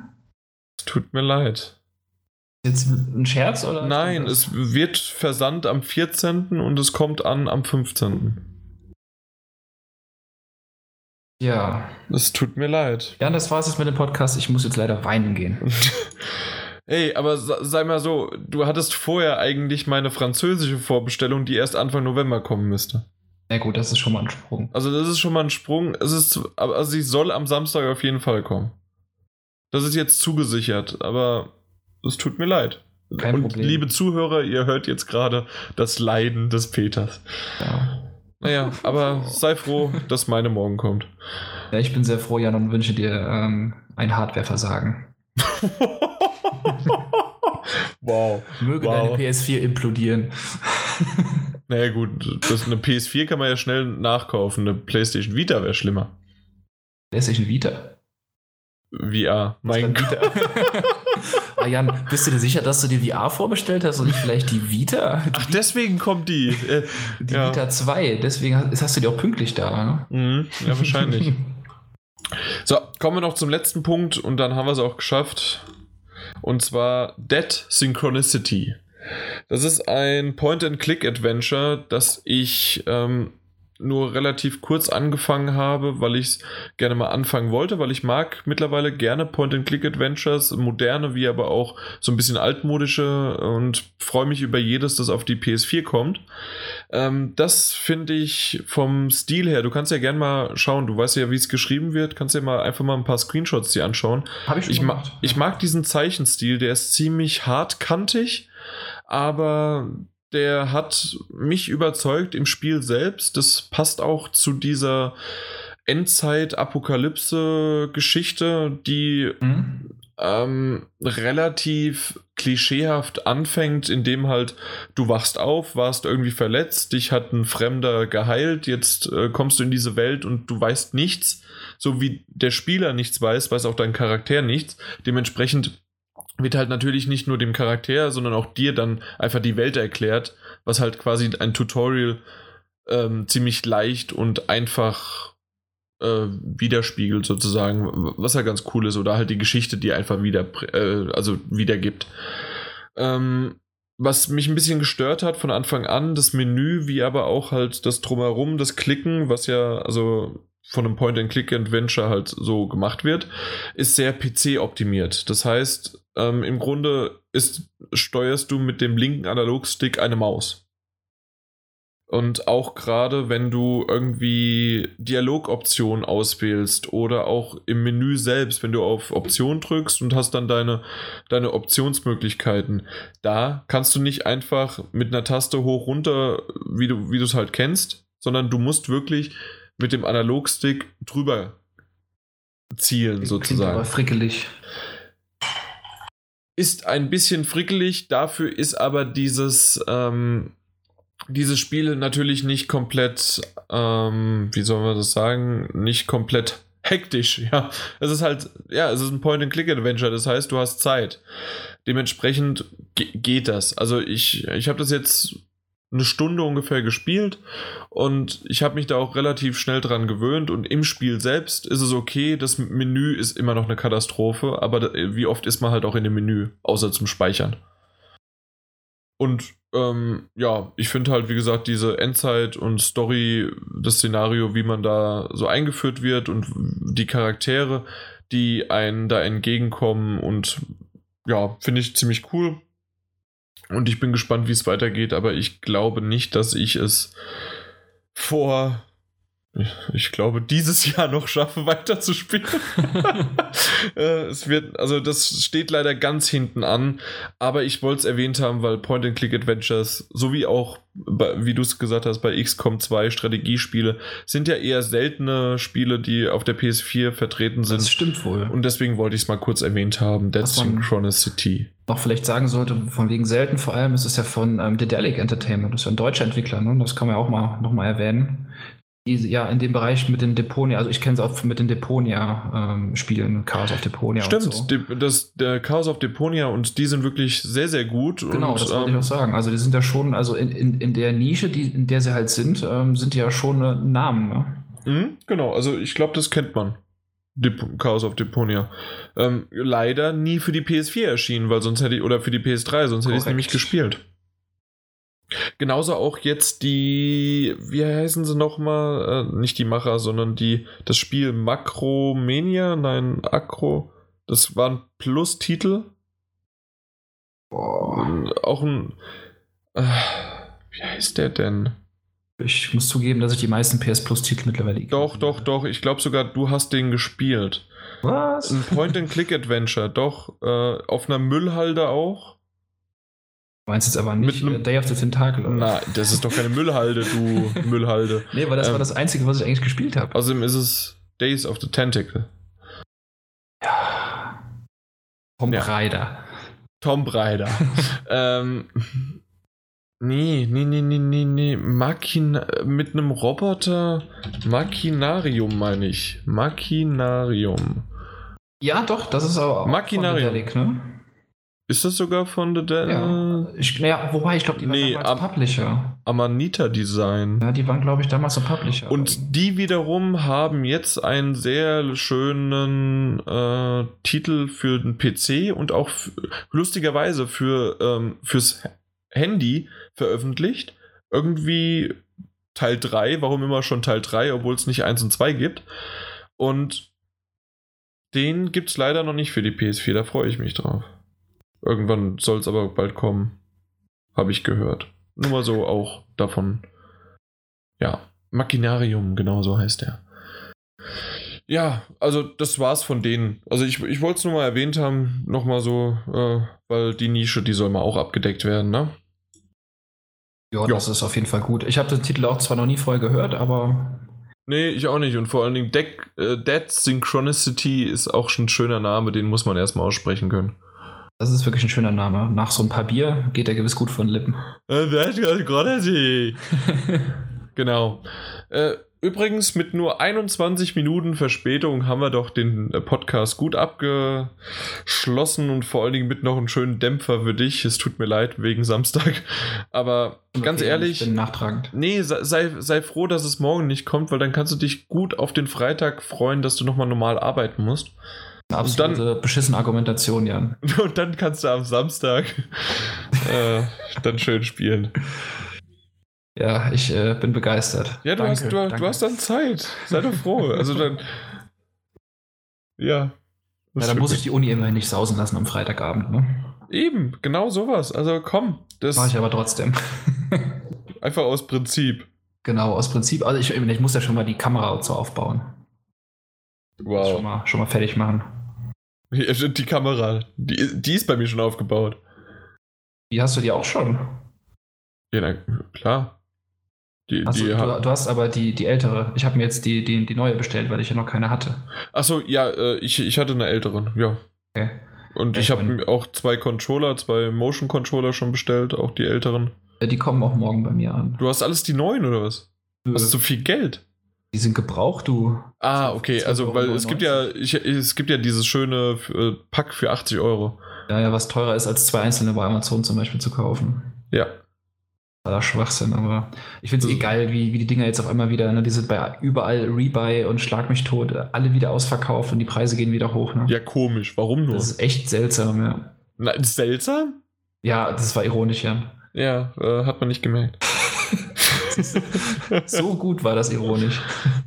Es tut mir leid. Jetzt ein Scherz oder? Nein, es wird versandt am 14. und es kommt an am 15. Ja. Es tut mir leid. Ja, das war's jetzt mit dem Podcast. Ich muss jetzt leider weinen gehen. Hey, aber se- sei mal so, du hattest vorher eigentlich meine französische Vorbestellung, die erst Anfang November kommen müsste. Na gut, das ist schon mal ein Sprung. Also das ist schon mal ein Sprung. Es ist, aber also sie soll am Samstag auf jeden Fall kommen. Das ist jetzt zugesichert, aber es tut mir leid. Kein Und Problem. liebe Zuhörer, ihr hört jetzt gerade das Leiden des Peters. Ja. Naja, aber sei froh, dass meine morgen kommt. ja, ich bin sehr froh, Jan, und wünsche dir ähm, ein Hardwareversagen. wow. Möge Wow. deine PS4 implodieren. Naja gut, das, eine PS4 kann man ja schnell nachkaufen. Eine PlayStation Vita wäre schlimmer. PlayStation Vita. VR. Mein Gott. ah, Jan, bist du dir sicher, dass du dir VR vorbestellt hast und nicht vielleicht die Vita? Ach, deswegen kommt die. Äh, Die ja. Vita 2. Deswegen hast, hast du die auch pünktlich da. Ne? Mhm, ja, wahrscheinlich. So, kommen wir noch zum letzten Punkt und dann haben wir es auch geschafft. Und zwar Dead Synchronicity. Das ist ein Point-and-Click-Adventure, das ich ähm, nur relativ kurz angefangen habe, weil ich es gerne mal anfangen wollte, weil ich mag mittlerweile gerne Point-and-Click-Adventures, moderne wie aber auch so ein bisschen altmodische und freue mich über jedes, das auf die PS4 kommt. Ähm, das finde ich vom Stil her, du kannst ja gerne mal schauen, du weißt ja, wie es geschrieben wird, kannst ja mal einfach mal ein paar Screenshots dir anschauen. Habe ich schon Ich, ma ich mag diesen Zeichenstil, der ist ziemlich hartkantig, aber der hat mich überzeugt im Spiel selbst. Das passt auch zu dieser Endzeit-Apokalypse-Geschichte, die Hm? ähm, relativ klischeehaft anfängt, indem halt du wachst auf, warst irgendwie verletzt, dich hat ein Fremder geheilt, jetzt äh, kommst du in diese Welt und du weißt nichts, so wie der Spieler nichts weiß, weiß auch dein Charakter nichts. Dementsprechend wird halt natürlich nicht nur dem Charakter, sondern auch dir dann einfach die Welt erklärt, was halt quasi ein Tutorial ähm, ziemlich leicht und einfach äh, widerspiegelt sozusagen, was ja ganz cool ist, oder halt die Geschichte, die einfach wieder, äh, also wiedergibt. Ähm, was mich ein bisschen gestört hat von Anfang an, das Menü, wie aber auch halt das Drumherum, das Klicken, was ja, also von einem Point-and-Click-Adventure halt so gemacht wird, ist sehr PC-optimiert. Das heißt, ähm, im Grunde ist, steuerst du mit dem linken Analogstick eine Maus. Und auch gerade wenn du irgendwie Dialogoptionen auswählst oder auch im Menü selbst, wenn du auf Option drückst und hast dann deine, deine Optionsmöglichkeiten, da kannst du nicht einfach mit einer Taste hoch runter, wie du wie es halt kennst, sondern du musst wirklich mit dem Analogstick drüber zielen, Klingt sozusagen. aber frickelig. Ist ein bisschen frickelig, dafür ist aber dieses, ähm, dieses Spiel natürlich nicht komplett, ähm, wie soll man das sagen, nicht komplett hektisch, ja. Es ist halt, ja, es ist ein Point-and-Click-Adventure, das heißt, du hast Zeit. Dementsprechend ge geht das. Also ich, ich habe das jetzt eine Stunde ungefähr gespielt und ich habe mich da auch relativ schnell dran gewöhnt und im Spiel selbst ist es okay, das Menü ist immer noch eine Katastrophe, aber wie oft ist man halt auch in dem Menü, außer zum Speichern. Und ähm, ja, ich finde halt, wie gesagt, diese Endzeit und Story, das Szenario, wie man da so eingeführt wird und die Charaktere, die einen da entgegenkommen und ja, finde ich ziemlich cool. Und ich bin gespannt, wie es weitergeht, aber ich glaube nicht, dass ich es vor, ich glaube, dieses Jahr noch schaffe, weiterzuspielen. Äh, es wird, also das steht leider ganz hinten an, aber ich wollte es erwähnt haben, weil Point-and-Click-Adventures, sowie auch, wie du es gesagt hast, bei XCOM 2 Strategiespiele, sind ja eher seltene Spiele, die auf der PS4 vertreten sind. Das stimmt wohl. Und deswegen wollte ich es mal kurz erwähnt haben. Dead Synchronicity. Noch vielleicht sagen sollte, von wegen selten vor allem, ist es ja von ähm, Dedelic Entertainment, das ist ja ein deutscher Entwickler, ne? das kann man ja auch mal nochmal erwähnen. Die ja in dem Bereich mit den Deponia, also ich kenne es auch mit den Deponia-Spielen, Chaos of Deponia Stimmt, so. das, der Chaos of Deponia und die sind wirklich sehr, sehr gut. Genau, und, das wollte ähm, ich auch sagen. Also die sind ja schon, also in, in, in der Nische, die, in der sie halt sind, ähm, sind die ja schon äh, Namen. Ne? Mhm, genau, also ich glaube, das kennt man. Dep Chaos of Deponia. Ähm, leider nie für die PS4 erschienen, weil sonst hätte ich, oder für die PS3, sonst hätte ich es nämlich gespielt. Genauso auch jetzt die, wie heißen sie nochmal? Äh, nicht die Macher, sondern die, das Spiel Makromania, nein, Akro. Das war ein Plus-Titel. Boah. Auch ein, äh, wie heißt der denn? Ich muss zugeben, dass ich die meisten PS Plus-Titel mittlerweile Doch, doch, doch. Ich glaube sogar, du hast den gespielt. Was? Ein Point-and-Click-Adventure, doch. Äh, auf einer Müllhalde auch. Du meinst jetzt aber nicht Mit einem- äh, Day of the Tentacle, oder? Na, das ist doch keine Müllhalde, du Müllhalde. Nee, weil das war Ähm, das Einzige, was ich eigentlich gespielt habe. Außerdem ist es Days of the Tentacle. Ja. Tom Ja. Raider. Tomb Raider. ähm, nee, nee, nee, nee, nee, nee. Machina mit einem Roboter. Machinarium meine ich. Machinarium. Ja, doch, das ist aber auch Machinarium. von Dedelic, ne? Ist das sogar von The Dead? Ja. Ich, naja, wobei, ich glaube, die waren Nee, damals am- Publisher. Amanita Design. Ja, die waren, glaube ich, damals so Publisher. Und die wiederum haben jetzt einen sehr schönen äh, Titel für den PC und auch lustigerweise für ähm, fürs Handy veröffentlicht. Irgendwie Teil 3, warum immer schon Teil 3, obwohl es nicht 1 und 2 gibt. Und den gibt es leider noch nicht für die PS4, da freue ich mich drauf. Irgendwann soll es aber bald kommen. Habe ich gehört. Nur mal so auch davon. Ja, Machinarium, genau so heißt er. Ja, also das war's von denen. Also ich, ich wollte es nur mal erwähnt haben, nochmal so, äh, weil die Nische, die soll mal auch abgedeckt werden, ne? ja, das ist auf jeden Fall gut. Ich habe den Titel auch zwar noch nie vorher gehört, aber Nee, ich auch nicht. Und vor allen Dingen Deck, äh, Dead Synchronicity ist auch schon ein schöner Name, den muss man erstmal aussprechen können. das ist wirklich ein schöner Name. Nach so ein paar Bier geht er gewiss gut von den Lippen. Äh, Dead Synchronicity. Genau. Äh, übrigens, mit nur 21 Minuten Verspätung haben wir doch den äh, Podcast gut abgeschlossen und vor allen Dingen mit noch einem schönen Dämpfer für dich. Es tut mir leid wegen Samstag. Aber ganz Okay, ehrlich, Ich bin nachtragend. nee, sei, sei, froh, dass es morgen nicht kommt, weil dann kannst du dich gut auf den Freitag freuen, dass du nochmal normal arbeiten musst. Eine absolute beschissene Argumentation, Jan. Und dann kannst du am Samstag äh, dann schön spielen. Ja, ich äh, bin begeistert. Ja, du, Danke, hast, du, du hast dann Zeit. Sei doch froh. Also dann. Ja. Ja, dann muss ich die Uni immerhin nicht sausen lassen am Freitagabend, ne? Eben, genau sowas. Also komm, das Mache ich aber trotzdem. einfach aus Prinzip. genau, aus Prinzip. Also ich, ich muss ja schon mal die Kamera und so aufbauen. Schon, Wow. mal, schon mal fertig machen. Die Kamera, die, die ist bei mir schon aufgebaut. Die hast du dir auch schon. Ja, na, klar. Die, Achso, die du, du hast aber die, die ältere. Ich habe mir jetzt die, die, die neue bestellt, weil ich ja noch keine hatte. Achso, ja, äh, ich, ich hatte eine ältere, ja. Okay. Und Ja, ich ich habe auch zwei Controller, zwei Motion Controller schon bestellt, auch die älteren. Äh, Die kommen auch morgen bei mir an. Du hast alles die neuen oder was? Hast du so viel Geld? Die sind gebraucht, du. Ah, okay, 12,99 also weil es gibt ja, ich, es gibt ja dieses schöne äh, Pack für 80 Euro. Ja, ja, was teurer ist, als zwei einzelne bei Amazon zum Beispiel zu kaufen. Ja. War Schwachsinn, aber ich finde es eh Das- geil, wie, wie die Dinger jetzt auf einmal wieder, ne, diese bei überall Rebuy und Schlag mich tot, alle wieder ausverkauft und die Preise gehen wieder hoch. Ne? Ja, komisch. Warum nur? Das ist echt seltsam, ja. Na, seltsam? Ja, das war ironisch, ja. Ja, äh, hat man nicht gemerkt. So gut war das ironisch.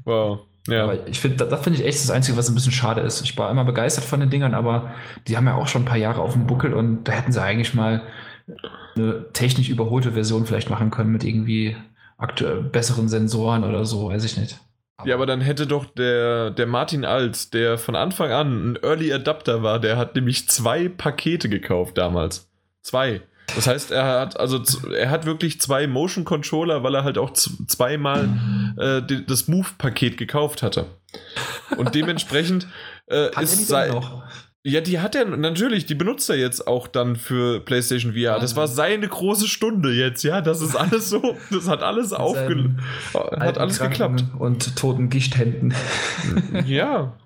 wow. Ja. Aber ich finde, das, das finde ich echt das Einzige, was ein bisschen schade ist. Ich war immer begeistert von den Dingern, aber die haben ja auch schon ein paar Jahre auf dem Buckel und da hätten sie eigentlich mal eine technisch überholte Version vielleicht machen können mit irgendwie aktuell besseren Sensoren oder so, weiß ich nicht. Ja, aber dann hätte doch der, der Martin Alt, der von Anfang an ein Early Adapter war, der hat nämlich zwei Pakete gekauft damals. Zwei. Das heißt, er hat also er hat wirklich zwei Motion Controller, weil er halt auch zweimal äh, die- das Move-Paket gekauft hatte. Und dementsprechend äh, ist denn sei, noch? Ja, die hat er natürlich, die benutzt er jetzt auch dann für PlayStation VR. Das war seine große Stunde jetzt, ja. Das ist alles so, das hat alles aufge, seinen hat alles geklappt. Und toten Gichthänden. Ja,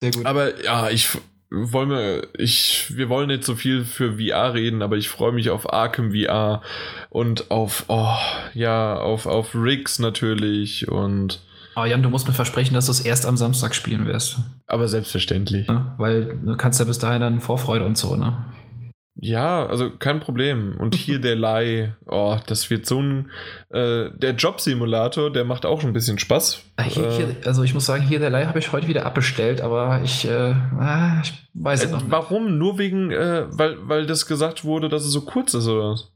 Sehr gut. Aber ja, ich wollen wir, ich, wir wollen nicht so viel für VR reden, aber ich freue mich auf Arkham VR und auf, oh, ja, auf, auf Riggs natürlich und, Aber Jan, du musst mir versprechen, dass du es erst am Samstag spielen wirst. aber selbstverständlich. Ne? Weil du kannst ja bis dahin dann Vorfreude und so, ne? Ja, also kein Problem. Und hier der Leih, oh, das wird so ein, äh, der Job-Simulator, der macht auch schon ein bisschen Spaß. Ah, Hier, Äh, hier, also ich muss sagen, hier der Leih habe ich heute wieder abbestellt, aber ich, äh, ah, ich weiß es äh, noch nicht. warum? Nur wegen, äh, weil, weil das gesagt wurde, dass es so kurz ist, oder was?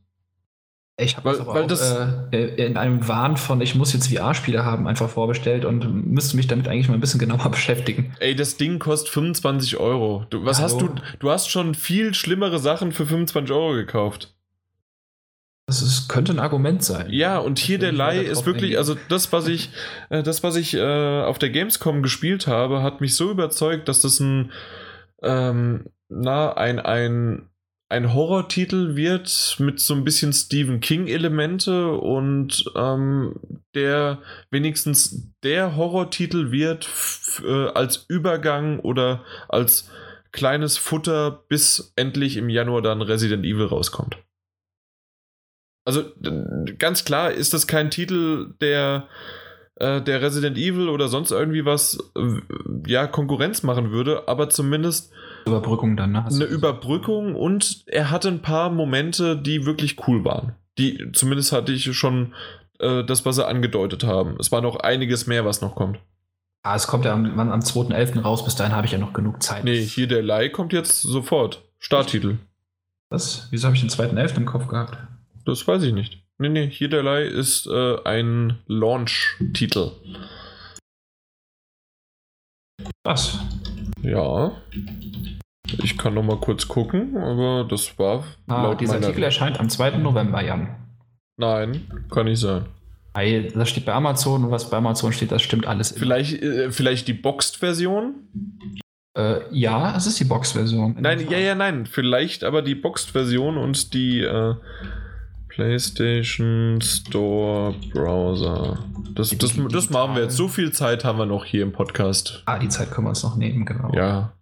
Ich habe weil- das aber weil auch das- äh, in einem Wahn von, ich muss jetzt VR-Spiele haben, einfach vorbestellt und müsste mich damit eigentlich mal ein bisschen genauer beschäftigen. Ey, das Ding kostet 25 Euro. Du, was hast Hallo? du? Du hast schon viel schlimmere Sachen für 25 Euro gekauft. Das ist, könnte ein Argument sein. Ja, und hier der Leih ist wirklich, also das, was ich, äh, das, was ich äh, auf der Gamescom gespielt habe, hat mich so überzeugt, dass das ein, ähm, na, ein, ein, ein Horrortitel wird mit so ein bisschen Stephen King-Elemente und ähm, der wenigstens der Horrortitel wird äh, als Übergang oder als kleines Futter, bis endlich im Januar dann Resident Evil rauskommt. Also ganz klar ist das kein Titel, der, äh, der Resident Evil oder sonst irgendwie was ja Konkurrenz machen würde, aber zumindest Überbrückung dann, ne? Hast eine Überbrückung und er hatte ein paar Momente, die wirklich cool waren. Die zumindest hatte ich schon äh, das, was sie angedeutet haben. Es war noch einiges mehr, was noch kommt. Ah, es kommt ja am, am 2.11. raus, bis dahin habe ich ja noch genug Zeit. Nee, hier der Leih kommt jetzt sofort. Starttitel. Was? Wieso habe ich den 2.11. im Kopf gehabt? Das weiß ich nicht. Nee, nee, hier der Leih ist äh, ein Launch-Titel. Was? Ja. Ich kann noch mal kurz gucken, aber das war Ah, dieser Artikel erscheint am 2. November, Jan. Nein, kann nicht sein. Weil das steht bei Amazon und was bei Amazon steht, das stimmt alles. immer. Vielleicht, äh, vielleicht die Boxed-Version? Äh, ja, es ist die Box-Version. Nein, ja, ja, nein. Vielleicht aber die Boxed-Version und die äh, PlayStation Store Browser. Das, das, das machen wir jetzt. So viel Zeit haben wir noch hier im Podcast. Ah, die Zeit können wir uns noch nehmen, genau. Ja.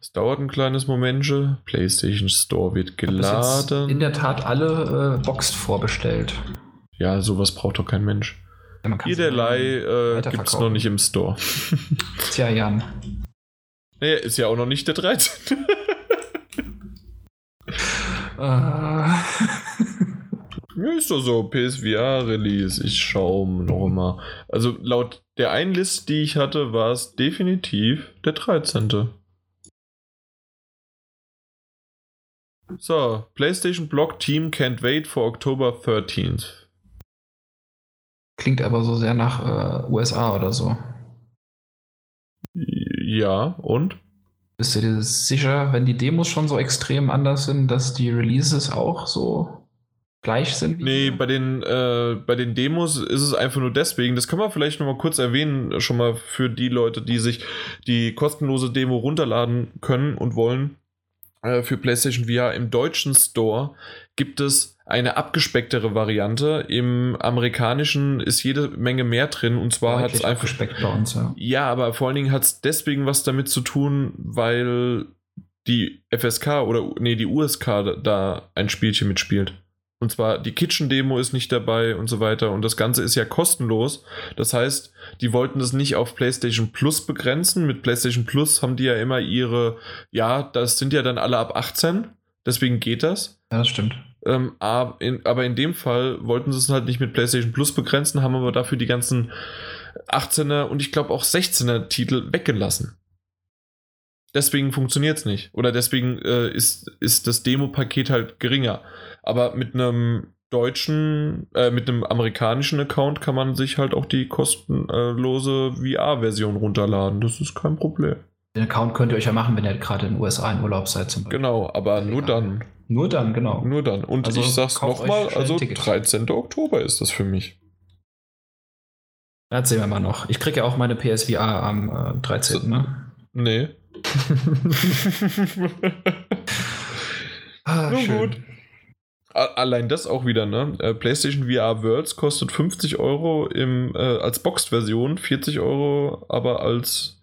Es dauert ein kleines Momentchen. PlayStation Store wird geladen. in der Tat alle äh, Boxed vorbestellt. Ja, sowas braucht doch kein Mensch. Ja, äh, weiterverkaufen. gibt es noch nicht im Store. Tja, Jan. naja, ist ja auch noch nicht der 13. Äh, ja, ist doch so, PSVR-Release. Ich schaue noch mal. Also laut der einen List, die ich hatte, war es definitiv der 13. So, PlayStation Blog Team can't wait for October 13th. Klingt aber so sehr nach äh, USA oder so. Ja, und? Bist du dir sicher, wenn die Demos schon so extrem anders sind, dass die Releases auch so gleich sind? Nee, bei den, äh, bei den Demos ist es einfach nur deswegen. Das können wir vielleicht nochmal kurz erwähnen, schon mal für die Leute, die sich die kostenlose Demo runterladen können und wollen. Äh, für PlayStation VR im deutschen Store gibt es eine abgespecktere Variante. Im amerikanischen ist jede Menge mehr drin und zwar hat es einfach. Abgespeckt bei uns, ja. Ja, aber vor allen Dingen hat es deswegen was damit zu tun, weil die FSK oder nee, die USK da ein Spielchen mitspielt. Und zwar die Kitchen-Demo ist nicht dabei und so weiter. Und das Ganze ist ja kostenlos. Das heißt, die wollten das nicht auf PlayStation Plus begrenzen. Mit PlayStation Plus haben die ja immer ihre, ja, das sind ja dann alle ab 18. Deswegen geht das. Ja, das stimmt. Ähm, aber, in, aber in dem Fall wollten sie es halt nicht mit PlayStation Plus begrenzen, haben aber dafür die ganzen 18er und ich glaube auch 16er Titel weggelassen. Deswegen funktioniert es nicht. Oder deswegen äh, ist, ist das Demo-Paket halt geringer. Aber mit einem deutschen, äh, mit einem amerikanischen Account kann man sich halt auch die kostenlose VR-Version runterladen. Das ist kein Problem. Den Account könnt ihr euch ja machen, wenn ihr gerade in den USA in Urlaub seid zum Beispiel. Genau, aber nur dann. Nur dann, genau. Nur dann. Und also ich sag's nochmal, also 13. Oktober ist das für mich. Erzähl mir mal noch. Ich kriege ja auch meine PSVR am äh, 13. Ne? Nee. ah, Nur schön. gut. Allein das auch wieder, ne? Äh, PlayStation VR Worlds kostet 50 Euro im, äh, als Boxed-Version, 40 Euro aber als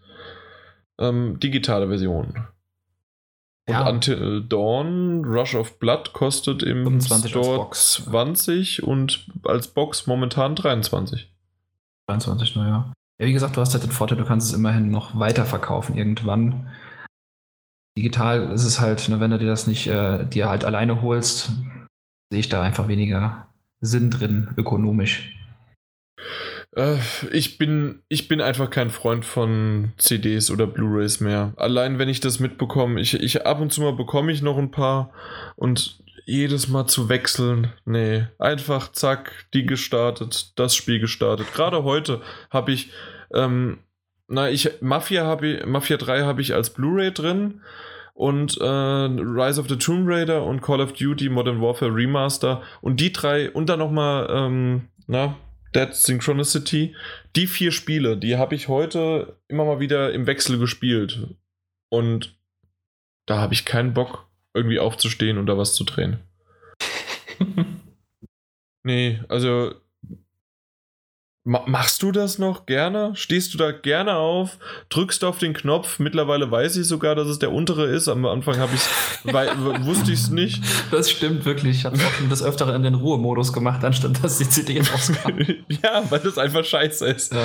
ähm, digitale Version. Und ja. Until Dawn, Rush of Blood kostet im Store 20 und als Box momentan 23. 23, naja. Ja, wie gesagt, du hast halt den Vorteil, du kannst es immerhin noch weiterverkaufen irgendwann. Digital ist es halt, ne, wenn du dir das nicht äh, dir halt alleine holst, sehe ich da einfach weniger Sinn drin, ökonomisch. Äh, ich bin, ich bin einfach kein Freund von CDs oder Blu-rays mehr. Allein wenn ich das mitbekomme, ich, ich ab und zu mal bekomme ich noch ein paar und jedes Mal zu wechseln, nee, einfach zack, die gestartet, das Spiel gestartet. Gerade heute habe ich, ähm, na, ich, Mafia habe ich, Mafia 3 habe ich als Blu-ray drin und äh, Rise of the Tomb Raider und Call of Duty Modern Warfare Remaster und die drei und dann nochmal, ähm, na, Dead Synchronicity. Die vier Spiele, die habe ich heute immer mal wieder im Wechsel gespielt. Und da habe ich keinen Bock, irgendwie aufzustehen und da was zu drehen. nee, also Machst du das noch gerne? Stehst du da gerne auf? Drückst du auf den Knopf? Mittlerweile weiß ich sogar, dass es der untere ist. Am Anfang habe ich wusste ich es nicht. Das stimmt wirklich. Ich habe das öftere in den Ruhemodus gemacht, anstatt dass die CD rauskam. ja, weil das einfach scheiße ist. Äh,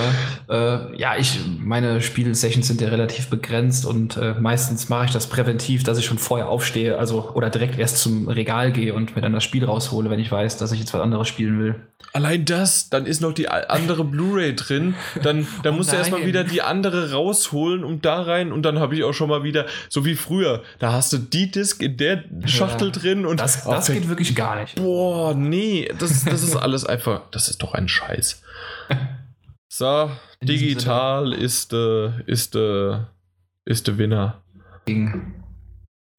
äh, ja, ich meine Spielsessions sind ja relativ begrenzt und äh, meistens mache ich das präventiv, dass ich schon vorher aufstehe, also oder direkt erst zum Regal gehe und mir dann das Spiel raushole, wenn ich weiß, dass ich jetzt was anderes spielen will. Allein das, dann ist noch die andere Blu-ray drin. Dann, dann oh musst du erstmal wieder die andere rausholen und da rein. Und dann habe ich auch schon mal wieder, so wie früher, da hast du die Disc in der Schachtel ja, drin und. Das, das geht wirklich gar nicht. Boah, nee, das, das ist alles einfach, das ist doch ein Scheiß. So, digital ist, äh, ist, äh, ist der Winner.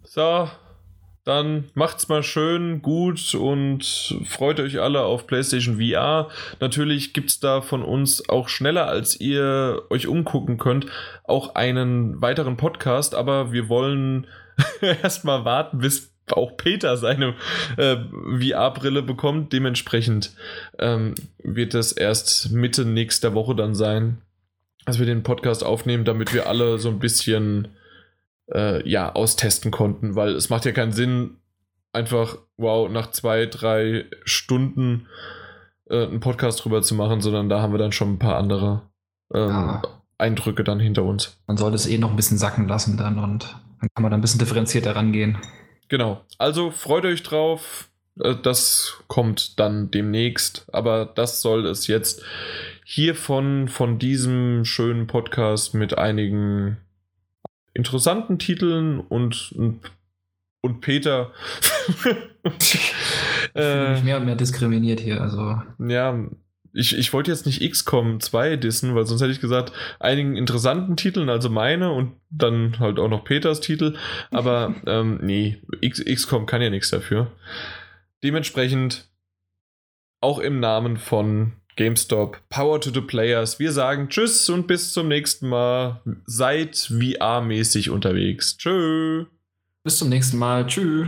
So, dann macht's mal schön, gut und freut euch alle auf PlayStation VR. Natürlich gibt's da von uns auch schneller, als ihr euch umgucken könnt, auch einen weiteren Podcast, aber wir wollen erstmal warten, bis auch Peter seine äh, VR-Brille bekommt. Dementsprechend ähm, wird es erst Mitte nächster Woche dann sein, dass wir den Podcast aufnehmen, damit wir alle so ein bisschen äh, ja, austesten konnten, weil es macht ja keinen Sinn, einfach, wow, nach zwei, drei Stunden äh, einen Podcast drüber zu machen, sondern da haben wir dann schon ein paar andere ähm, ja. Eindrücke dann hinter uns. Man sollte es eh noch ein bisschen sacken lassen dann und dann kann man da ein bisschen differenzierter rangehen. Genau. Also freut euch drauf. Äh, das kommt dann demnächst, aber das soll es jetzt hiervon, von diesem schönen Podcast mit einigen interessanten Titeln und, und Peter. äh, mehr und mehr diskriminiert hier. Also. Ja, ich, ich wollte jetzt nicht XCOM 2 dissen, weil sonst hätte ich gesagt, einigen interessanten Titeln, also meine und dann halt auch noch Peters Titel. Aber ähm, nee, X, XCOM kann ja nichts dafür. Dementsprechend auch im Namen von GameStop, Power to the Players. Wir sagen Tschüss und bis zum nächsten Mal. Seid VR-mäßig unterwegs. Tschö. Bis zum nächsten Mal. Tschüss.